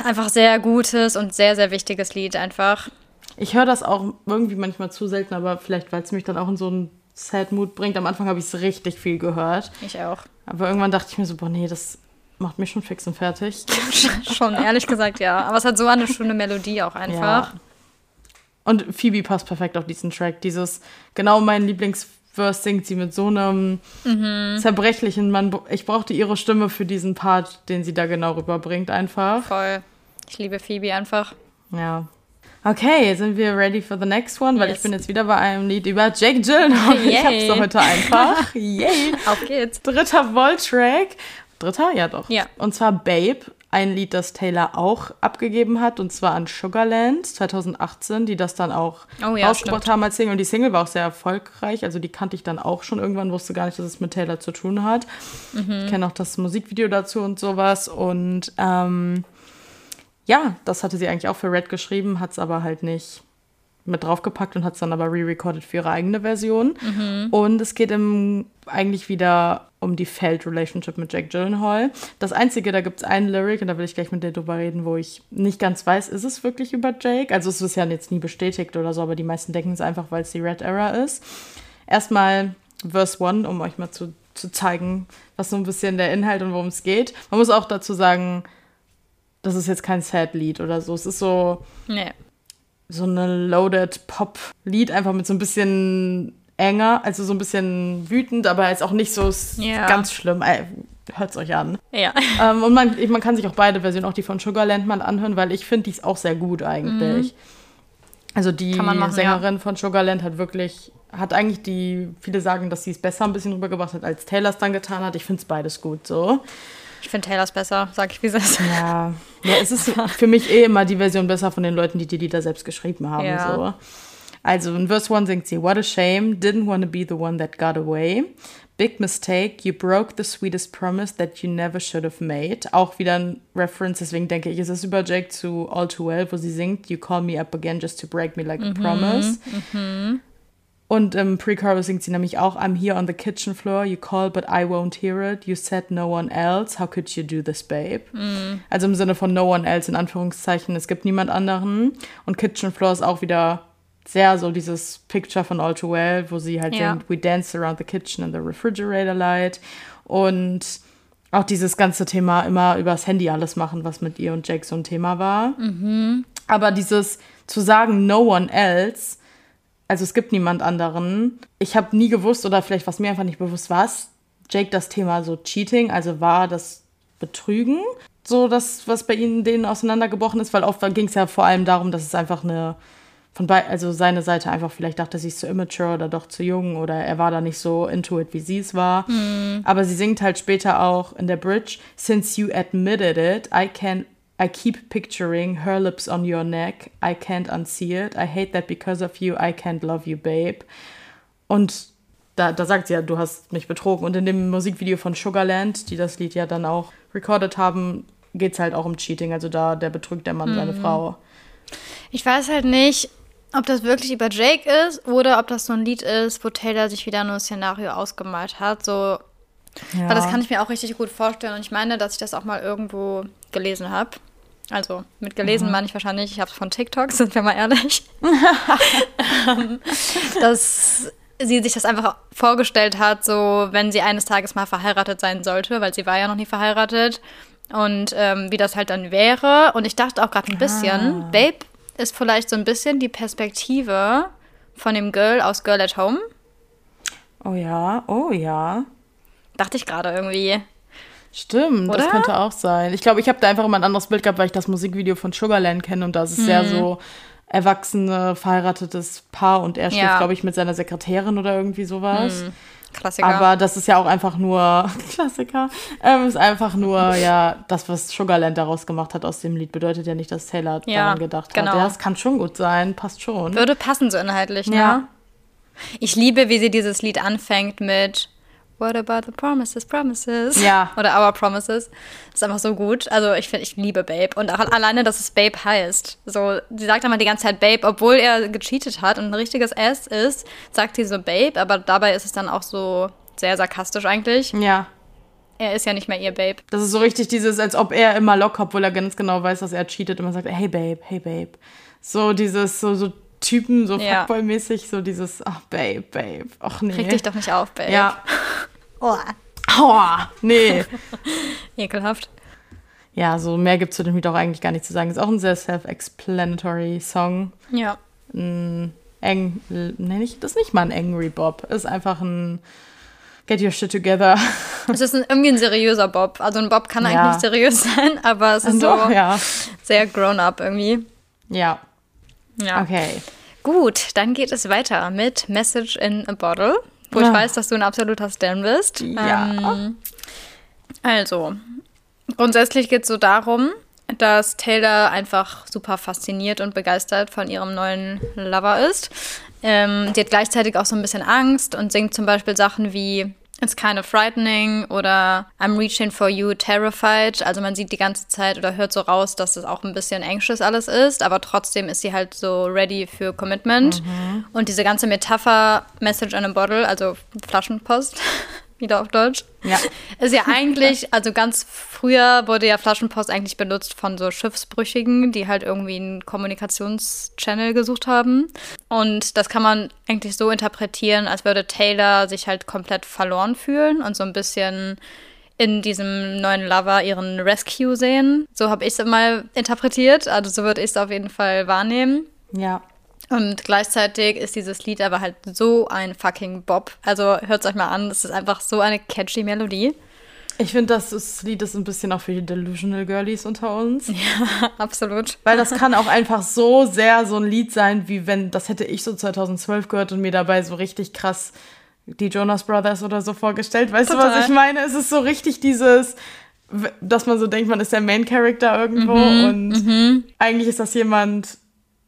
Einfach sehr gutes und sehr, sehr wichtiges Lied einfach. Ich höre das auch irgendwie manchmal zu selten, aber vielleicht, weil es mich dann auch in so einen Sad Mood bringt. Am Anfang habe ich es richtig viel gehört. Ich auch. Aber irgendwann dachte ich mir so, boah, nee, das macht mich schon fix und fertig. Schon, ehrlich gesagt, ja. Aber es hat so eine schöne Melodie auch einfach. Ja. Und Phoebe passt perfekt auf diesen Track. Dieses, genau mein Lieblingsverse singt sie mit so einem Mhm. zerbrechlichen Mann. Ich brauchte ihre Stimme für diesen Part, den sie da genau rüberbringt, einfach. Voll. Ich liebe Phoebe einfach. Ja. Okay, sind wir ready for the next one? Weil Yes. ich bin jetzt wieder bei einem Lied über Jake Gyllenhaal. Ich hab's Yay. so heute einfach. Yay. Auf geht's. Dritter Volt-Track. Dritter? Ja, doch. Ja. Und zwar Babe, ein Lied, das Taylor auch abgegeben hat, und zwar an Sugarland 2018, die das dann auch Oh ja, rausgebracht stimmt. haben als Single. Und die Single war auch sehr erfolgreich, also die kannte ich dann auch schon irgendwann, wusste gar nicht, dass es mit Taylor zu tun hat. Mhm. Ich kenne auch das Musikvideo dazu und sowas. Und ähm, ja, das hatte sie eigentlich auch für Red geschrieben, hat es aber halt nicht mit draufgepackt und hat es dann aber re-recorded für ihre eigene Version. Und es geht im, eigentlich wieder um die Failed Relationship mit Jack Gyllenhaal. Das Einzige, da gibt es einen Lyric, und da will ich gleich mit dir drüber reden, wo ich nicht ganz weiß, ist es wirklich über Jake? Also es ist ja jetzt nie bestätigt oder so, aber die meisten denken es einfach, weil es die Red Era ist. Erstmal Verse 1, um euch mal zu, zu zeigen, was so ein bisschen der Inhalt und worum es geht. Man muss auch dazu sagen, das ist jetzt kein Sad-Lied oder so. Es ist so, Nee. so eine loaded Pop-Lied, einfach mit so ein bisschen enger, also so ein bisschen wütend, aber jetzt auch nicht so Ja. ganz schlimm. Ey, hört's euch an. Ja. ähm, und man, man kann sich auch beide Versionen, auch die von Sugarland mal anhören, weil ich finde die ist auch sehr gut eigentlich. Also die Mhm. Kann man machen, Sängerin von Sugarland hat wirklich, hat eigentlich die, viele sagen, dass sie es besser ein bisschen rübergebracht hat, als Taylor es dann getan hat. Ich finde es beides gut so. Ich finde Taylors besser, sag ich wie es ist. Ja, ja, es ist für mich eh immer die Version besser von den Leuten, die die Lieder selbst geschrieben haben. Ja. So. Also in Verse 1 singt sie, What a shame, didn't want to be the one that got away. Big mistake, you broke the sweetest promise that you never should have made. Auch wieder ein Reference, deswegen denke ich, es ist über Jake zu All Too Well, wo sie singt, You call me up again just to break me like a promise. Und im Pre-Chorus singt sie nämlich auch, I'm here on the kitchen floor, you call but I won't hear it, you said no one else, how could you do this, babe? Also im Sinne von no one else, in Anführungszeichen, es gibt niemand anderen. Und Kitchen Floor ist auch wieder sehr so dieses Picture von All Too Well, wo sie halt Ja. singt, we dance around the kitchen in the refrigerator light. Und auch dieses ganze Thema immer übers Handy alles machen, was mit ihr und Jake so ein Thema war. Aber dieses zu sagen, no one else, also es gibt niemand anderen. Ich habe nie gewusst, oder vielleicht was mir einfach nicht bewusst war, Jake das Thema so Cheating, also war das Betrügen, so das, was bei ihnen denen auseinandergebrochen ist, weil oft ging es ja vor allem darum, dass es einfach eine von bei, also seine Seite einfach vielleicht dachte, sie ist zu immature oder doch zu jung oder er war da nicht so into it, wie sie es war. Aber sie singt halt später auch in der Bridge, Since you admitted it, I can I keep picturing her lips on your neck. I can't unsee it. I hate that because of you. I can't love you, babe. Und da, da sagt sie ja, du hast mich betrogen. Und in dem Musikvideo von Sugarland, die das Lied ja dann auch recorded haben, geht es halt auch um Cheating. Also da, der betrügt der Mann seine Frau. Ich weiß halt nicht, ob das wirklich über Jake ist oder ob das so ein Lied ist, wo Taylor sich wieder nur ein Szenario ausgemalt hat. So, Ja. weil das kann ich mir auch richtig gut vorstellen. Und ich meine, dass ich das auch mal irgendwo gelesen habe. Also mit gelesen meine ich wahrscheinlich, ich habe es von TikTok, sind wir mal ehrlich. Ähm, dass sie sich das einfach vorgestellt hat, so wenn sie eines Tages mal verheiratet sein sollte, weil sie war ja noch nie verheiratet. Und ähm, wie das halt dann wäre. Und ich dachte auch gerade ein bisschen, Babe ist vielleicht so ein bisschen die Perspektive von dem Girl aus Girl at Home. Oh ja, oh ja. Dachte ich gerade irgendwie. Stimmt, das Oder? könnte auch sein. Ich glaube, ich habe da einfach immer ein anderes Bild gehabt, weil ich das Musikvideo von Sugarland kenne und da ist es sehr Mhm. so erwachsene, verheiratetes Paar und er steht, Ja. glaube ich, mit seiner Sekretärin oder irgendwie sowas. Klassiker. Aber das ist ja auch einfach nur Klassiker. Ähm, ist einfach nur ja das, was Sugarland daraus gemacht hat aus dem Lied. Bedeutet ja nicht, dass Taylor Ja, daran gedacht genau. hat. Ja, es kann schon gut sein, passt schon. Würde passen so inhaltlich, ne? Ja. Ich liebe, wie sie dieses Lied anfängt mit What about the promises, promises? Ja. Oder Our Promises. Ist einfach so gut. Also ich finde, ich liebe Babe. Und auch alleine, dass es Babe heißt. So, sie sagt immer die ganze Zeit Babe, obwohl er gecheatet hat und ein richtiges S ist, sagt sie so Babe, aber dabei ist es dann auch so sehr sarkastisch eigentlich. Ja. Er ist ja nicht mehr ihr Babe. Das ist so richtig dieses, als ob er immer Lock, obwohl er ganz genau weiß, dass er cheatet, immer sagt, hey Babe, hey Babe. So dieses, so, so Typen, so Ja. Fuckboy-mäßig, so dieses, ach Babe, Babe, ach nee. Reg dich doch nicht auf, Babe. Ja. Oh, Aua, nee. ekelhaft. ja, so mehr gibt es zu dem Lied auch eigentlich gar nicht zu sagen. Ist auch ein sehr self-explanatory Song. Ja. Ein eng, nee, nicht, das ist nicht mal ein Angry Bob. Ist einfach ein Get Your Shit Together. Es ist ein, irgendwie ein seriöser Bob. Also ein Bob kann Ja. eigentlich nicht seriös sein, aber es ist Doch, so ja. sehr grown up irgendwie. Ja, Ja. okay. Gut, dann geht es weiter mit Message in a Bottle, wo ich Ah. weiß, dass du ein absoluter Stan bist. Ja. Ähm, also, grundsätzlich geht es so darum, dass Taylor einfach super fasziniert und begeistert von ihrem neuen Lover ist. Ähm, die hat gleichzeitig auch so ein bisschen Angst und singt zum Beispiel Sachen wie It's kind of frightening oder I'm reaching for you, terrified. Also man sieht die ganze Zeit oder hört so raus, dass es auch ein bisschen anxious alles ist, aber trotzdem ist sie halt so ready für Commitment. Und diese ganze Metapher Message in a Bottle, also Flaschenpost, wieder auf Deutsch, Ja. ist ja eigentlich, also ganz früher wurde ja Flaschenpost eigentlich benutzt von so Schiffsbrüchigen, die halt irgendwie einen Kommunikationschannel gesucht haben. Und das kann man eigentlich so interpretieren, als würde Taylor sich halt komplett verloren fühlen und so ein bisschen in diesem neuen Lover ihren Rescue sehen. So habe ich es mal interpretiert, also so würde ich es auf jeden Fall wahrnehmen. Ja. Und gleichzeitig ist dieses Lied aber halt so ein fucking Bob. Also hört es euch mal an, das ist einfach so eine catchy Melodie. Ich finde, das ist- Lied ist ein bisschen auch für die Delusional Girlies unter uns. Absolut. Weil das kann auch einfach so sehr so ein Lied sein, wie wenn, das hätte ich so 2012 gehört und mir dabei so richtig krass die Jonas Brothers oder so vorgestellt. Weißt du, Total. was ich meine? Es ist so richtig dieses, dass man so denkt, man ist der Main Character irgendwo Mhm, und eigentlich ist das jemand,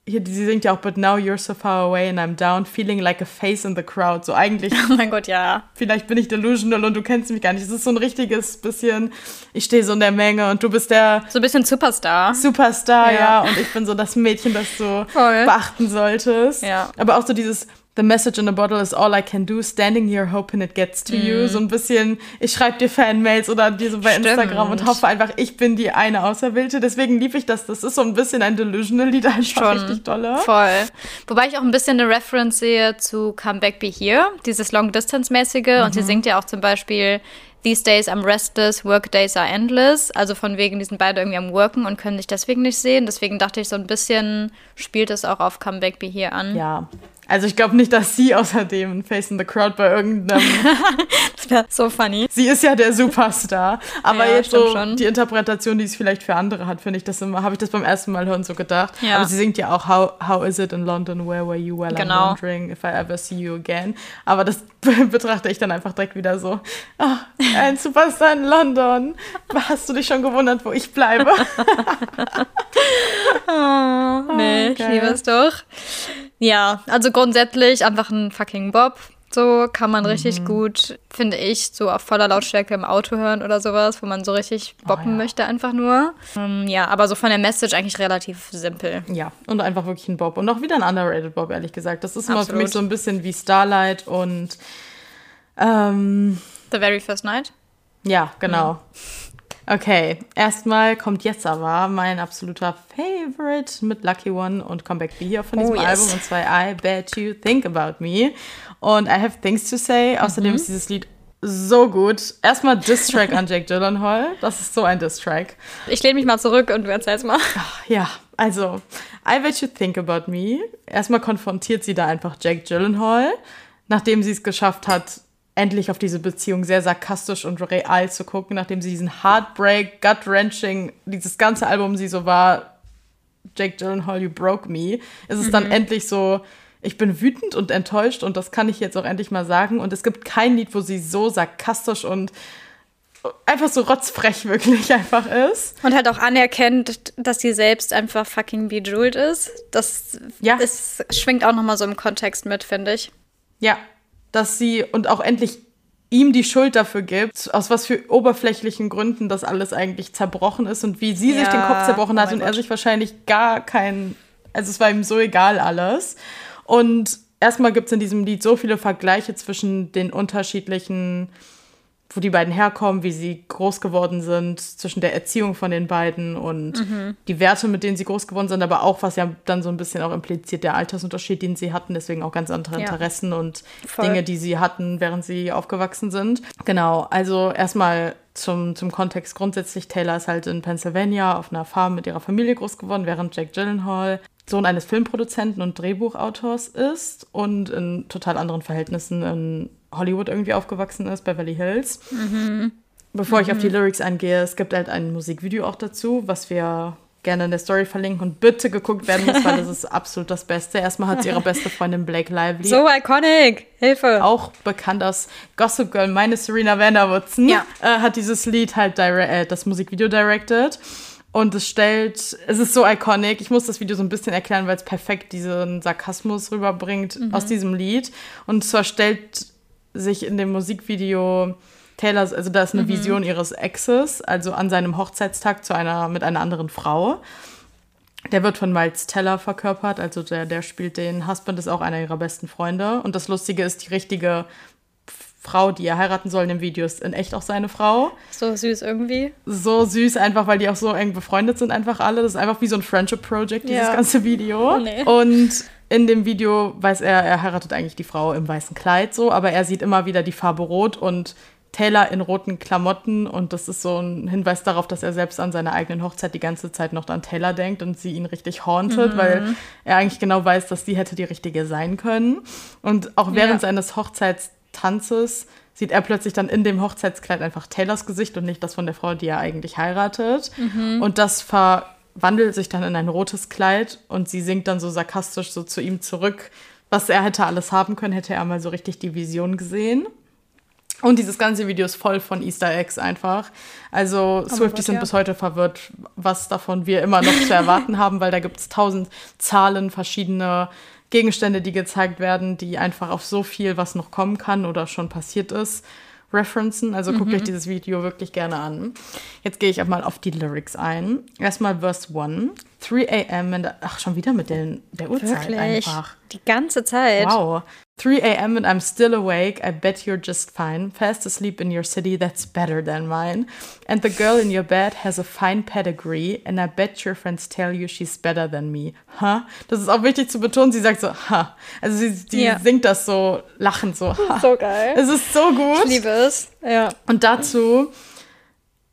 hier, sie singt ja auch, but now you're so far away and I'm down, feeling like a face in the crowd. So eigentlich Oh mein Gott, ja. vielleicht bin ich delusional und du kennst mich gar nicht. Es ist so ein richtiges bisschen, ich stehe so in der Menge und du bist der So ein bisschen Superstar. Superstar, ja. Ja. und ich bin so das Mädchen, das du Voll. beachten solltest. Ja. Aber auch so dieses The message in a bottle is all I can do, standing here hoping it gets to you. So ein bisschen, ich schreibe dir Fanmails oder dir so bei Mhm. Stimmt. Instagram und hoffe einfach, ich bin die eine Auserwählte. Deswegen liebe ich das. Das ist so ein bisschen ein Delusional-Lied, einfach Schon. richtig dolle. Voll. Wobei ich auch ein bisschen eine Reference sehe zu Come Back Be Here, dieses Long-Distance-mäßige. Und sie singt ja auch zum Beispiel These days I'm restless, work days are endless. Also von wegen, die sind beide irgendwie am Worken und können sich deswegen nicht sehen. Deswegen dachte ich, so ein bisschen spielt es auch auf Come Back Be Here an. Ja. Also ich glaube nicht, dass sie außerdem ein Face in the Crowd bei irgendeinem Das wäre so funny. Sie ist ja der Superstar. Aber Ja, jetzt so schon. die Interpretation, die es vielleicht für andere hat, finde ich das immer, habe ich das beim ersten Mal hören so gedacht. Ja. Aber sie singt ja auch How, How is it in London? Where were you while Genau. I'm wondering if I ever see you again? Aber das betrachte ich dann einfach direkt wieder so. Ah, ein Superstar in London. Hast du dich schon gewundert, wo ich bleibe? Oh, nee, ich geil. liebe es doch. Ja, also grundsätzlich einfach ein fucking Bob. So kann man richtig mhm. gut, finde ich, so auf voller Lautstärke im Auto hören oder sowas, wo man so richtig boppen oh, ja. möchte, einfach nur. Ähm, ja, aber so von der Message eigentlich relativ simpel. Ja, und einfach wirklich ein Bob. Und auch wieder ein underrated Bob, ehrlich gesagt. Das ist immer für mich so ein bisschen wie Starlight und ähm, The Very First Night? Ja, genau. Mhm. Okay, erstmal kommt jetzt aber mein absoluter Favorite mit Lucky One und Comeback Be hier von diesem oh, yes. Album und zwar I Bet You Think About Me. Und I Have Things to Say. Außerdem mhm. ist dieses Lied so gut. Erstmal Diss-Track an Jake Gyllenhaal. Das ist so ein Diss-Track. Ich lehne mich mal zurück und du erzählst mal. Ach, ja, also I Bet You Think About Me. Erstmal konfrontiert sie da einfach Jake Gyllenhaal, nachdem sie es geschafft hat, endlich auf diese Beziehung sehr sarkastisch und real zu gucken, nachdem sie diesen Heartbreak, Gut-Wrenching, dieses ganze Album sie so war, Jake Gyllenhaal, You Broke Me, ist es mhm. dann endlich so, ich bin wütend und enttäuscht und das kann ich jetzt auch endlich mal sagen. Und es gibt kein Lied, wo sie so sarkastisch und einfach so rotzfrech wirklich einfach ist. Und halt auch anerkennt, dass sie selbst einfach fucking bejeweled ist. Das ja. ist, schwingt auch nochmal so im Kontext mit, finde ich. Ja, dass sie und auch endlich ihm die Schuld dafür gibt, aus was für oberflächlichen Gründen das alles eigentlich zerbrochen ist und wie sie ja. sich den Kopf zerbrochen oh hat und Gott. er sich wahrscheinlich gar kein, also es war ihm so egal alles. Und erstmal gibt es in diesem Lied so viele Vergleiche zwischen den unterschiedlichen wo die beiden herkommen, wie sie groß geworden sind, zwischen der Erziehung von den beiden und mhm. die Werte, mit denen sie groß geworden sind, aber auch, was ja dann so ein bisschen auch impliziert, der Altersunterschied, den sie hatten, deswegen auch ganz andere ja. Interessen und Voll. Dinge, die sie hatten, während sie aufgewachsen sind. Genau, also erstmal zum, zum Kontext grundsätzlich, Taylor ist halt in Pennsylvania auf einer Farm mit ihrer Familie groß geworden, während Jack Gyllenhaal Sohn eines Filmproduzenten und Drehbuchautors ist und in total anderen Verhältnissen in Hollywood irgendwie aufgewachsen ist, Beverly Hills. Mhm. Bevor mhm. ich auf die mhm. Lyrics eingehe, es gibt halt ein Musikvideo auch dazu, was wir gerne in der Story verlinken und bitte geguckt werden muss, weil das ist absolut das Beste. Erstmal hat sie ihre beste Freundin Blake Lively. So iconic! Hilfe! Auch bekannt aus Gossip Girl, meine Serena Vanderwoodson, ja. äh, hat dieses Lied halt äh, das Musikvideo directed. Und es stellt, es ist so iconic. Ich muss das Video so ein bisschen erklären, weil es perfekt diesen Sarkasmus rüberbringt mhm. aus diesem Lied. Und zwar stellt sich in dem Musikvideo Taylor, also da ist eine mhm. Vision ihres Exes, also an seinem Hochzeitstag zu einer, mit einer anderen Frau. Der wird von Miles Teller verkörpert, also der, der spielt den Husband, ist auch einer ihrer besten Freunde. Und das Lustige ist, die richtige Frau, die er heiraten soll in dem Video, ist in echt auch seine Frau. So süß irgendwie. So süß, einfach weil die auch so eng befreundet sind, einfach alle. Das ist einfach wie so ein Friendship Project, dieses ja. ganze Video. Oh, nee. Und in dem Video weiß er, er heiratet eigentlich die Frau im weißen Kleid so, aber er sieht immer wieder die Farbe rot und Taylor in roten Klamotten und das ist so ein Hinweis darauf, dass er selbst an seiner eigenen Hochzeit die ganze Zeit noch an Taylor denkt und sie ihn richtig hauntet, mhm. weil er eigentlich genau weiß, dass sie hätte die richtige sein können. Und auch während ja. seines Hochzeitstanzes sieht er plötzlich dann in dem Hochzeitskleid einfach Taylors Gesicht und nicht das von der Frau, die er eigentlich heiratet. Mhm. Und das ver wandelt sich dann in ein rotes Kleid und sie singt dann so sarkastisch so zu ihm zurück, was er hätte alles haben können, hätte er mal so richtig die Vision gesehen. Und dieses ganze Video ist voll von Easter Eggs einfach. Also oh Swifties sind ja. bis heute verwirrt, was davon wir immer noch zu erwarten haben, weil da gibt es tausend Zahlen, verschiedene Gegenstände, die gezeigt werden, die einfach auf so viel, was noch kommen kann oder schon passiert ist, referenzen. Also guckt mhm. euch dieses Video wirklich gerne an. Jetzt gehe ich auch mal auf die Lyrics ein. Erstmal Verse 1. 3 a.m. Ach, schon wieder mit den, der Uhrzeit wirklich? einfach. Die ganze Zeit. Wow. 3 a.m. and I'm still awake. I bet you're just fine. Fast asleep in your city, that's better than mine. And the girl in your bed has a fine pedigree. And I bet your friends tell you she's better than me. Huh? Das ist auch wichtig zu betonen. Sie sagt so, ha. Also sie die ja. singt das so lachend so. Ha. So geil. Es ist so gut. Ich liebe es. Ja. Und dazu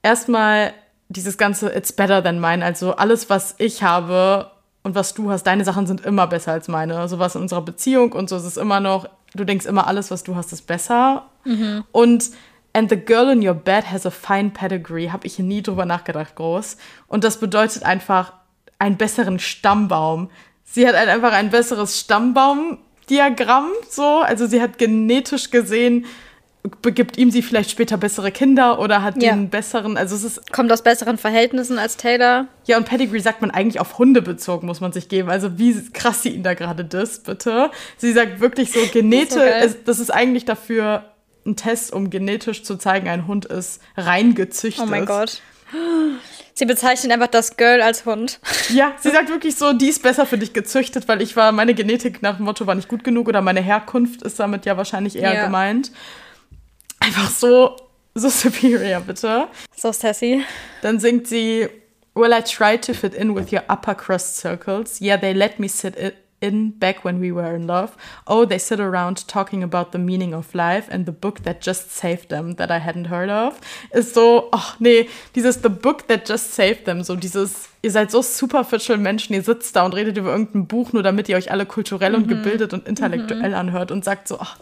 erstmal dieses ganze It's better than mine. Also alles, was ich habe und was du hast, deine Sachen sind immer besser als meine. Sowas in unserer Beziehung und so ist es immer noch, du denkst immer, alles, was du hast, ist besser. Mhm. Und And the girl in your bed has a fine pedigree, habe ich nie drüber nachgedacht, groß. Und das bedeutet einfach einen besseren Stammbaum. Sie hat einfach ein besseres Stammbaumdiagramm, so. Also sie hat genetisch gesehen begibt ihm sie vielleicht später bessere Kinder oder hat ja. den besseren, also es ist. Kommt aus besseren Verhältnissen als Taylor. Ja, und Pedigree sagt man eigentlich auf Hunde bezogen, muss man sich geben. Also wie krass sie ihn da gerade disst, bitte. Sie sagt wirklich so, genetisch, das, das ist eigentlich dafür ein Test, um genetisch zu zeigen, ein Hund ist rein gezüchtet. Oh mein Gott. Sie bezeichnet einfach das Girl als Hund. Ja, sie sagt wirklich so, die ist besser für dich gezüchtet, weil ich war, meine Genetik nach dem Motto war nicht gut genug oder meine Herkunft ist damit ja wahrscheinlich eher ja. gemeint. Einfach so, so superior, bitte. So sassy. Dann singt sie, Well, I tried to fit in with your upper crust circles. Yeah, they let me sit in back when we were in love. Oh, they sit around talking about the meaning of life and the book that just saved them that I hadn't heard of. Ist so, ach nee, dieses The book that just saved them, so dieses, ihr seid so superficial Menschen, ihr sitzt da und redet über irgendein Buch, nur damit ihr euch alle kulturell mhm. und gebildet und intellektuell mhm. anhört und sagt so, ach,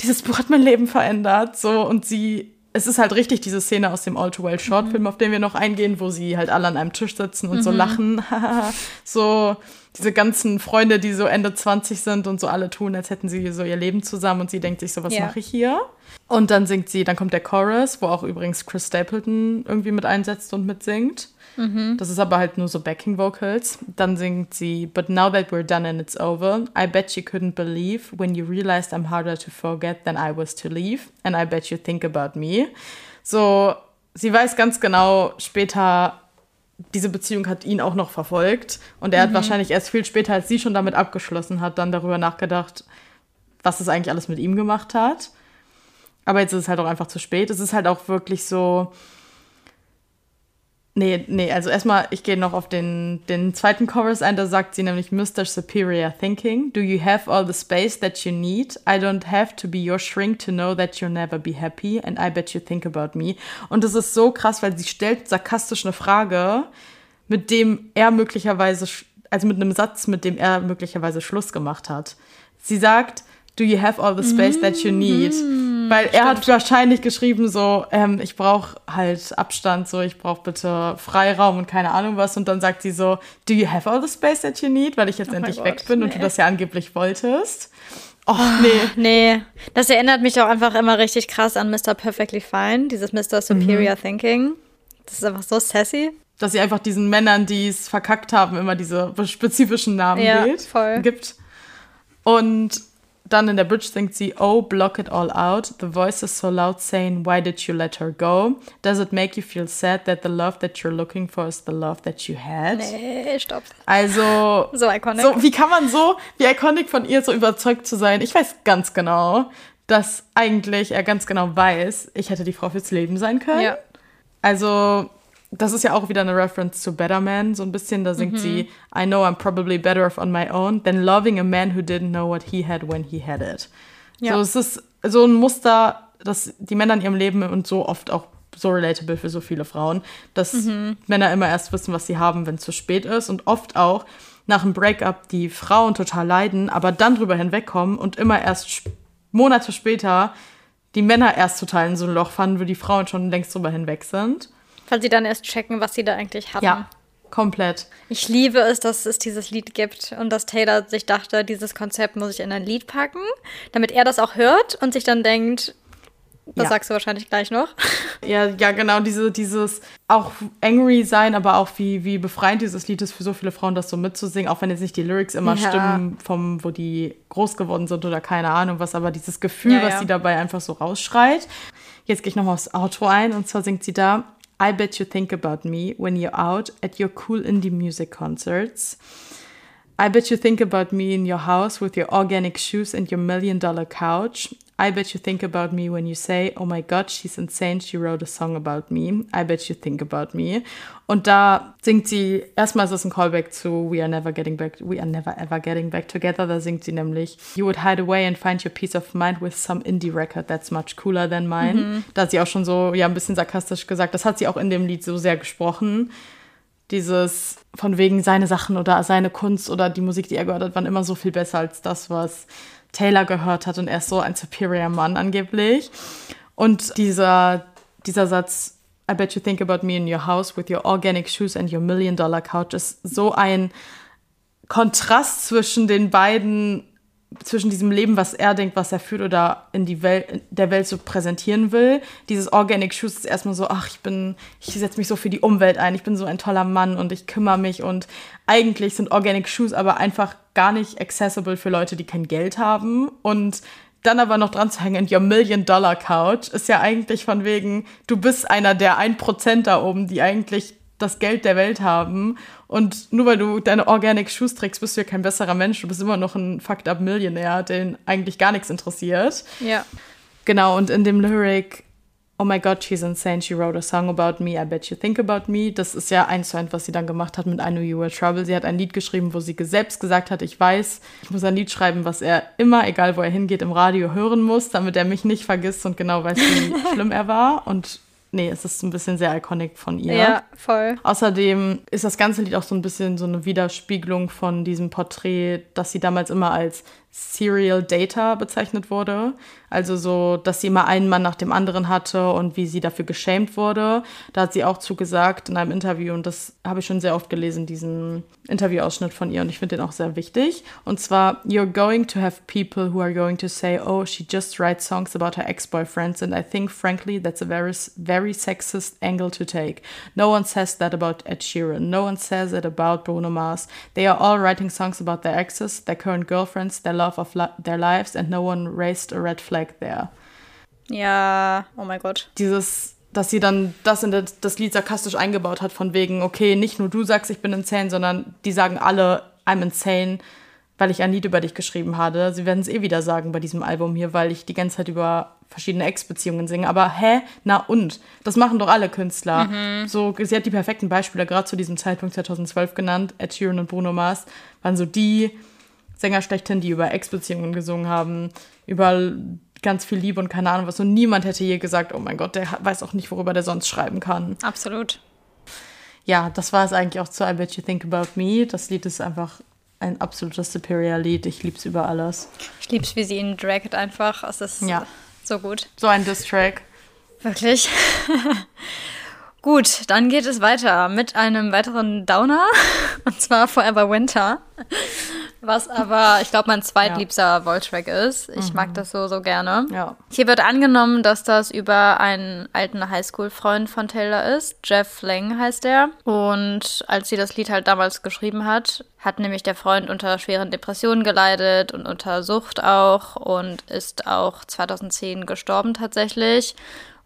dieses Buch hat mein Leben verändert, so und sie es ist halt richtig diese Szene aus dem All Too Well Shortfilm, mhm. auf den wir noch eingehen, wo sie halt alle an einem Tisch sitzen und mhm. so lachen. so diese ganzen Freunde, die so Ende 20 sind und so alle tun, als hätten sie so ihr Leben zusammen und sie denkt sich so, was ja. mache ich hier? Und dann singt sie, dann kommt der Chorus, wo auch übrigens Chris Stapleton irgendwie mit einsetzt und mitsingt. Mhm. Das ist aber halt nur so Backing Vocals. Dann singt sie, But now that we're done and it's over, I bet you couldn't believe when you realized I'm harder to forget than I was to leave. And I bet you think about me. So, sie weiß ganz genau, später, diese Beziehung hat ihn auch noch verfolgt. Und er mhm. hat wahrscheinlich erst viel später, als sie schon damit abgeschlossen hat, dann darüber nachgedacht, was es eigentlich alles mit ihm gemacht hat. Aber jetzt ist es halt auch einfach zu spät. Es ist halt auch wirklich so, Nee, nee, also erstmal, ich gehe noch auf den, den zweiten Chorus ein, da sagt sie nämlich Mr. Superior Thinking. Do you have all the space that you need? I don't have to be your shrink to know that you'll never be happy and I bet you think about me. Und das ist so krass, weil sie stellt sarkastisch eine Frage, mit dem er möglicherweise, also mit einem Satz, mit dem er möglicherweise Schluss gemacht hat. Sie sagt, Do you have all the space that you need? Weil er stimmt. hat wahrscheinlich geschrieben so, ähm, ich brauche halt Abstand, so ich brauche bitte Freiraum und keine Ahnung was. Und dann sagt sie so, Do you have all the space that you need? Weil ich jetzt oh endlich weg bin nee. und du das ja angeblich wolltest. Och, nee. nee. Das erinnert mich auch einfach immer richtig krass an Mr. Perfectly Fine, dieses Mr. Superior mhm. Thinking. Das ist einfach so sassy. Dass sie einfach diesen Männern, die es verkackt haben, immer diese spezifischen Namen ja, voll. gibt. Und dann in der Bridge singt sie, Oh, block it all out. The voice is so loud saying, Why did you let her go? Does it make you feel sad that the love that you're looking for is the love that you had? Nee, stopp. Also, so iconic. So, wie kann man so, wie iconic von ihr so überzeugt zu sein? Ich weiß ganz genau, dass eigentlich er ganz genau weiß, ich hätte die Frau fürs Leben sein können. Ja. Also, das ist ja auch wieder eine Reference zu Better Man, so ein bisschen. Da singt mhm. sie, I know I'm probably better off on my own than loving a man who didn't know what he had when he had it. Ja. So, es ist so ein Muster, das die Männer in ihrem Leben und so oft auch so relatable für so viele Frauen, dass mhm. Männer immer erst wissen, was sie haben, wenn es zu spät ist und oft auch nach einem Breakup die Frauen total leiden, aber dann drüber hinwegkommen und immer erst Monate später die Männer erst total in so ein Loch fanden, wo die Frauen schon längst drüber hinweg sind. Weil sie dann erst checken, was sie da eigentlich hatten. Ja, komplett. Ich liebe es, dass es dieses Lied gibt und dass Taylor sich dachte, dieses Konzept muss ich in ein Lied packen, damit er das auch hört und sich dann denkt, das ja. sagst du wahrscheinlich gleich noch. Ja, ja, genau, diese, dieses auch angry sein, aber auch wie, wie befreiend dieses Lied ist für so viele Frauen, das so mitzusingen, auch wenn jetzt nicht die Lyrics immer ja. stimmen, vom, wo die groß geworden sind oder keine Ahnung was, aber dieses Gefühl, ja, was sie dabei einfach so rausschreit. Jetzt gehe ich nochmal aufs Auto ein und zwar singt sie da I bet you think about me when you're out at your cool indie music concerts. I bet you think about me in your house with your organic shoes and your million dollar couch. I bet you think about me when you say, oh my God, she's insane, she wrote a song about me. I bet you think about me. Und da singt sie, erstmal ist es ein Callback zu We are never getting back, we are never ever getting back together. Da singt sie nämlich, you would hide away and find your peace of mind with some indie record that's much cooler than mine. Mhm. Da hat sie auch schon so, ja, ein bisschen sarkastisch gesagt. Das hat sie auch in dem Lied so sehr gesprochen dieses von wegen seine Sachen oder seine Kunst oder die Musik, die er gehört hat, waren immer so viel besser als das, was Taylor gehört hat und er ist so ein superior Mann angeblich. Und dieser, dieser Satz, I bet you think about me in your house with your organic shoes and your million dollar couch ist so ein Kontrast zwischen den beiden zwischen diesem Leben, was er denkt, was er führt oder in die Welt, der Welt so präsentieren will. Dieses Organic Shoes ist erstmal so, ach, ich bin, ich setze mich so für die Umwelt ein, ich bin so ein toller Mann und ich kümmere mich und eigentlich sind Organic Shoes aber einfach gar nicht accessible für Leute, die kein Geld haben und dann aber noch dran zu hängen, your Million Dollar Couch ist ja eigentlich von wegen, du bist einer der 1% da oben, die eigentlich das Geld der Welt haben. Und nur weil du deine Organic Shoes trägst, bist du ja kein besserer Mensch. Du bist immer noch ein fucked up Millionär, den eigentlich gar nichts interessiert. Ja. Genau, und in dem Lyric, Oh my God, she's insane, she wrote a song about me, I bet you think about me. Das ist ja eins zu eins, was sie dann gemacht hat mit I Know You Were Trouble. Sie hat ein Lied geschrieben, wo sie selbst gesagt hat, ich weiß, ich muss ein Lied schreiben, was er immer, egal wo er hingeht, im Radio hören muss, damit er mich nicht vergisst und genau weiß, wie schlimm er war. Und nee, es ist ein bisschen sehr iconic von ihr. Ja, voll. Außerdem ist das ganze Lied auch so ein bisschen so eine Widerspiegelung von diesem Porträt, das sie damals immer als Serial Data bezeichnet wurde. Also so, dass sie immer einen Mann nach dem anderen hatte und wie sie dafür geschämt wurde. Da hat sie auch zugesagt in einem Interview und das habe ich schon sehr oft gelesen, diesen Interviewausschnitt von ihr und ich finde den auch sehr wichtig. Und zwar, you're going to have people who are going to say, oh, she just writes songs about her ex-boyfriends and I think frankly that's a very, very sexist angle to take. No one says that about Ed Sheeran. No one says it about Bruno Mars. They are all writing songs about their exes, their current girlfriends, their love of li their lives and no one raised a red flag there. Ja, oh mein Gott. Dieses, dass sie dann das in das Lied sarkastisch eingebaut hat, von wegen, okay, nicht nur du sagst, ich bin insane, sondern die sagen alle, I'm insane, weil ich ein Lied über dich geschrieben habe. Sie werden es eh wieder sagen bei diesem Album hier, weil ich die ganze Zeit über verschiedene Ex-Beziehungen singe. Aber hä? Na und? Das machen doch alle Künstler. Mhm. So, sie hat die perfekten Beispiele gerade zu diesem Zeitpunkt 2012 genannt. Ed Sheeran und Bruno Mars waren so die Sänger schlechthin, die über Ex-Beziehungen gesungen haben, über ganz viel Liebe und keine Ahnung was. Und niemand hätte je gesagt, oh mein Gott, der weiß auch nicht, worüber der sonst schreiben kann. Absolut. Ja, das war es eigentlich auch zu I Bet You Think About Me. Das Lied ist einfach ein absolutes Superior-Lied. Ich lieb's über alles. Ich lieb's, wie sie ihn dragt einfach. Es ist ja. so gut. So ein Diss-Track. Wirklich. Gut, dann geht es weiter mit einem weiteren Downer. Und zwar Forever Winter. Was aber, ich glaube, mein zweitliebster ja. Voltrack ist. Ich mhm. mag das so, so gerne. Ja. Hier wird angenommen, dass das über einen alten Highschool-Freund von Taylor ist. Jeff Lang heißt er. Und als sie das Lied halt damals geschrieben hat, hat nämlich der Freund unter schweren Depressionen geleidet und unter Sucht auch und ist auch 2010 gestorben tatsächlich.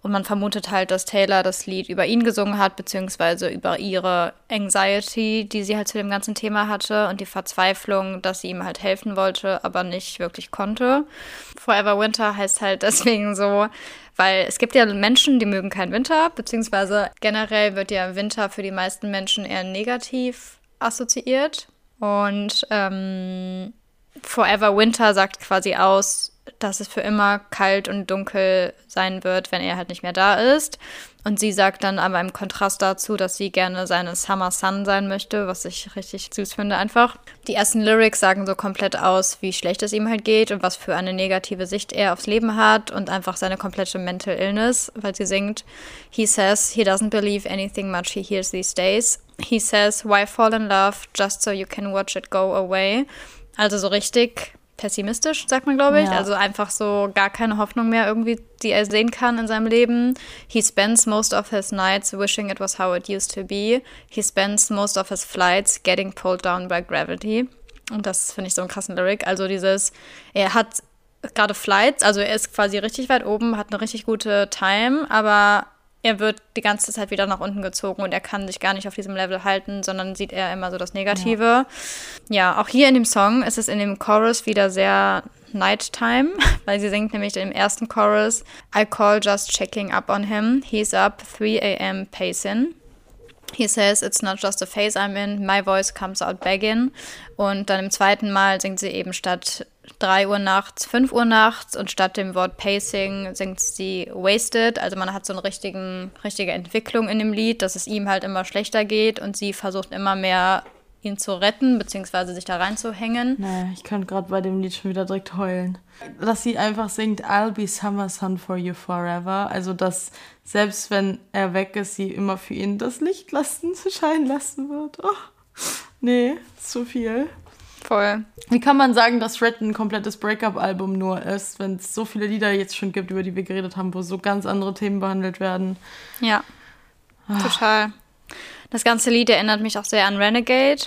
Und man vermutet halt, dass Taylor das Lied über ihn gesungen hat, beziehungsweise über ihre Anxiety, die sie halt zu dem ganzen Thema hatte und die Verzweiflung, dass sie ihm halt helfen wollte, aber nicht wirklich konnte. Forever Winter heißt halt deswegen so, weil es gibt ja Menschen, die mögen keinen Winter, beziehungsweise generell wird ja Winter für die meisten Menschen eher negativ assoziiert. Und ähm, Forever Winter sagt quasi aus, dass es für immer kalt und dunkel sein wird, wenn er halt nicht mehr da ist. Und sie sagt dann aber im Kontrast dazu, dass sie gerne seine Summer Sun sein möchte, was ich richtig süß finde einfach. Die ersten Lyrics sagen so komplett aus, wie schlecht es ihm halt geht und was für eine negative Sicht er aufs Leben hat und einfach seine komplette Mental Illness, weil sie singt, he says he doesn't believe anything much he hears these days. He says, why fall in love just so you can watch it go away? Also so richtig pessimistisch, sagt man, glaube ich. Ja. Also einfach so gar keine Hoffnung mehr irgendwie, die er sehen kann in seinem Leben. He spends most of his nights wishing it was how it used to be. He spends most of his flights getting pulled down by gravity. Und das finde ich so einen krassen Lyric. Also dieses, er hat gerade Flights, also er ist quasi richtig weit oben, hat eine richtig gute Time, aber er wird die ganze Zeit wieder nach unten gezogen und er kann sich gar nicht auf diesem Level halten, sondern sieht er immer so das Negative. Ja. ja, auch hier in dem Song ist es in dem Chorus wieder sehr Nighttime, weil sie singt nämlich im ersten Chorus I call just checking up on him. He's up 3 a.m. pacing. He says, it's not just a phase I'm in, my voice comes out begging. Und dann im zweiten Mal singt sie eben statt 3 Uhr nachts, 5 Uhr nachts und statt dem Wort Pacing singt sie Wasted. Also man hat so eine richtigen, richtige Entwicklung in dem Lied, dass es ihm halt immer schlechter geht und sie versucht immer mehr ihn zu retten, beziehungsweise sich da reinzuhängen. Naja, ich kann gerade bei dem Lied schon wieder direkt heulen. Dass sie einfach singt, I'll be summer sun for you forever. Also, dass selbst wenn er weg ist, sie immer für ihn das Licht lassen, scheinen lassen wird. Oh, nee, zu viel. Voll. Wie kann man sagen, dass Red ein komplettes Breakup-Album nur ist, wenn es so viele Lieder jetzt schon gibt, über die wir geredet haben, wo so ganz andere Themen behandelt werden? Ja, total. Das ganze Lied erinnert mich auch sehr an Renegade.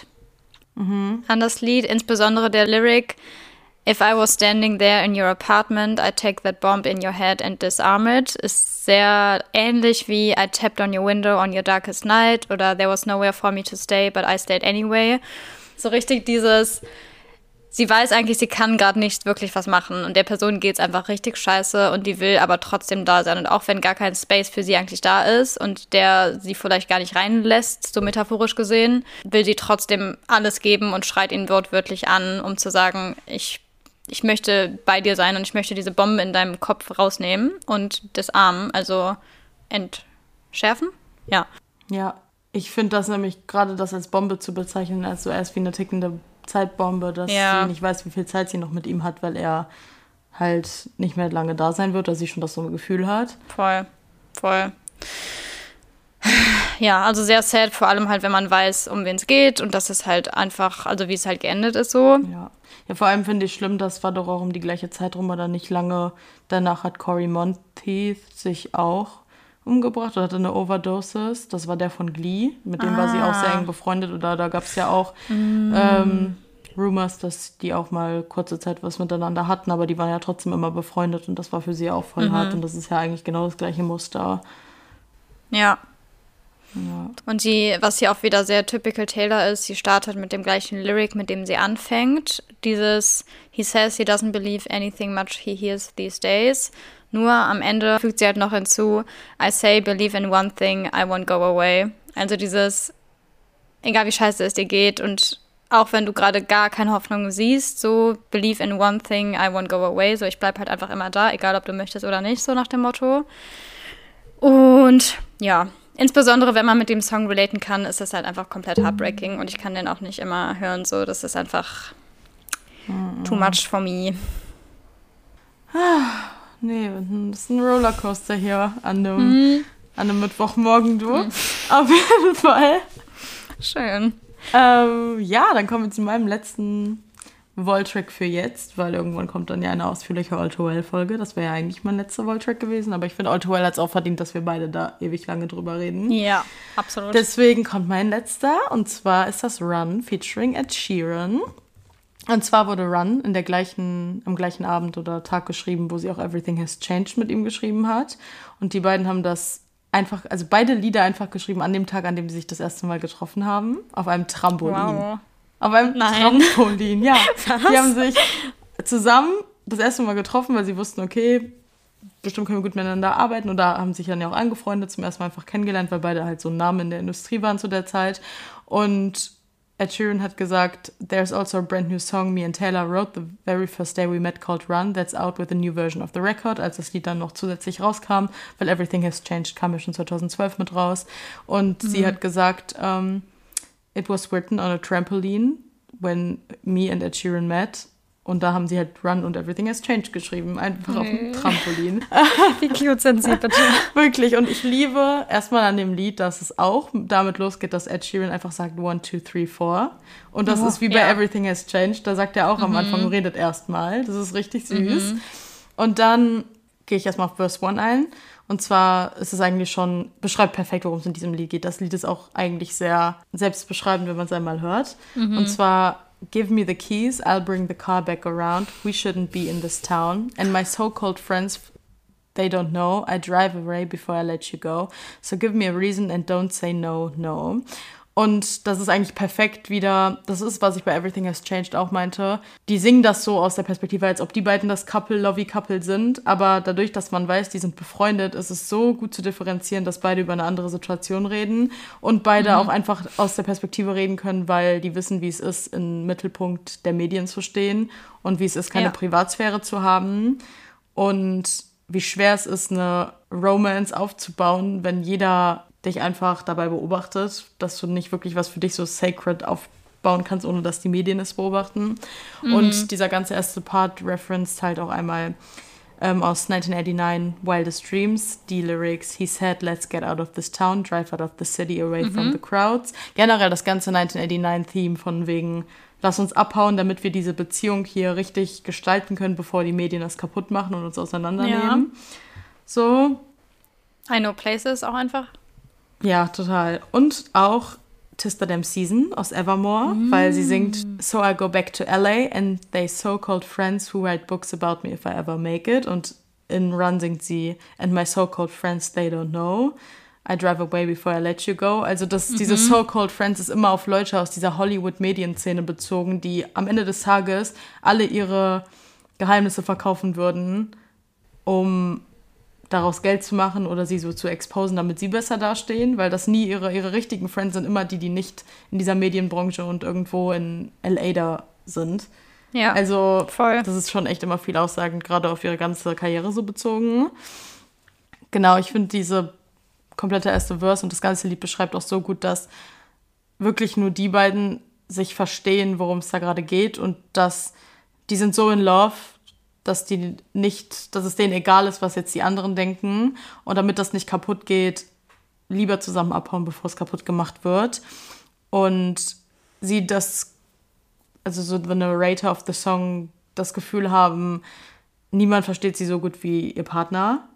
An das Lied, insbesondere der Lyric. If I was standing there in your apartment, I'd take that bomb in your head and disarm it. Ist sehr ähnlich wie I tapped on your window on your darkest night oder There was nowhere for me to stay, but I stayed anyway. So richtig dieses, sie weiß eigentlich, sie kann gerade nicht wirklich was machen und der Person geht's einfach richtig scheiße und die will aber trotzdem da sein. Und auch wenn gar kein Space für sie eigentlich da ist und der sie vielleicht gar nicht reinlässt, so metaphorisch gesehen, will sie trotzdem alles geben und schreit ihn wortwörtlich an, um zu sagen, ich, ich möchte bei dir sein und ich möchte diese Bombe in deinem Kopf rausnehmen und disarmen, also entschärfen. Ja. Ja, ich finde das nämlich gerade das als Bombe zu bezeichnen, als so erst wie eine tickende Zeitbombe, dass Ja. sie nicht weiß, wie viel Zeit sie noch mit ihm hat, weil er halt nicht mehr lange da sein wird, dass sie schon das so ein Gefühl hat. Voll, voll. Ja, also sehr sad, vor allem halt, wenn man weiß, um wen es geht und dass es halt einfach, also wie es halt geendet ist so. Ja. Ja, vor allem finde ich schlimm, das war doch auch um die gleiche Zeit rum oder nicht lange. Danach hat Cory Monteith sich auch umgebracht oder hatte eine Overdosis. Das war der von Glee. Mit dem war sie auch sehr eng befreundet. Oder da gab es ja auch ähm, Rumors, dass die auch mal kurze Zeit was miteinander hatten, aber die waren ja trotzdem immer befreundet und das war für sie auch voll hart. Und das ist ja eigentlich genau das gleiche Muster. Ja. Ja. Und sie, was hier auch wieder sehr typical Taylor ist, sie startet mit dem gleichen Lyric, mit dem sie anfängt. Dieses He says he doesn't believe anything much he hears these days. Nur am Ende fügt sie halt noch hinzu, I say believe in one thing, I won't go away. Also dieses, egal wie scheiße es dir geht und auch wenn du gerade gar keine Hoffnung siehst, so believe in one thing, I won't go away. So ich bleib halt einfach immer da, egal ob du möchtest oder nicht, so nach dem Motto. Und ja, insbesondere wenn man mit dem Song relaten kann, ist das halt einfach komplett heartbreaking und ich kann den auch nicht immer hören, so das ist einfach too much for me. Nee, das ist ein Rollercoaster hier an einem, an einem Mittwochmorgen, du. Auf jeden Fall. Schön. Ähm, ja, dann kommen wir zu meinem letzten Voltrack für jetzt, weil irgendwann kommt dann ja eine ausführliche All Too Well-Folge. Das wäre ja eigentlich mein letzter Voltrack gewesen, aber ich finde, All Too Well hat es auch verdient, dass wir beide da ewig lange drüber reden. Ja, absolut. Deswegen kommt mein letzter und zwar ist das Run featuring Ed Sheeran. Und zwar wurde Run in der gleichen, am gleichen Abend oder Tag geschrieben, wo sie auch Everything Has Changed mit ihm geschrieben hat. Und die beiden haben das einfach, also beide Lieder einfach geschrieben an dem Tag, an dem sie sich das erste Mal getroffen haben, auf einem Trampolin. wow. Auf einem Nein. Trampolin, ja. Die haben sich zusammen das erste Mal getroffen, weil sie wussten, okay, bestimmt können wir gut miteinander arbeiten. Und da haben sich dann ja auch angefreundet, zum ersten Mal einfach kennengelernt, weil beide halt so Namen in der Industrie waren zu der Zeit. Und Ed Sheeran hat gesagt, there's also a brand new song me and Taylor wrote the very first day we met called Run. That's out with a new version of the record, als das Lied dann noch zusätzlich rauskam, weil Everything Has Changed kam ja schon 2012 mit raus. Und sie hat gesagt, ähm, It was written on a trampoline when me and Ed Sheeran met. Und da haben sie halt Run und Everything Has Changed geschrieben, einfach auf dem Trampolin. Wie cute sind sie bitte? Wirklich. Und ich liebe erstmal an dem Lied, dass es auch damit losgeht, dass Ed Sheeran einfach sagt one, two, three, four. Und das Oh, ist wie bei ja. Everything Has Changed. Da sagt er auch am Anfang, redet erstmal. Das ist richtig süß. Und dann gehe ich erstmal auf Verse 1 ein. Und zwar ist es eigentlich schon, beschreibt perfekt, worum es in diesem Lied geht. Das Lied ist auch eigentlich sehr selbstbeschreibend, wenn man es einmal hört. Und zwar, Give me the keys, I'll bring the car back around. We shouldn't be in this town. And my so-called friends, they don't know. I drive away before I let you go. So give me a reason and don't say no, no. Und das ist eigentlich perfekt wieder, das ist, was ich bei Everything Has Changed auch meinte. Die singen das so aus der Perspektive, als ob die beiden das Couple, Lovey Couple sind. Aber dadurch, dass man weiß, die sind befreundet, ist es so gut zu differenzieren, dass beide über eine andere Situation reden und beide auch einfach aus der Perspektive reden können, weil die wissen, wie es ist, im Mittelpunkt der Medien zu stehen und wie es ist, keine Ja. Privatsphäre zu haben. Und wie schwer es ist, eine Romance aufzubauen, wenn jeder dich einfach dabei beobachtet, dass du nicht wirklich was für dich so sacred aufbauen kannst, ohne dass die Medien es beobachten. Und dieser ganze erste Part referenced halt auch einmal ähm, aus 1989 Wildest Dreams, die Lyrics, he said, let's get out of this town, drive out of the city, away from the crowds. Generell das ganze 1989-Theme von wegen lass uns abhauen, damit wir diese Beziehung hier richtig gestalten können, bevor die Medien das kaputt machen und uns auseinandernehmen. Ja. So. I Know Places auch einfach. Ja, total. Und auch Tista Dem Season aus Evermore, mm. weil sie singt So I go back to LA and they so-called friends who write books about me if I ever make it. Und in Run singt sie And my so-called friends, they don't know. I drive away before I let you go. Also das, mhm. diese so-called friends ist immer auf Leute aus dieser Hollywood-Medienszene bezogen, die am Ende des Tages alle ihre Geheimnisse verkaufen würden, um daraus Geld zu machen oder sie so zu exposen, damit sie besser dastehen, weil das nie ihre, ihre richtigen Friends sind, immer die, die nicht in dieser Medienbranche und irgendwo in LA da sind. Ja. Also, voll. das ist schon echt immer viel aussagend, gerade auf ihre ganze Karriere so bezogen. Genau, ich finde diese komplette erste Verse und das ganze Lied beschreibt auch so gut, dass wirklich nur die beiden sich verstehen, worum es da gerade geht und dass die sind so in Love, dass die nicht, dass es denen egal ist, was jetzt die anderen denken. Und damit das nicht kaputt geht, lieber zusammen abhauen, bevor es kaputt gemacht wird. Und sie das, also so the narrator of the song, das Gefühl haben, niemand versteht sie so gut wie ihr Partner.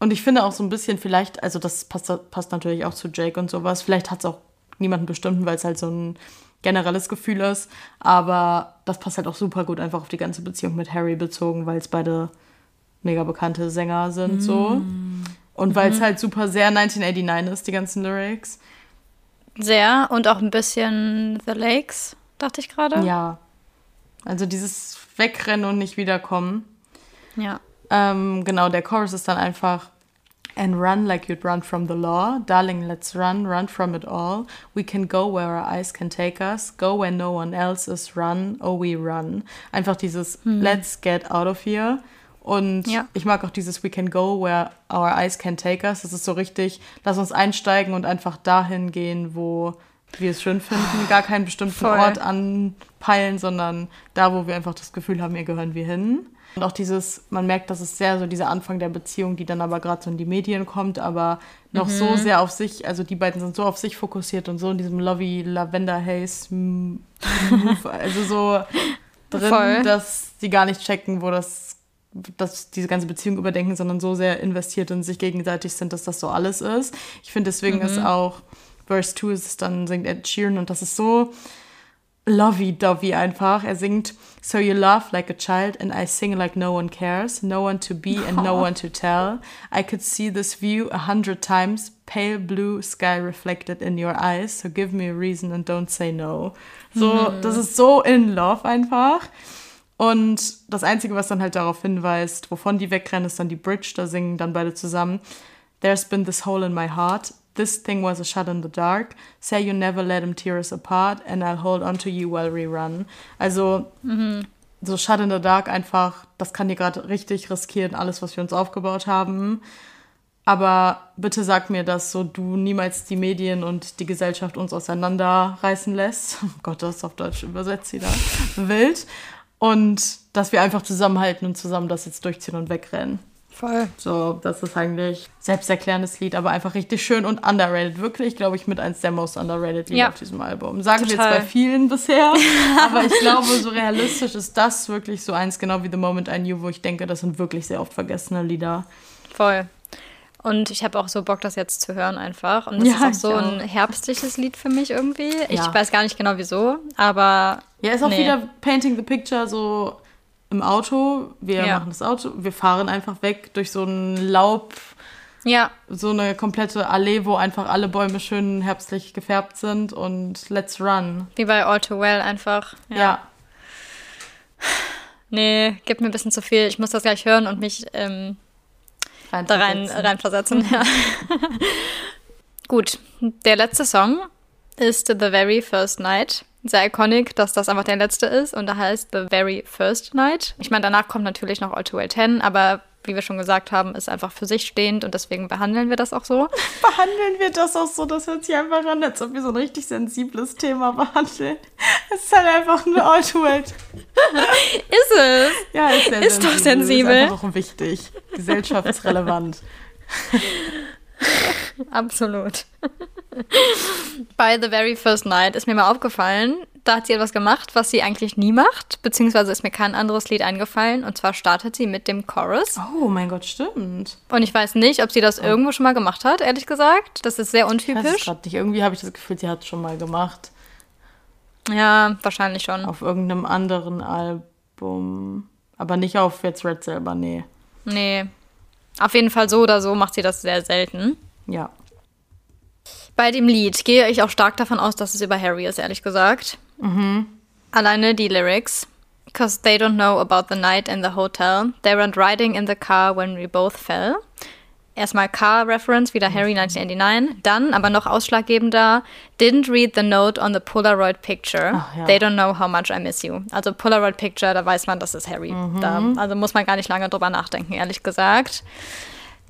Und ich finde auch so ein bisschen vielleicht, also das passt, passt natürlich auch zu Jake und sowas, vielleicht hat es auch niemanden bestimmten, weil es halt so ein generelles Gefühl ist. Aber das passt halt auch super gut einfach auf die ganze Beziehung mit Harry bezogen, weil es beide mega bekannte Sänger sind, mm. so. Und weil es mhm. halt super sehr 1989 ist, die ganzen Lyrics. Sehr und auch ein bisschen The Lakes, dachte ich gerade. Ja. Also dieses Wegrennen und nicht wiederkommen. Ja. Ähm, genau, der Chorus ist dann einfach and run like you'd run from the law. Darling, let's run, run from it all. We can go where our eyes can take us, go where no one else is, run, oh we run. Einfach dieses hm. let's get out of here. Und ja. ich mag auch dieses We can go where our eyes can take us. Das ist so richtig, lass uns einsteigen und einfach dahin gehen, wo wir es schön finden. Gar keinen bestimmten Voll. Ort anpeilen, sondern da, wo wir einfach das Gefühl haben, hier gehören wir hin. Und auch dieses, man merkt, dass es sehr so dieser Anfang der Beziehung, die dann aber gerade so in die Medien kommt, aber noch mhm. so sehr auf sich, also die beiden sind so auf sich fokussiert und so in diesem Lovey Lavender Haze also so drin, Voll. dass sie gar nicht checken, wo das, dass diese ganze Beziehung überdenken, sondern so sehr investiert in sich gegenseitig sind, dass das so alles ist. Ich finde, deswegen mhm. ist auch Verse 2 ist es dann singt Ed Sheeran und das ist so lovey-dovey einfach. Er singt So you laugh like a child and I sing like no one cares, no one to be and no one to tell. I could see this view a hundred times, pale blue sky reflected in your eyes, so give me a reason and don't say no. So, mhm. das ist so in love einfach. Und das Einzige, was dann halt darauf hinweist, wovon die wegrennen, ist dann die Bridge, da singen dann beide zusammen. There's been this hole in my heart, This thing was a shot in the dark. Say you never let him tear us apart and I'll hold on to you while we run. Also mhm. so Shot in the Dark einfach, das kann dir gerade richtig riskieren, alles, was wir uns aufgebaut haben. Aber bitte sag mir, dass so du niemals die Medien und die Gesellschaft uns auseinanderreißen lässt. Oh Gott, das ist auf Deutsch übersetzt wieder. Wild. Und dass wir einfach zusammenhalten und zusammen das jetzt durchziehen und wegrennen. Voll. So, das ist eigentlich selbsterklärendes Lied, aber einfach richtig schön und underrated. Wirklich, glaube ich, mit eins der most underrated Lieder ja. auf diesem Album. Sagen Total. wir jetzt bei vielen bisher, aber ich glaube, so realistisch ist das wirklich so eins, genau wie The Moment I Knew, wo ich denke, das sind wirklich sehr oft vergessene Lieder. Voll. Und ich habe auch so Bock, das jetzt zu hören einfach. Und das ja, ist auch so auch. ein herbstliches Lied für mich irgendwie. Ja. Ich weiß gar nicht genau wieso, aber. Ja, ist auch nee. wieder Painting the Picture so im Auto, wir ja. machen das Auto, wir fahren einfach weg durch so ein Laub, ja. so eine komplette Allee, wo einfach alle Bäume schön herbstlich gefärbt sind und let's run. Wie bei All Too Well einfach. Ja. ja. Nee, gibt mir ein bisschen zu viel. Ich muss das gleich hören und mich ähm, da rein, reinversetzen. Ja. Gut, der letzte Song ist The Very First Night sehr iconic, dass das einfach der letzte ist und da heißt The Very First Night. Ich meine, danach kommt natürlich noch All Too Well 10, aber wie wir schon gesagt haben, ist einfach für sich stehend und deswegen behandeln wir das auch so. Behandeln wir das auch so? Das hört sich einfach an, als ob wir so ein richtig sensibles Thema behandeln. Es ist halt einfach eine Well. ist es? Ja, ist sehr ist sensibel. doch sensibel. Ist einfach auch wichtig. Gesellschaftsrelevant. Absolut. Bei The Very First Night ist mir mal aufgefallen, Da hat sie etwas gemacht, was sie eigentlich nie macht, beziehungsweise ist mir kein anderes Lied eingefallen. Und zwar startet sie mit dem Chorus. Oh mein Gott, stimmt. Und ich weiß nicht, ob sie das irgendwo schon mal gemacht hat, ehrlich gesagt. Das ist sehr Ich weiß untypisch. grad nicht. Irgendwie habe ich das Gefühl, sie hat es schon mal gemacht. Ja, wahrscheinlich schon. Auf irgendeinem anderen Album. Aber nicht auf jetzt Red selber, nee. Nee. Auf jeden Fall so oder so macht sie das sehr selten. Ja. Bei dem Lied gehe ich auch stark davon aus, dass es über Harry ist, ehrlich gesagt. Alleine die Lyrics. Because they don't know about the night in the hotel. They weren't riding in the car when we both fell. Erstmal Car-Reference, wieder Harry 1989. Dann, aber noch ausschlaggebender, didn't read the note on the Polaroid picture. Ach, ja. They don't know how much I miss you. Also Polaroid Picture, da weiß man, das ist Harry. Da, also muss man gar nicht lange drüber nachdenken, ehrlich gesagt.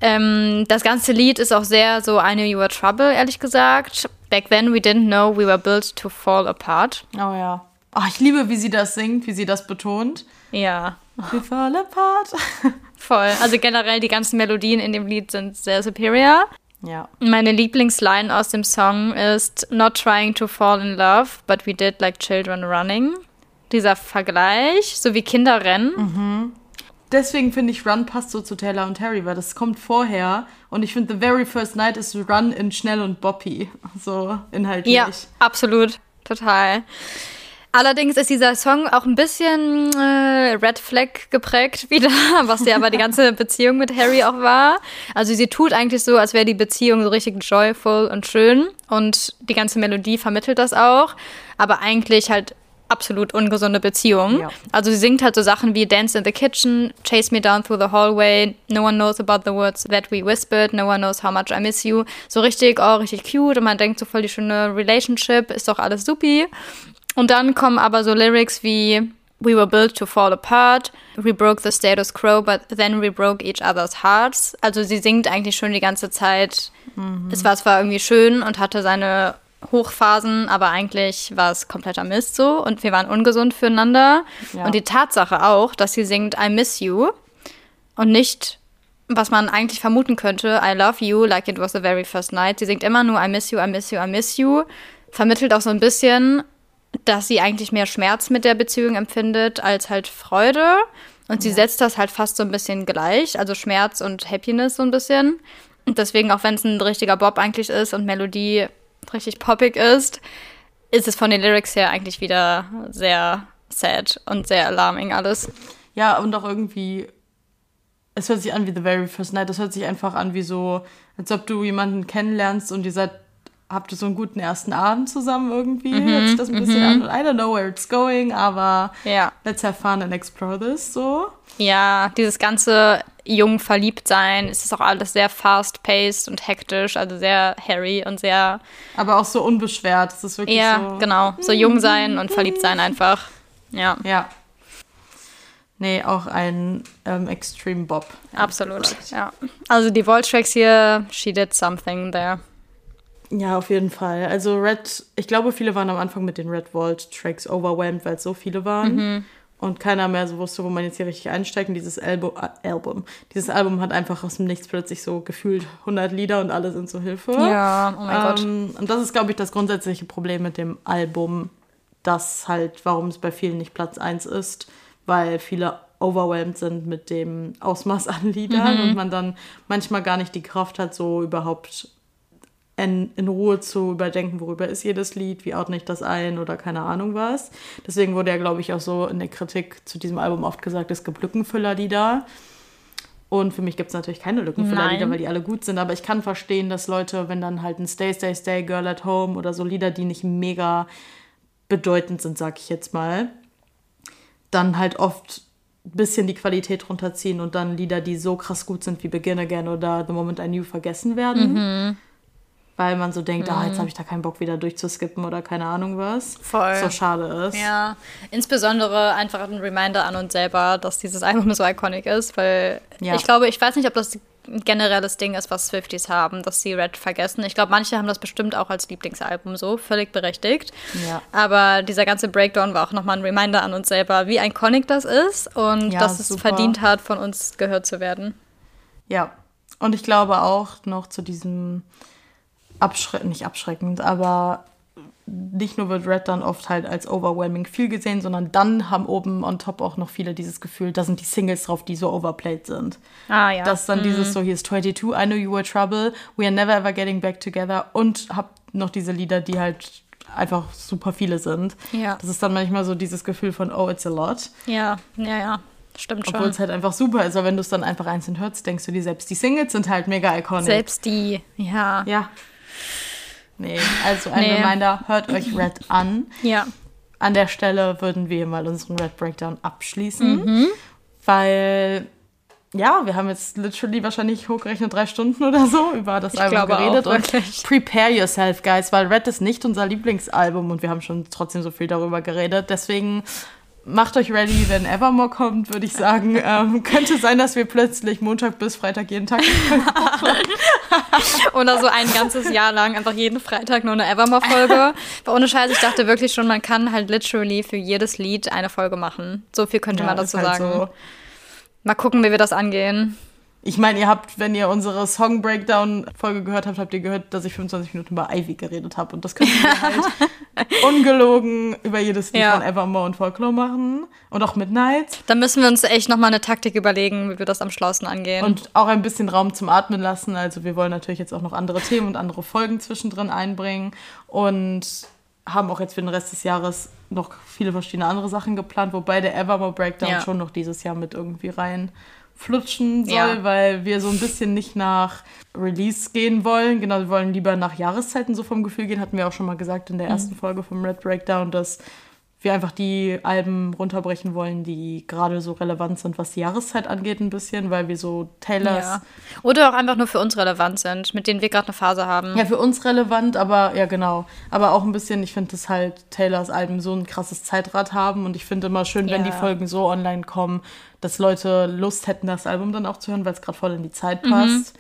Ähm, das ganze Lied ist auch sehr so I knew you were trouble, ehrlich gesagt. Back then we didn't know we were built to fall apart. Oh ja. Oh, ich liebe, wie sie das singt, wie sie das betont. Ja, We fall apart. voll. Also generell die ganzen Melodien in dem Lied sind sehr superior. ja. Meine Lieblingsline aus dem Song ist Not trying to fall in love, but we did like children running. Dieser Vergleich, so wie Kinder rennen. Deswegen finde ich Run passt so zu Taylor und Harry, weil das kommt vorher. Und ich finde, The Very First Night ist Run in Schnell und Boppy. So inhaltlich. Ja, absolut. Total. Allerdings ist dieser Song auch ein bisschen äh, Red Flag geprägt wieder, was ja aber die ganze Beziehung mit Harry auch war. Also sie tut eigentlich so, als wäre die Beziehung so richtig joyful und schön und die ganze Melodie vermittelt das auch, aber eigentlich halt absolut ungesunde Beziehung. Ja. Also sie singt halt so Sachen wie Dance in the kitchen, Chase me down through the hallway, No one knows about the words that we whispered, No one knows how much I miss you. So richtig, oh, richtig cute und man denkt so voll die schöne Relationship, ist doch alles supi. Und dann kommen aber so Lyrics wie We were built to fall apart, we broke the status quo, but then we broke each other's hearts. Also sie singt eigentlich schon die ganze Zeit. Es war zwar irgendwie schön und hatte seine Hochphasen, aber eigentlich war es kompletter Mist so und wir waren ungesund füreinander. Ja. Und die Tatsache auch, dass sie singt I miss you und nicht, was man eigentlich vermuten könnte, I love you, like it was the very first night. Sie singt immer nur I miss you, I miss you, I miss you. Vermittelt auch so ein bisschen, dass sie eigentlich mehr Schmerz mit der Beziehung empfindet als halt Freude. Und sie setzt das halt fast so ein bisschen gleich, also Schmerz und Happiness so ein bisschen. Und deswegen, auch wenn es ein richtiger Bob eigentlich ist und Melodie richtig poppig ist, ist es von den Lyrics her eigentlich wieder sehr sad und sehr alarming alles. Ja, und auch irgendwie, es hört sich an wie The Very First Night. Das hört sich einfach an wie so, als ob du jemanden kennenlernst und ihr seid, habt ihr so einen guten ersten Abend zusammen irgendwie. hört sich das ein bisschen an. I don't know where it's going, aber Ja. let's have fun and explore this, so. Ja, dieses ganze jung verliebt sein, es ist auch alles sehr fast-paced und hektisch, also sehr hairy und sehr, Aber auch so unbeschwert. Es ist wirklich ja, so. genau, so jung sein und verliebt sein einfach. Ja, Ja. Nee, auch ein ähm, Extreme Bob. absolut. Ja. Also die Volt-Tracks hier, she did something there. Ja, auf jeden Fall. Also Red, ich glaube, viele waren am Anfang mit den Red Vault Tracks overwhelmed, weil es so viele waren. Und keiner mehr so wusste, wo man jetzt hier richtig einsteigt. Und dieses Albu äh, Album, dieses Album hat einfach aus dem Nichts plötzlich so gefühlt 100 Lieder und alle sind so Hilfe. Ja, oh mein Gott. Ähm, und das ist, glaube ich, das grundsätzliche Problem mit dem Album, das halt, warum es bei vielen nicht Platz 1 ist, weil viele overwhelmed sind mit dem Ausmaß an Liedern Mhm. und man dann manchmal gar nicht die Kraft hat, so überhaupt in, in Ruhe zu überdenken, worüber ist jedes Lied, wie ordne ich das ein oder keine Ahnung was. Deswegen wurde ja, glaube ich, auch so in der Kritik zu diesem Album oft gesagt, es gibt Lückenfüllerlieder. Und für mich gibt es natürlich keine Lückenfüllerlieder, Nein. weil die alle gut sind. Aber ich kann verstehen, dass Leute, wenn dann halt ein Stay, Stay, Stay, Girl at Home oder so Lieder, die nicht mega bedeutend sind, sag ich jetzt mal, dann halt oft ein bisschen die Qualität runterziehen und dann Lieder, die so krass gut sind wie Begin Again oder The Moment I Knew vergessen werden. Mhm. Weil man so denkt, ah, jetzt habe ich da keinen Bock wieder durchzuskippen oder keine Ahnung was. Voll. So schade ist. Ja, insbesondere einfach ein Reminder an uns selber, dass dieses Album so iconic ist, weil Ja. ich glaube, ich weiß nicht, ob das ein generelles Ding ist, was Swifties haben, dass sie Red vergessen. Ich glaube, manche haben das bestimmt auch als Lieblingsalbum so, völlig berechtigt. Ja. Aber dieser ganze Breakdown war auch nochmal ein Reminder an uns selber, wie iconic das ist und Ja, dass es super. verdient hat, von uns gehört zu werden. Ja, und ich glaube auch noch zu diesem abschreckend, nicht abschreckend, aber nicht nur wird Red dann oft halt als overwhelming viel gesehen, sondern dann haben oben on top auch noch viele dieses Gefühl, da sind die Singles drauf, die so overplayed sind. Ah, ja. Das ist dann dieses so, hier ist 22, I know you were trouble, we are never ever getting back together und hab noch diese Lieder, die halt einfach super viele sind. Ja. Das ist dann manchmal so dieses Gefühl von, oh, it's a lot. Ja, ja, ja. Stimmt Obwohl schon. es halt einfach super ist, aber wenn du es dann einfach einzeln hörst, denkst du dir selbst, die Singles sind halt mega iconic. Selbst die, ja. Ja. Nee, also ein Nee. Reminder, hört euch Red an. Ja. An der Stelle würden wir mal unseren Red Breakdown abschließen, Mhm. weil ja, wir haben jetzt literally wahrscheinlich hochgerechnet drei Stunden oder so über das Ich Album glaube auch, geredet und wirklich. prepare yourself, guys, weil Red ist nicht unser Lieblingsalbum und wir haben schon trotzdem so viel darüber geredet. Deswegen macht euch ready, wenn Evermore kommt, würde ich sagen. ähm, könnte sein, dass wir plötzlich Montag bis Freitag jeden Tag Oder so ein ganzes Jahr lang einfach jeden Freitag nur eine Evermore-Folge. Aber ohne Scheiß, ich dachte wirklich schon, man kann halt literally für jedes Lied eine Folge machen. So viel könnte man ist dazu halt sagen. so. Mal gucken, wie wir das angehen. Ich meine, ihr habt, wenn ihr unsere Song Breakdown Folge gehört habt, habt ihr gehört, dass ich 25 Minuten über Ivy geredet habe und das können wir halt ungelogen über jedes Lied Ja. von Evermore und Folklore machen und auch Midnight Da müssen wir uns echt nochmal eine Taktik überlegen, wie wir das am schlausten angehen. und auch ein bisschen Raum zum Atmen lassen. Also wir wollen natürlich jetzt auch noch andere Themen und andere Folgen zwischendrin einbringen und haben auch jetzt für den Rest des Jahres noch viele verschiedene andere Sachen geplant, wobei der Evermore Breakdown Ja. schon noch dieses Jahr mit irgendwie rein flutschen soll, Ja. weil wir so ein bisschen nicht nach Release gehen wollen. Genau, wir wollen lieber nach Jahreszeiten so vom Gefühl gehen. Hatten wir auch schon mal gesagt in der ersten Folge vom Red Breakdown, dass wir einfach die Alben runterbrechen wollen, die gerade so relevant sind, was die Jahreszeit angeht, ein bisschen, weil wir so Taylors ja. Oder auch einfach nur für uns relevant sind, mit denen wir gerade eine Phase haben. Ja, für uns relevant, aber ja, genau. Aber auch ein bisschen, ich finde, dass halt Taylors Alben so ein krasses Zeitrad haben und ich finde immer schön, wenn Ja. die Folgen so online kommen, dass Leute Lust hätten, das Album dann auch zu hören, weil es gerade voll in die Zeit passt.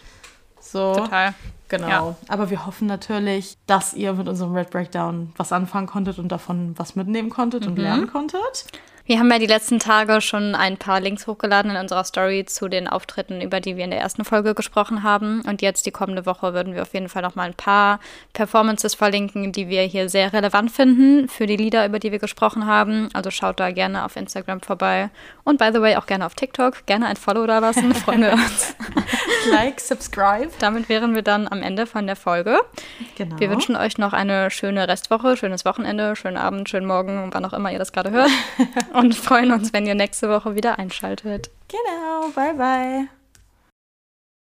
So. Mhm. Total. Genau. Ja. Aber wir hoffen natürlich, dass ihr mit unserem Red Breakdown was anfangen konntet und davon was mitnehmen konntet Mhm. und lernen konntet. Wir haben ja die letzten Tage schon ein paar Links hochgeladen in unserer Story zu den Auftritten, über die wir in der ersten Folge gesprochen haben. Und jetzt die kommende Woche würden wir auf jeden Fall noch mal ein paar Performances verlinken, die wir hier sehr relevant finden für die Lieder, über die wir gesprochen haben. Also schaut da gerne auf Instagram vorbei. Und by the way auch gerne auf TikTok. Gerne ein Follow da lassen, freuen wir uns. Like, subscribe. Damit wären wir dann am Ende von der Folge. Genau. Wir wünschen euch noch eine schöne Restwoche, schönes Wochenende, schönen Abend, schönen Morgen, wann auch immer ihr das gerade hört. Und freuen uns, wenn ihr nächste Woche wieder einschaltet. Genau. Bye, bye.